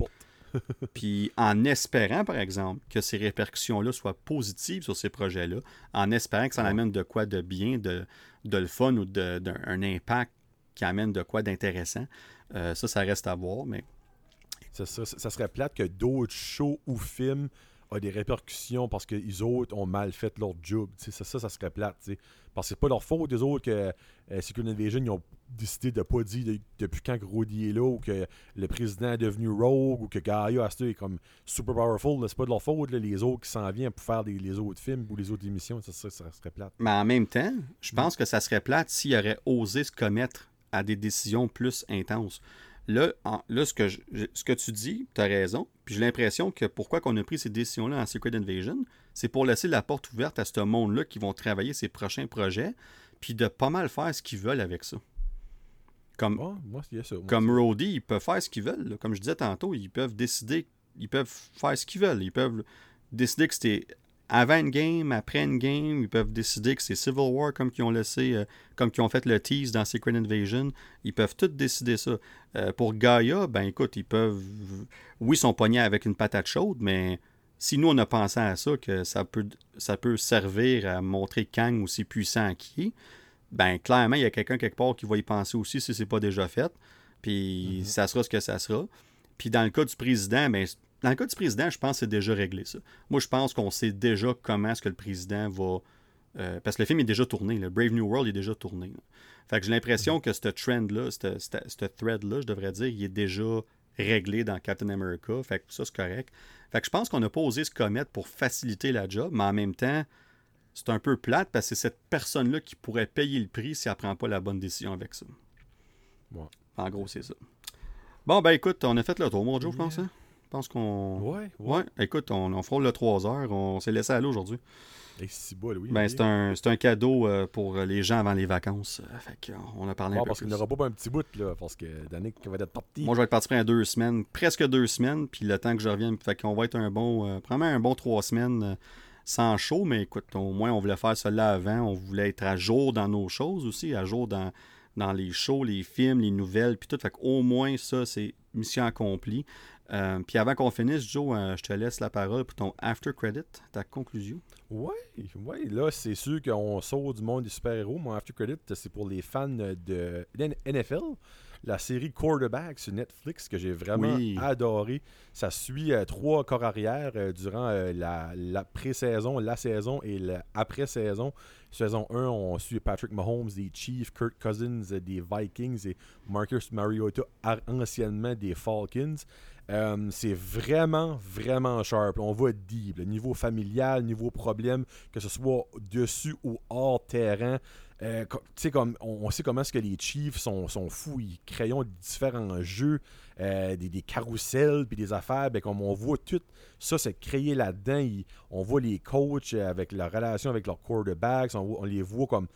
*laughs* Puis en espérant, par exemple, que ces répercussions-là soient positives sur ces projets-là, en espérant que ça Ouais. amène de quoi de bien, de, de le fun ou d'un un impact qui amène de quoi d'intéressant, euh, ça, ça reste à voir. Mais Ça, ça- ça serait plate que d'autres shows ou films aient des répercussions parce que les autres ont mal fait leur job. Ça, ça, ça serait plate. Parce que c'est pas leur faute des autres que euh, Secret Invasion ils ont décidé de pas dire de- depuis quand Grody est là ou que le président est devenu rogue ou que Gaia ce est comme super powerful. C'est pas de leur faute. là, les autres qui s'en viennent pour faire des- les autres films ou les autres émissions. Ça, ça, ça serait plate. Mais en même temps, je pense que ça serait plate s'il aurait osé se commettre à des décisions plus intenses. Là, en- là ce, que je- je- ce que tu dis, tu as raison. Puis j'ai l'impression que pourquoi qu'on a pris ces décisions-là en Secret Invasion, c'est pour laisser la porte ouverte à ce monde-là qui vont travailler ces prochains projets, puis de pas mal faire ce qu'ils veulent avec ça. Comme, moi, ça. moi, Rhodey, ils peuvent faire ce qu'ils veulent. là. Comme je disais tantôt, ils peuvent décider, ils peuvent faire ce qu'ils veulent. Ils peuvent décider que c'était avant une game, après une game. Ils peuvent décider que c'est Civil War comme qu'ils ont laissé, euh, comme qu'ils ont fait le tease dans Secret Invasion. Ils peuvent tous décider ça. Euh, pour Gaia, ben écoute, ils peuvent. Oui, ils sont pognés avec une patate chaude, mais si nous on a pensé à ça, que ça peut, ça peut servir à montrer Kang aussi puissant qu'il est, ben clairement, il y a quelqu'un quelque part qui va y penser aussi si c'est pas déjà fait. Puis ça sera ce que ça sera. Puis dans le cas du président, ben, dans le cas du président, je pense que c'est déjà réglé ça. Moi, je pense qu'on sait déjà comment est-ce que le président va. euh, parce que le film est déjà tourné. Le Brave New World est déjà tourné. là. Fait que j'ai l'impression que ce trend-là, ce thread-là, je devrais dire, il est déjà réglé dans Captain America. Fait que ça, c'est correct. Fait que je pense qu'on n'a pas osé se commettre pour faciliter la job, mais en même temps, c'est un peu plate parce que c'est cette personne-là qui pourrait payer le prix si elle prend pas la bonne décision avec ça. Ouais. En gros, c'est ça. Bon, ben écoute, on a fait le tour, mon Joe, je pense. Hein? Je pense qu'on. Ouais, Ouais, écoute, on, on frôle le 3 heures. On s'est laissé aller aujourd'hui. Et si bas, Louis. Ben, c'est un, c'est un cadeau euh, pour les gens avant les vacances. Euh, Fait euh, on a parlé un peu parce qu'il n'aura pas un petit bout, là, parce que Danick va être parti. Moi, je vais être parti pendant deux semaines, presque deux semaines, puis le temps que je revienne, fait qu'on va être un bon, euh, probablement un bon trois semaines sans show, mais écoute, au moins, on voulait faire cela avant, on voulait être à jour dans nos choses aussi, à jour dans, dans les shows, les films, les nouvelles, puis tout, fait qu'au moins, ça, c'est mission accomplie. Euh, puis avant qu'on finisse, Joe, euh, je te laisse la parole pour ton after credit, ta conclusion. Ouais, ouais, là, c'est sûr qu'on sort du monde des super-héros. Mon After Credit, c'est pour les fans de NFL. La série Quarterback sur Netflix que j'ai vraiment Oui. adoré. Ça suit euh, trois corps arrière durant la, la pré-saison, la saison et l'après-saison. Saison 1, on suit Patrick Mahomes des Chiefs, Kirk Cousins des Vikings et Marcus Mariota, ar- anciennement des Falcons. Euh, c'est vraiment, vraiment sharp. On va deep. Niveau familial, niveau problème, que ce soit dessus ou hors terrain. Euh, comme, on, sait comment est-ce que les Chiefs sont, sont fous. Ils créent différents jeux, euh, des, des carousels, puis des affaires. Ben, comme on voit tout ça, c'est créé là-dedans. On voit les coachs avec leur relation avec leurs quarterbacks. Voit- on les voit comme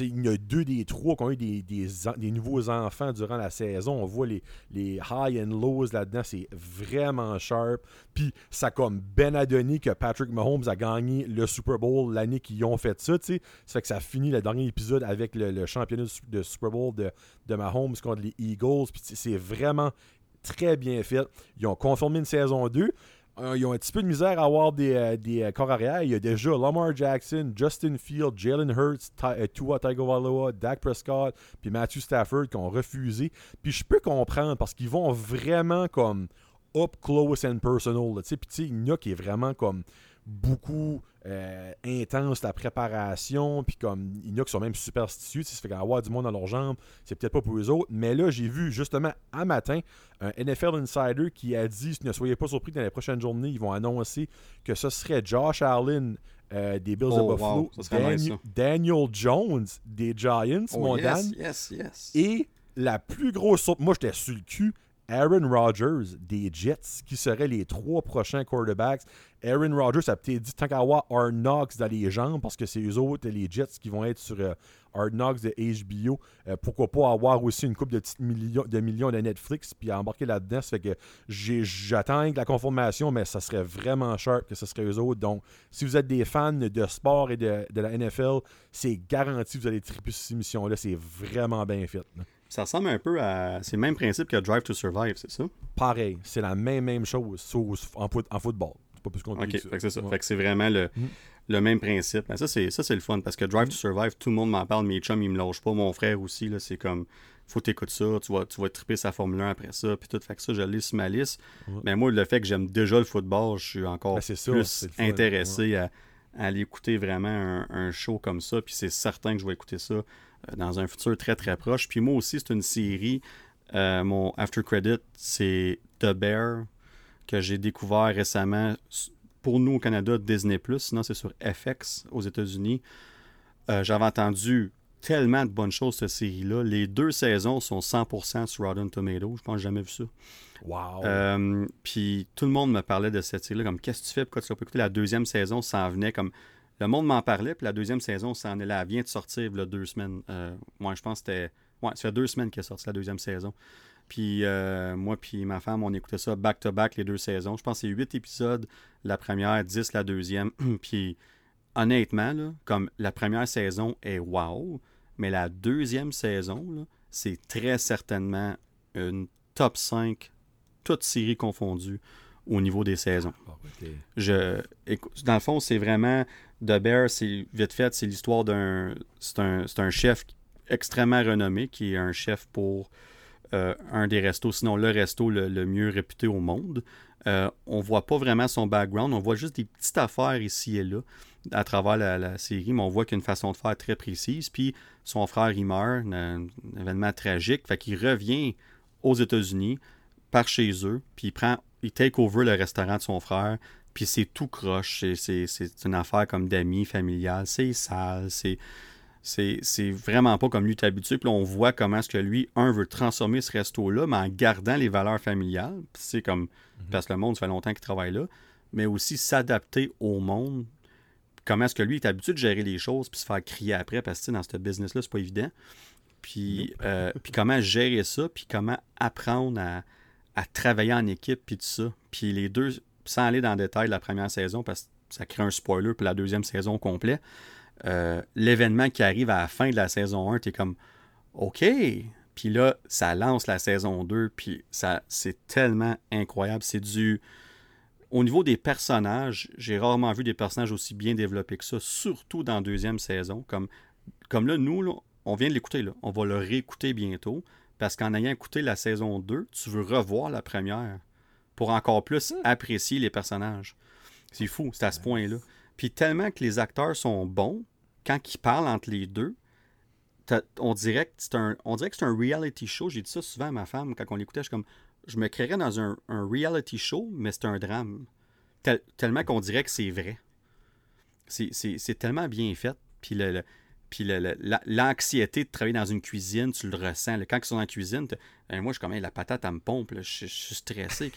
il y a deux des trois qui ont eu des, nouveaux enfants durant la saison. On voit les, les high and lows là-dedans. C'est vraiment sharp. Puis ça comme ben à que Patrick Mahomes a gagné le Super Bowl l'année qu'ils ont fait ça. tu sais. Ça fait que ça finit le dernier épisode avec le, championnat de, Super Bowl de, de Mahomes contre les Eagles. Puis c'est- vraiment très bien fait. Ils ont conformé une saison 2. Euh, ils ont un petit peu de misère à avoir des, euh, des euh, corps arrière. Il y a déjà Lamar Jackson, Justin Field, Jalen Hurts, Ty- Tua Tagovailoa, Dak Prescott, puis Matthew Stafford qui ont refusé. Puis je peux comprendre parce qu'ils vont vraiment comme up close and personal. Puis il y en a est vraiment comme beaucoup euh, intense la préparation, puis comme il y en a qui sont même superstitieux, sais, ça fait qu'avoir du monde dans leurs jambes, c'est peut-être pas pour eux autres. Mais là, j'ai vu justement un matin un NFL Insider qui a dit ne soyez pas surpris que dans les prochaines journées, ils vont annoncer que ce serait Josh Allen euh, des Bills Oh, de Buffalo, wow, nice, Daniel, Daniel Jones des Giants, Oh, mon yes, Dan, yes, yes. et la plus grosse surprise, moi j'étais sur le cul, Aaron Rodgers des Jets, qui seraient les trois prochains quarterbacks. Aaron Rodgers a peut-être dit tant qu'à avoir Hard Knocks dans les jambes, parce que c'est eux autres, les Jets, qui vont être sur euh, Hard Knocks de HBO. Euh, pourquoi pas avoir aussi une coupe de millions de, Netflix, puis embarquer là-dedans. Ça fait que j'attends la confirmation, mais ça serait vraiment sharp que ce serait eux autres. Donc, si vous êtes des fans de sport et de, la NFL, c'est garanti que vous allez triper cette émission-là. C'est vraiment bien fait. Ça ressemble un peu à. C'est le même principe que Drive to Survive, c'est ça? Pareil, c'est la même, même chose, sauf en, foot- en football. C'est pas plus Ok, compliqué que c'est ça. Ouais. Fait que c'est vraiment le, Mm. le même principe. Ça, c'est ça, c'est le fun parce que Drive to Survive, tout le monde m'en parle. Mes chums, ils me lâchent pas. Mon frère aussi, là, c'est comme. Faut t'écouter ça, tu vas, tu vas triper sa Formule 1 après ça, puis tout. Fait que ça, je l'ai sur ma liste. Ouais. Mais moi, le fait que j'aime déjà le football, je suis encore Ben, plus intéressé à, à aller écouter vraiment un, un show comme ça. Puis c'est certain que je vais écouter ça dans un futur très très proche. Puis moi aussi, c'est une série. euh, mon After Credit, c'est The Bear que j'ai découvert récemment pour nous au Canada Disney sinon c'est sur FX aux États-Unis. Euh, J'avais entendu tellement de bonnes choses cette série-là. Les deux saisons sont 100% sur Rotten Tomatoes. Je pense que j'ai jamais vu ça. Wow. Euh, puis tout le monde me parlait de cette série-là, comme qu'est-ce que tu fais, pourquoi tu l'as pas écouté? La deuxième saison s'en venait comme. Le monde m'en parlait, puis la deuxième saison s'en est là. Vient de sortir deux semaines. Euh, moi, je pense que c'était. Ouais, ça fait deux semaines qu'elle est sortie la deuxième saison. Puis euh, moi, puis ma femme, on écoutait ça back-to-back les deux saisons. Je pense que c'est huit épisodes la première, dix la deuxième. *clears throat* puis honnêtement, comme la première saison est wow, mais la deuxième saison, c'est très certainement une top 5, toutes séries confondues, au niveau des saisons. Ah. Je, dans le fond, c'est vraiment The Bear, c'est vite fait, c'est l'histoire d'un. C'est un, un chef extrêmement renommé qui est un chef pour euh, un des restos, sinon le resto le, le mieux réputé au monde. Euh, on voit pas vraiment son background, on voit juste des petites affaires ici et là à travers la, la série, mais on voit qu'il y a une façon de faire très précise. Puis son frère, il meurt, un, un événement tragique, fait qu'il revient aux États-Unis par chez eux, puis il prend, il take over le restaurant de son frère, puis c'est tout croche, c'est- une affaire comme d'amis, familiale, c'est sale, c'est c'est vraiment pas comme lui est habitué. Puis là, on voit comment est-ce que lui, un, veut transformer ce resto-là, mais en gardant les valeurs familiales. Puis c'est comme, parce que le monde, ça fait longtemps qu'il travaille là, mais aussi s'adapter au monde. Comment est-ce que lui est habitué de gérer les choses, puis se faire crier après, parce que dans ce business-là, c'est pas évident. Puis, euh, puis comment gérer ça, puis comment apprendre à, à travailler en équipe, puis tout ça. Puis les deux, sans aller dans le détail de la première saison, parce que ça crée un spoiler pour la deuxième saison au complet, euh, l'événement qui arrive à la fin de la saison 1, tu comme OK. Puis là, ça lance la saison 2, puis ça c'est tellement incroyable. C'est du. Au niveau des personnages, j'ai rarement vu des personnages aussi bien développés que ça, surtout dans la deuxième saison. Comme, comme là, nous, on vient de l'écouter, on va le réécouter bientôt, parce qu'en ayant écouté la saison 2, tu veux revoir la première pour encore plus apprécier les personnages. C'est fou, c'est à ce point-là. Puis tellement que les acteurs sont bons, quand ils parlent entre les deux, on dirait que c'est un, on dirait que c'est un reality show. J'ai dit ça souvent à ma femme quand on l'écoutait. Je suis comme, je me créerais dans un, un reality show, mais c'est un drame. Tel- tellement qu'on dirait que c'est vrai. C'est- tellement bien fait. Puis le, le- puis l'anxiété de travailler dans une cuisine, tu le ressens. là. Quand ils sont dans la cuisine, ben, moi, je suis comme, Hey, la patate, elle me pompe. là. Je, je suis stressé.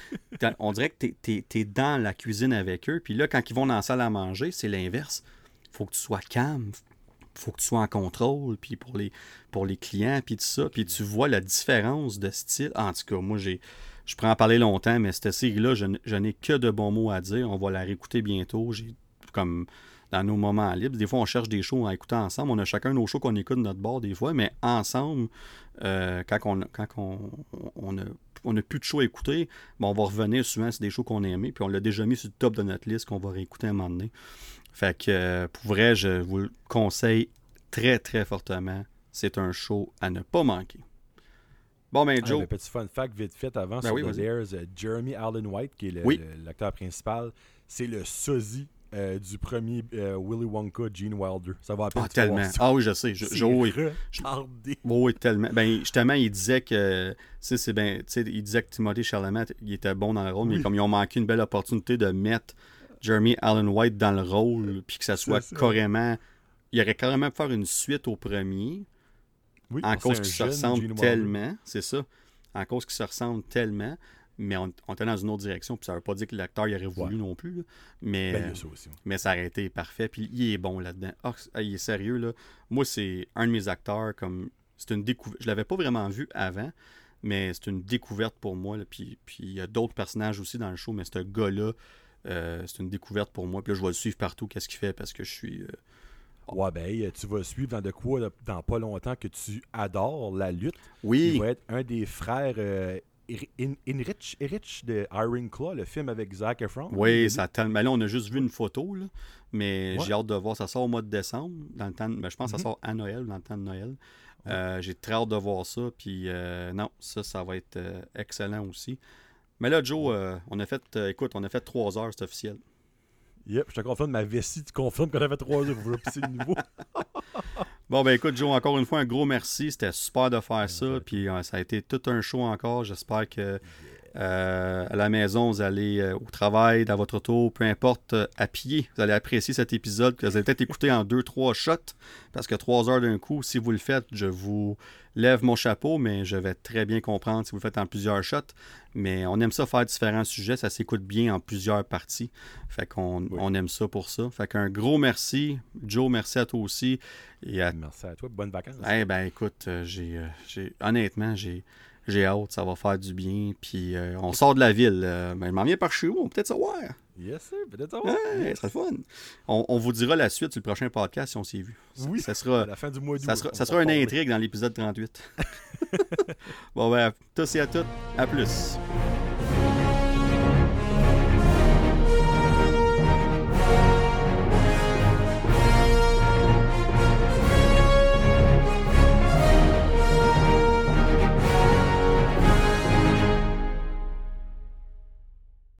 *laughs* on dirait que tu es, dans la cuisine avec eux. Puis là, quand ils vont dans la salle à manger, c'est l'inverse. faut que tu sois calme. faut que tu sois en contrôle. Puis pour les, pour les clients, puis tout ça. Puis tu vois la différence de style. En tout cas, moi, j'ai. Je pourrais en parler longtemps, mais cette série-là, je n'ai que de bons mots à dire. On va la réécouter bientôt. J'ai comme dans nos moments libres. Des fois, on cherche des shows à écouter ensemble. On a chacun nos shows qu'on écoute de notre bord des fois, mais ensemble, euh, quand, on, quand on, on, a, on a plus de shows à écouter, ben, on va revenir souvent sur des shows qu'on a aimés, puis on l'a déjà mis sur le top de notre liste qu'on va réécouter un moment donné. Fait que, euh, pour vrai, je vous le conseille très, très fortement. C'est un show à ne pas manquer. Bon, ben, Ah, Joe, ben, petit fun fact vite fait avant Ben sur oui, The vas-y. Layers, euh, Jeremy Allen White, qui est Oui. l'acteur principal, c'est le sosie euh, du premier euh, Willy Wonka, Gene Wilder. Ça va ah, tellement. Ah oui, je sais. Je, je- oui. retardé. Oui, tellement. Ben, justement, il disait que, c'est ben, il disait que Timothée Chalamet, il était bon dans le rôle, mais comme ils ont manqué une belle opportunité de mettre Jeremy Allen White dans le rôle, puis que ça soit ça. carrément, il aurait carrément pu faire une suite au premier, Oui, en cause qu'ils se ressemblent Wilder. tellement, c'est ça, en cause qu'ils se ressemblent tellement, mais on, on était dans une autre direction, puis ça veut pas dire que l'acteur y aurait voulu non plus, là. mais, Ben, ça aussi. mais ça aurait été parfait, puis il est bon là-dedans. Ah, c'est- il est sérieux, là. Moi, c'est un de mes acteurs, comme, c'est une découverte, je l'avais pas vraiment vu avant, mais c'est une découverte pour moi, là. Puis, puis il y a d'autres personnages aussi dans le show, mais ce gars-là, euh, c'est une découverte pour moi, puis là, je vais le suivre partout, qu'est-ce qu'il fait, parce que je suis... euh, Ouais, ben, hey, tu vas suivre dans de quoi dans pas longtemps que tu adores la lutte. Oui, Il va être un des frères euh, In- de Iron Claw, le film avec Zac Efron. Oui, ça ben là, on a juste vu une photo, là, mais Ouais. j'ai hâte de voir. Ça sort au mois de décembre, dans le temps de- ben, je pense que ça Mhm. sort à Noël, dans le temps de Noël. Euh, j'ai très hâte de voir ça, puis euh, non, ça, ça va être euh, excellent aussi. Mais là, Joe, on a fait, écoute, on a fait trois heures, c'est officiel. Yep, je te confirme, ma vessie, tu confirmes qu'on avait trois heures pour pisser le niveau. *laughs* Bon, ben écoute, Joe, encore une fois, un gros merci. C'était super de faire ça. Puis euh, ça a été tout un show encore. J'espère que euh, à la maison, vous allez euh, au travail, dans votre auto, peu importe, euh, à pied, vous allez apprécier cet épisode que vous allez peut-être écouter en deux, trois shots. Parce que trois heures d'un coup, si vous le faites, je vous lève mon chapeau, mais je vais très bien comprendre si vous le faites en plusieurs shots. Mais on aime ça faire différents sujets. Ça s'écoute bien en plusieurs parties. Fait qu'on Oui. on aime ça pour ça. Fait qu'un gros merci. Joe, merci à toi aussi. Et à Merci à toi, bonnes vacances. eh ben écoute, euh, j'ai, euh, j'ai honnêtement, j'ai, j'ai hâte, ça va faire du bien. Puis euh, on sort de la ville. euh, ben, je m'en viens par chez vous, on peut peut-être savoir. Yes, sir, peut-être ça Ouais, va. ça serait fun. On, on vous dira la suite sur le prochain podcast si on s'est vu. Ça, Oui. ça À sera, la fin du mois d'août. ça sera, ça sera une intrigue dans l'épisode 38. *laughs* bon ben, à tous et à toutes, à plus.